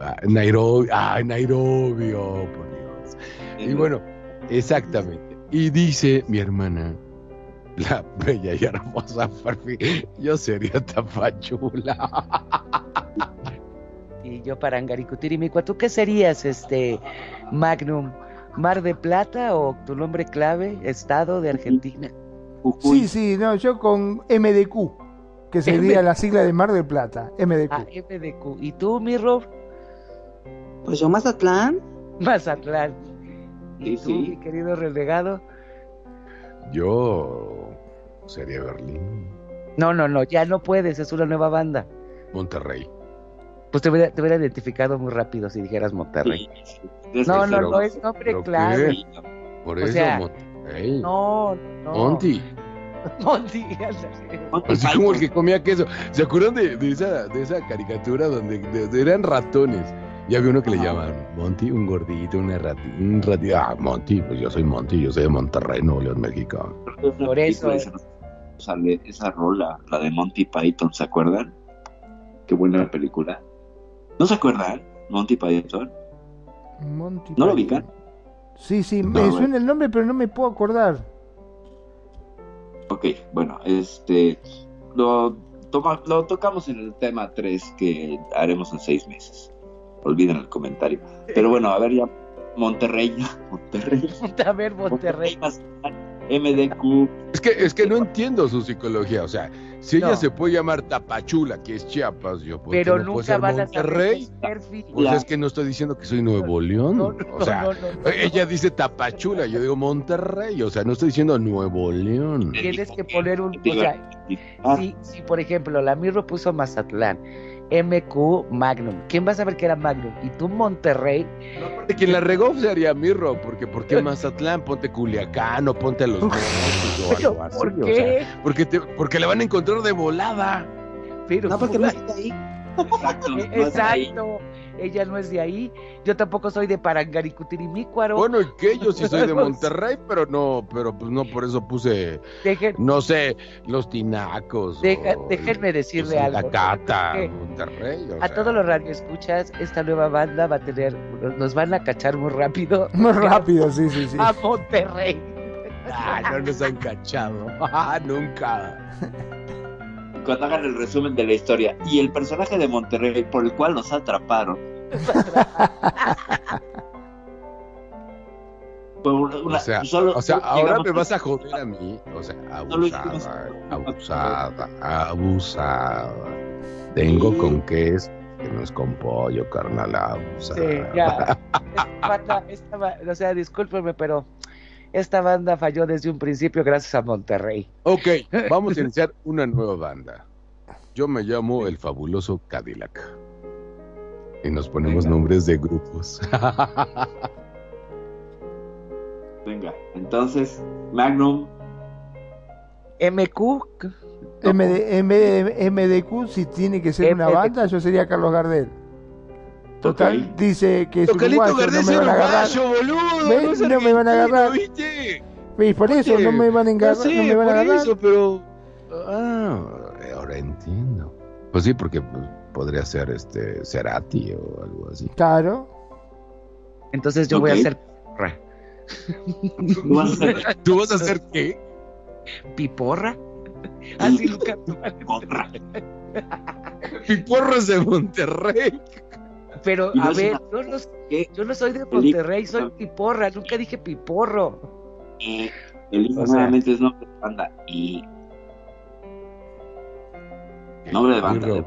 Speaker 3: ah, Nairobi, ah, Nairobi, oh, por Dios. Y bueno, exactamente. Y dice mi hermana, la bella y hermosa Farfi, yo sería Tapachula.
Speaker 2: Y yo para Garicutirimícuaro, ¿tú qué serías, este, Magnum? ¿Mar de Plata o tu nombre clave, Estado de Argentina?
Speaker 1: Jujuy.
Speaker 6: Sí, sí, no, yo con MDQ, que sería
Speaker 2: M-
Speaker 6: la sigla de Mar del Plata, MDQ.
Speaker 2: Ah, MDQ. ¿Y tú, mi Rob?
Speaker 7: Pues yo Mazatlán.
Speaker 2: Mazatlán. ¿Y
Speaker 1: Sí,
Speaker 2: tú,
Speaker 1: sí.
Speaker 2: mi querido renegado?
Speaker 3: Yo sería Berlín,
Speaker 2: No, no, no, ya no puedes, es una nueva banda.
Speaker 3: Monterrey.
Speaker 2: Pues te hubiera, te hubiera identificado muy rápido si dijeras Monterrey.
Speaker 1: Sí,
Speaker 2: No, no,
Speaker 3: pero-
Speaker 2: no es nombre
Speaker 3: ¿pero
Speaker 2: claro.
Speaker 3: qué? Por
Speaker 2: O
Speaker 3: eso
Speaker 2: sea,
Speaker 3: Monterrey.
Speaker 2: No, no.
Speaker 3: Monty.
Speaker 2: Monty.
Speaker 3: Así como el que comía queso. ¿Se acuerdan de, de esa, de esa caricatura donde de- de- eran ratones? Y había uno que le llamaban Monty, un gordito, una rati, un ratito. Ah, Monty, pues yo soy Monty, yo soy de Monterrey, Nuevo León, México.
Speaker 2: Por eso.
Speaker 1: Esa, sale esa rola, la de Monty Python, ¿se acuerdan? Qué buena película. ¿No se acuerdan? Monty Python.
Speaker 6: Monty
Speaker 1: ¿No lo ubican?
Speaker 6: Sí, sí,
Speaker 1: No,
Speaker 6: me suena el nombre, pero no me puedo acordar.
Speaker 1: Ok, bueno, este. Lo, toma- lo tocamos en el tema 3 que haremos en seis meses. Olviden el comentario. Pero bueno, a ver ya. Monterrey, Monterrey.
Speaker 2: A ver, Monterrey.
Speaker 1: Mazatlán, MDQ.
Speaker 3: Es que, es que no entiendo su psicología. O sea, si ella
Speaker 2: No.
Speaker 3: se puede llamar Tapachula, que es Chiapas, yo ¿por qué
Speaker 2: Pero
Speaker 3: no puedo
Speaker 2: nunca
Speaker 3: ser
Speaker 2: van a saber
Speaker 3: Monterrey.
Speaker 2: Perfi.
Speaker 3: Pues es que no estoy diciendo que soy Nuevo León.
Speaker 2: No, no,
Speaker 3: o sea,
Speaker 2: no, no, no.
Speaker 3: ella dice Tapachula, yo digo Monterrey. O sea, no estoy diciendo Nuevo León.
Speaker 2: Tienes que poner un. O sea,
Speaker 1: Ah,
Speaker 2: si, si por ejemplo la Mirro puso Mazatlán, MQ Magnum, ¿quién va a saber que era Magnum? Y tú Monterrey,
Speaker 3: De quien la regó sería Mirro, porque ¿por qué Mazatlán? Ponte Culiacán o ponte a los Mochis o
Speaker 2: ¿pero
Speaker 3: algo así,
Speaker 2: por
Speaker 3: o sea,
Speaker 2: qué?
Speaker 3: porque, te- porque le van a encontrar de volada.
Speaker 2: Pero
Speaker 7: No, porque no está ahí.
Speaker 1: Exacto. No es ahí.
Speaker 2: Exacto, ella no es de ahí, yo tampoco soy de Parangaricutirimícuaro.
Speaker 3: Bueno, y que yo sí soy de Monterrey, pero no, pero pues no por eso puse,
Speaker 2: Dejen-
Speaker 3: no sé, los tinacos.
Speaker 2: Deja-
Speaker 3: o
Speaker 2: déjenme decirle
Speaker 3: pues,
Speaker 2: algo.
Speaker 3: La cata, Monterrey. o
Speaker 2: a
Speaker 3: sea.
Speaker 2: todos los radioescuchas, esta nueva banda va a tener, nos van a cachar muy rápido.
Speaker 6: Muy rápido, sí, sí, sí.
Speaker 2: A Monterrey.
Speaker 3: Ah, no nos han cachado. Ah, nunca.
Speaker 1: Cuando hagan el resumen de la historia. Y el personaje de Monterrey por el cual nos atraparon. una-
Speaker 3: O sea,
Speaker 1: solo-
Speaker 3: o sea,
Speaker 1: solo
Speaker 3: ahora me
Speaker 1: a-
Speaker 3: vas a joder a mí. O sea, abusada, abusada, abusada. Tengo con queso, que no es con pollo, carnal, abusada.
Speaker 2: Sí, ya. Esta o sea, discúlpenme, pero esta banda falló desde un principio gracias a Monterrey.
Speaker 3: Ok, vamos a iniciar una nueva banda. Yo me llamo el fabuloso Cadillac. Y nos ponemos
Speaker 1: Venga.
Speaker 3: nombres de grupos.
Speaker 1: Venga, entonces, Magnum.
Speaker 2: MQ,
Speaker 6: MD, MD, MDQ, si tiene que ser una banda, yo sería Carlos Gardel. Total,
Speaker 1: Ok.
Speaker 6: dice que es
Speaker 3: Tocalito
Speaker 6: uruguayo, no me van a agarrar.
Speaker 3: uruguayo, boludo.
Speaker 6: ¿Ves?
Speaker 3: No,
Speaker 6: No me van a agarrar.
Speaker 3: ¿viste?
Speaker 6: Y por eso
Speaker 3: Oye,
Speaker 6: no me van a
Speaker 3: No
Speaker 6: agarrar.
Speaker 3: sé,
Speaker 6: no me van a agarrar.
Speaker 3: eso, pero... Ah, ahora entiendo. Pues sí, porque podría ser este Cerati o algo así.
Speaker 6: Claro.
Speaker 2: entonces yo voy a hacer porra.
Speaker 1: ¿Tú vas a hacer
Speaker 3: ¿Tú vas a hacer qué?
Speaker 2: ¿Piporra? Así lo canto.
Speaker 1: porra?
Speaker 3: Piporro es de Monterrey.
Speaker 2: Pero,
Speaker 1: no
Speaker 2: a ver, yo no,
Speaker 1: ¿Qué?
Speaker 2: yo no soy de Monterrey, soy piporra, nunca dije piporro.
Speaker 1: Eh, Elisa
Speaker 2: O sea-
Speaker 1: nuevamente es nombre de banda. Y nombre de banda. De-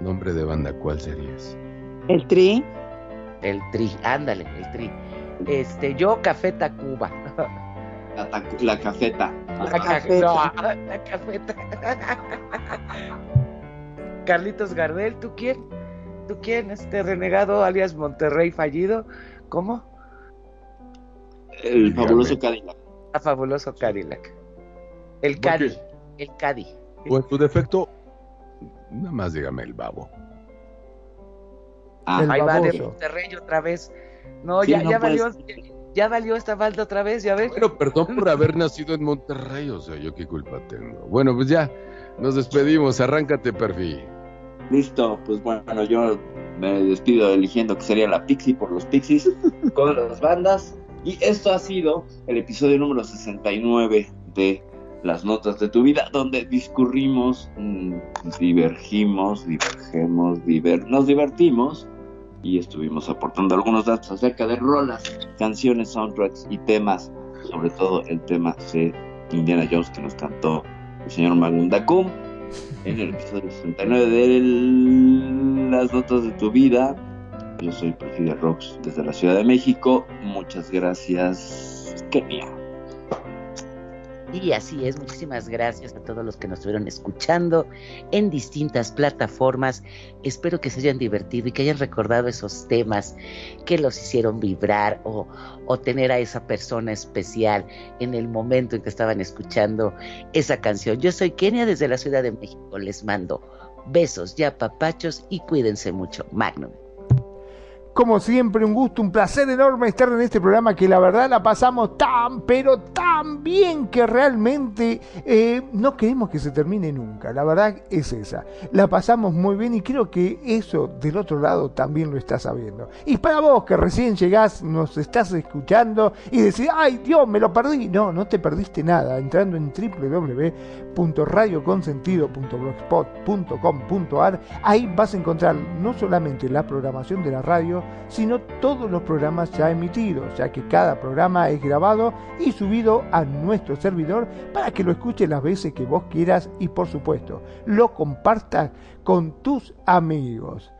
Speaker 3: Nombre de banda, ¿cuál serías?
Speaker 7: El tri.
Speaker 2: El tri, ándale, el tri. Este, yo Café Tacuba.
Speaker 1: La, la cafeta.
Speaker 7: Cafeta.
Speaker 2: no, la cafeta. Carlitos Gardel, ¿tú quién? ¿Tú quién? Este renegado alias Monterrey fallido. ¿Cómo?
Speaker 1: El fabuloso Cadillac.
Speaker 2: A fabuloso Cadillac. El
Speaker 3: ¿Por
Speaker 2: Cadi. El Cadi.
Speaker 3: O en tu defecto, nada más dígame el babo.
Speaker 1: Ah,
Speaker 6: El
Speaker 2: Ahí va de. Monterrey otra vez. No,
Speaker 1: Sí,
Speaker 2: ya,
Speaker 1: no
Speaker 2: ya
Speaker 1: puedes-
Speaker 2: valió. Ya valió esta balda otra vez, ya ves.
Speaker 3: Bueno, perdón por haber nacido en Monterrey, o sea, yo qué culpa tengo. Bueno, pues ya, nos despedimos, arráncate, Perfi.
Speaker 1: Listo. Pues bueno, yo me despido eligiendo que sería la Pixie por los Pixies con las bandas. Y esto ha sido el episodio número 69 de Las Notas de tu Vida, donde discurrimos, mm, divergimos, divergemos, diver- nos divertimos y estuvimos aportando algunos datos acerca de rolas, canciones, soundtracks y temas, sobre todo el tema de Indiana Jones que nos cantó el señor Magnum Dacum en el episodio 69 de Las Notas de tu Vida. Yo soy Perfidia Rocks desde la Ciudad de México. Muchas gracias, Kenia.
Speaker 2: Y así es, muchísimas gracias a todos los que nos estuvieron escuchando en distintas plataformas. Espero que se hayan divertido y que hayan recordado esos temas que los hicieron vibrar o, o tener a esa persona especial en el momento en que estaban escuchando esa canción. Yo soy Kenia desde la Ciudad de México. Les mando besos y apapachos y cuídense mucho. Magnum.
Speaker 6: Como siempre, un gusto, un placer enorme estar en este programa que la verdad la pasamos tan, pero tan bien que realmente eh, no queremos que se termine nunca. La verdad es esa. La pasamos muy bien y creo que eso del otro lado también lo estás sabiendo. Y para vos que recién llegás, nos estás escuchando y decís, ay Dios, me lo perdí. No, no te perdiste nada. Entrando en www.radioconsentido.blogspot.com.ar, ahí vas a encontrar no solamente la programación de la radio, sino todos los programas ya emitidos, ya que cada programa es grabado y subido a nuestro servidor para que lo escuches las veces que vos quieras y por supuesto lo compartas con tus amigos.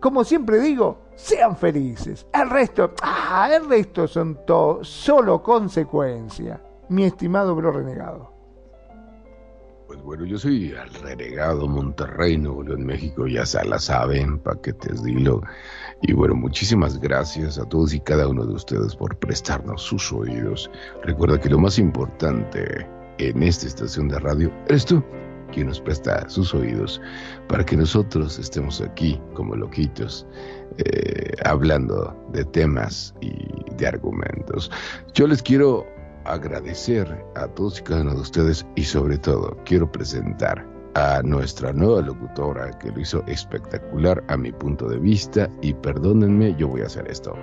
Speaker 6: Como siempre digo, sean felices. El resto, ah, el resto son todo, solo consecuencia. Mi estimado bro renegado.
Speaker 3: Pues bueno, yo soy el renegado Monterrey, Nuevo León, México, ya se la saben, paquetes dilo. Y bueno, muchísimas gracias a todos y cada uno de ustedes por prestarnos sus oídos. Recuerda que lo más importante en esta estación de radio eres tú, quien nos presta sus oídos para que nosotros estemos aquí como loquitos, eh, hablando de temas y de argumentos. Yo les quiero agradecer a todos y cada uno de ustedes y sobre todo quiero presentar a nuestra nueva locutora que lo hizo espectacular a mi punto de vista y perdónenme, yo voy a hacer esto.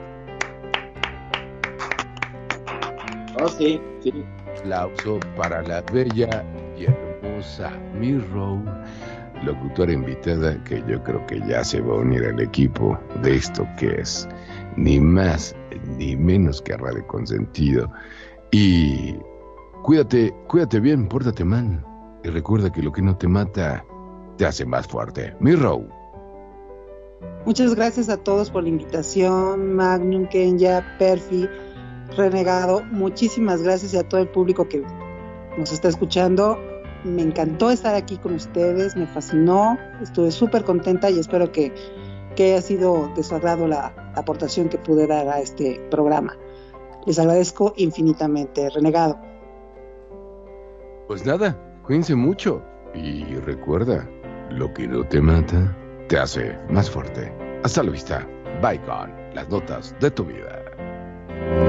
Speaker 1: Oh, sí, sí.
Speaker 3: Aplauso para la bella y hermosa Mirro, locutora invitada que yo creo que ya se va a unir al equipo de esto que es ni más ni menos que Radio Consentido. Y cuídate, cuídate bien, pórtate mal. Y recuerda que lo que no te mata te hace más fuerte. Mirro.
Speaker 7: Muchas gracias a todos por la invitación, Magnum, Kenya, Perfi, Renegado. Muchísimas gracias a todo el público que nos está escuchando. Me encantó estar aquí con ustedes, me fascinó, estuve súper contenta y espero que, que haya sido de su agrado la aportación que pude dar a este programa. Les agradezco infinitamente, Renegado.
Speaker 3: Pues nada, cuídense mucho. Y recuerda, lo que no te mata, te hace más fuerte. Hasta la vista. Bye con las notas de tu vida.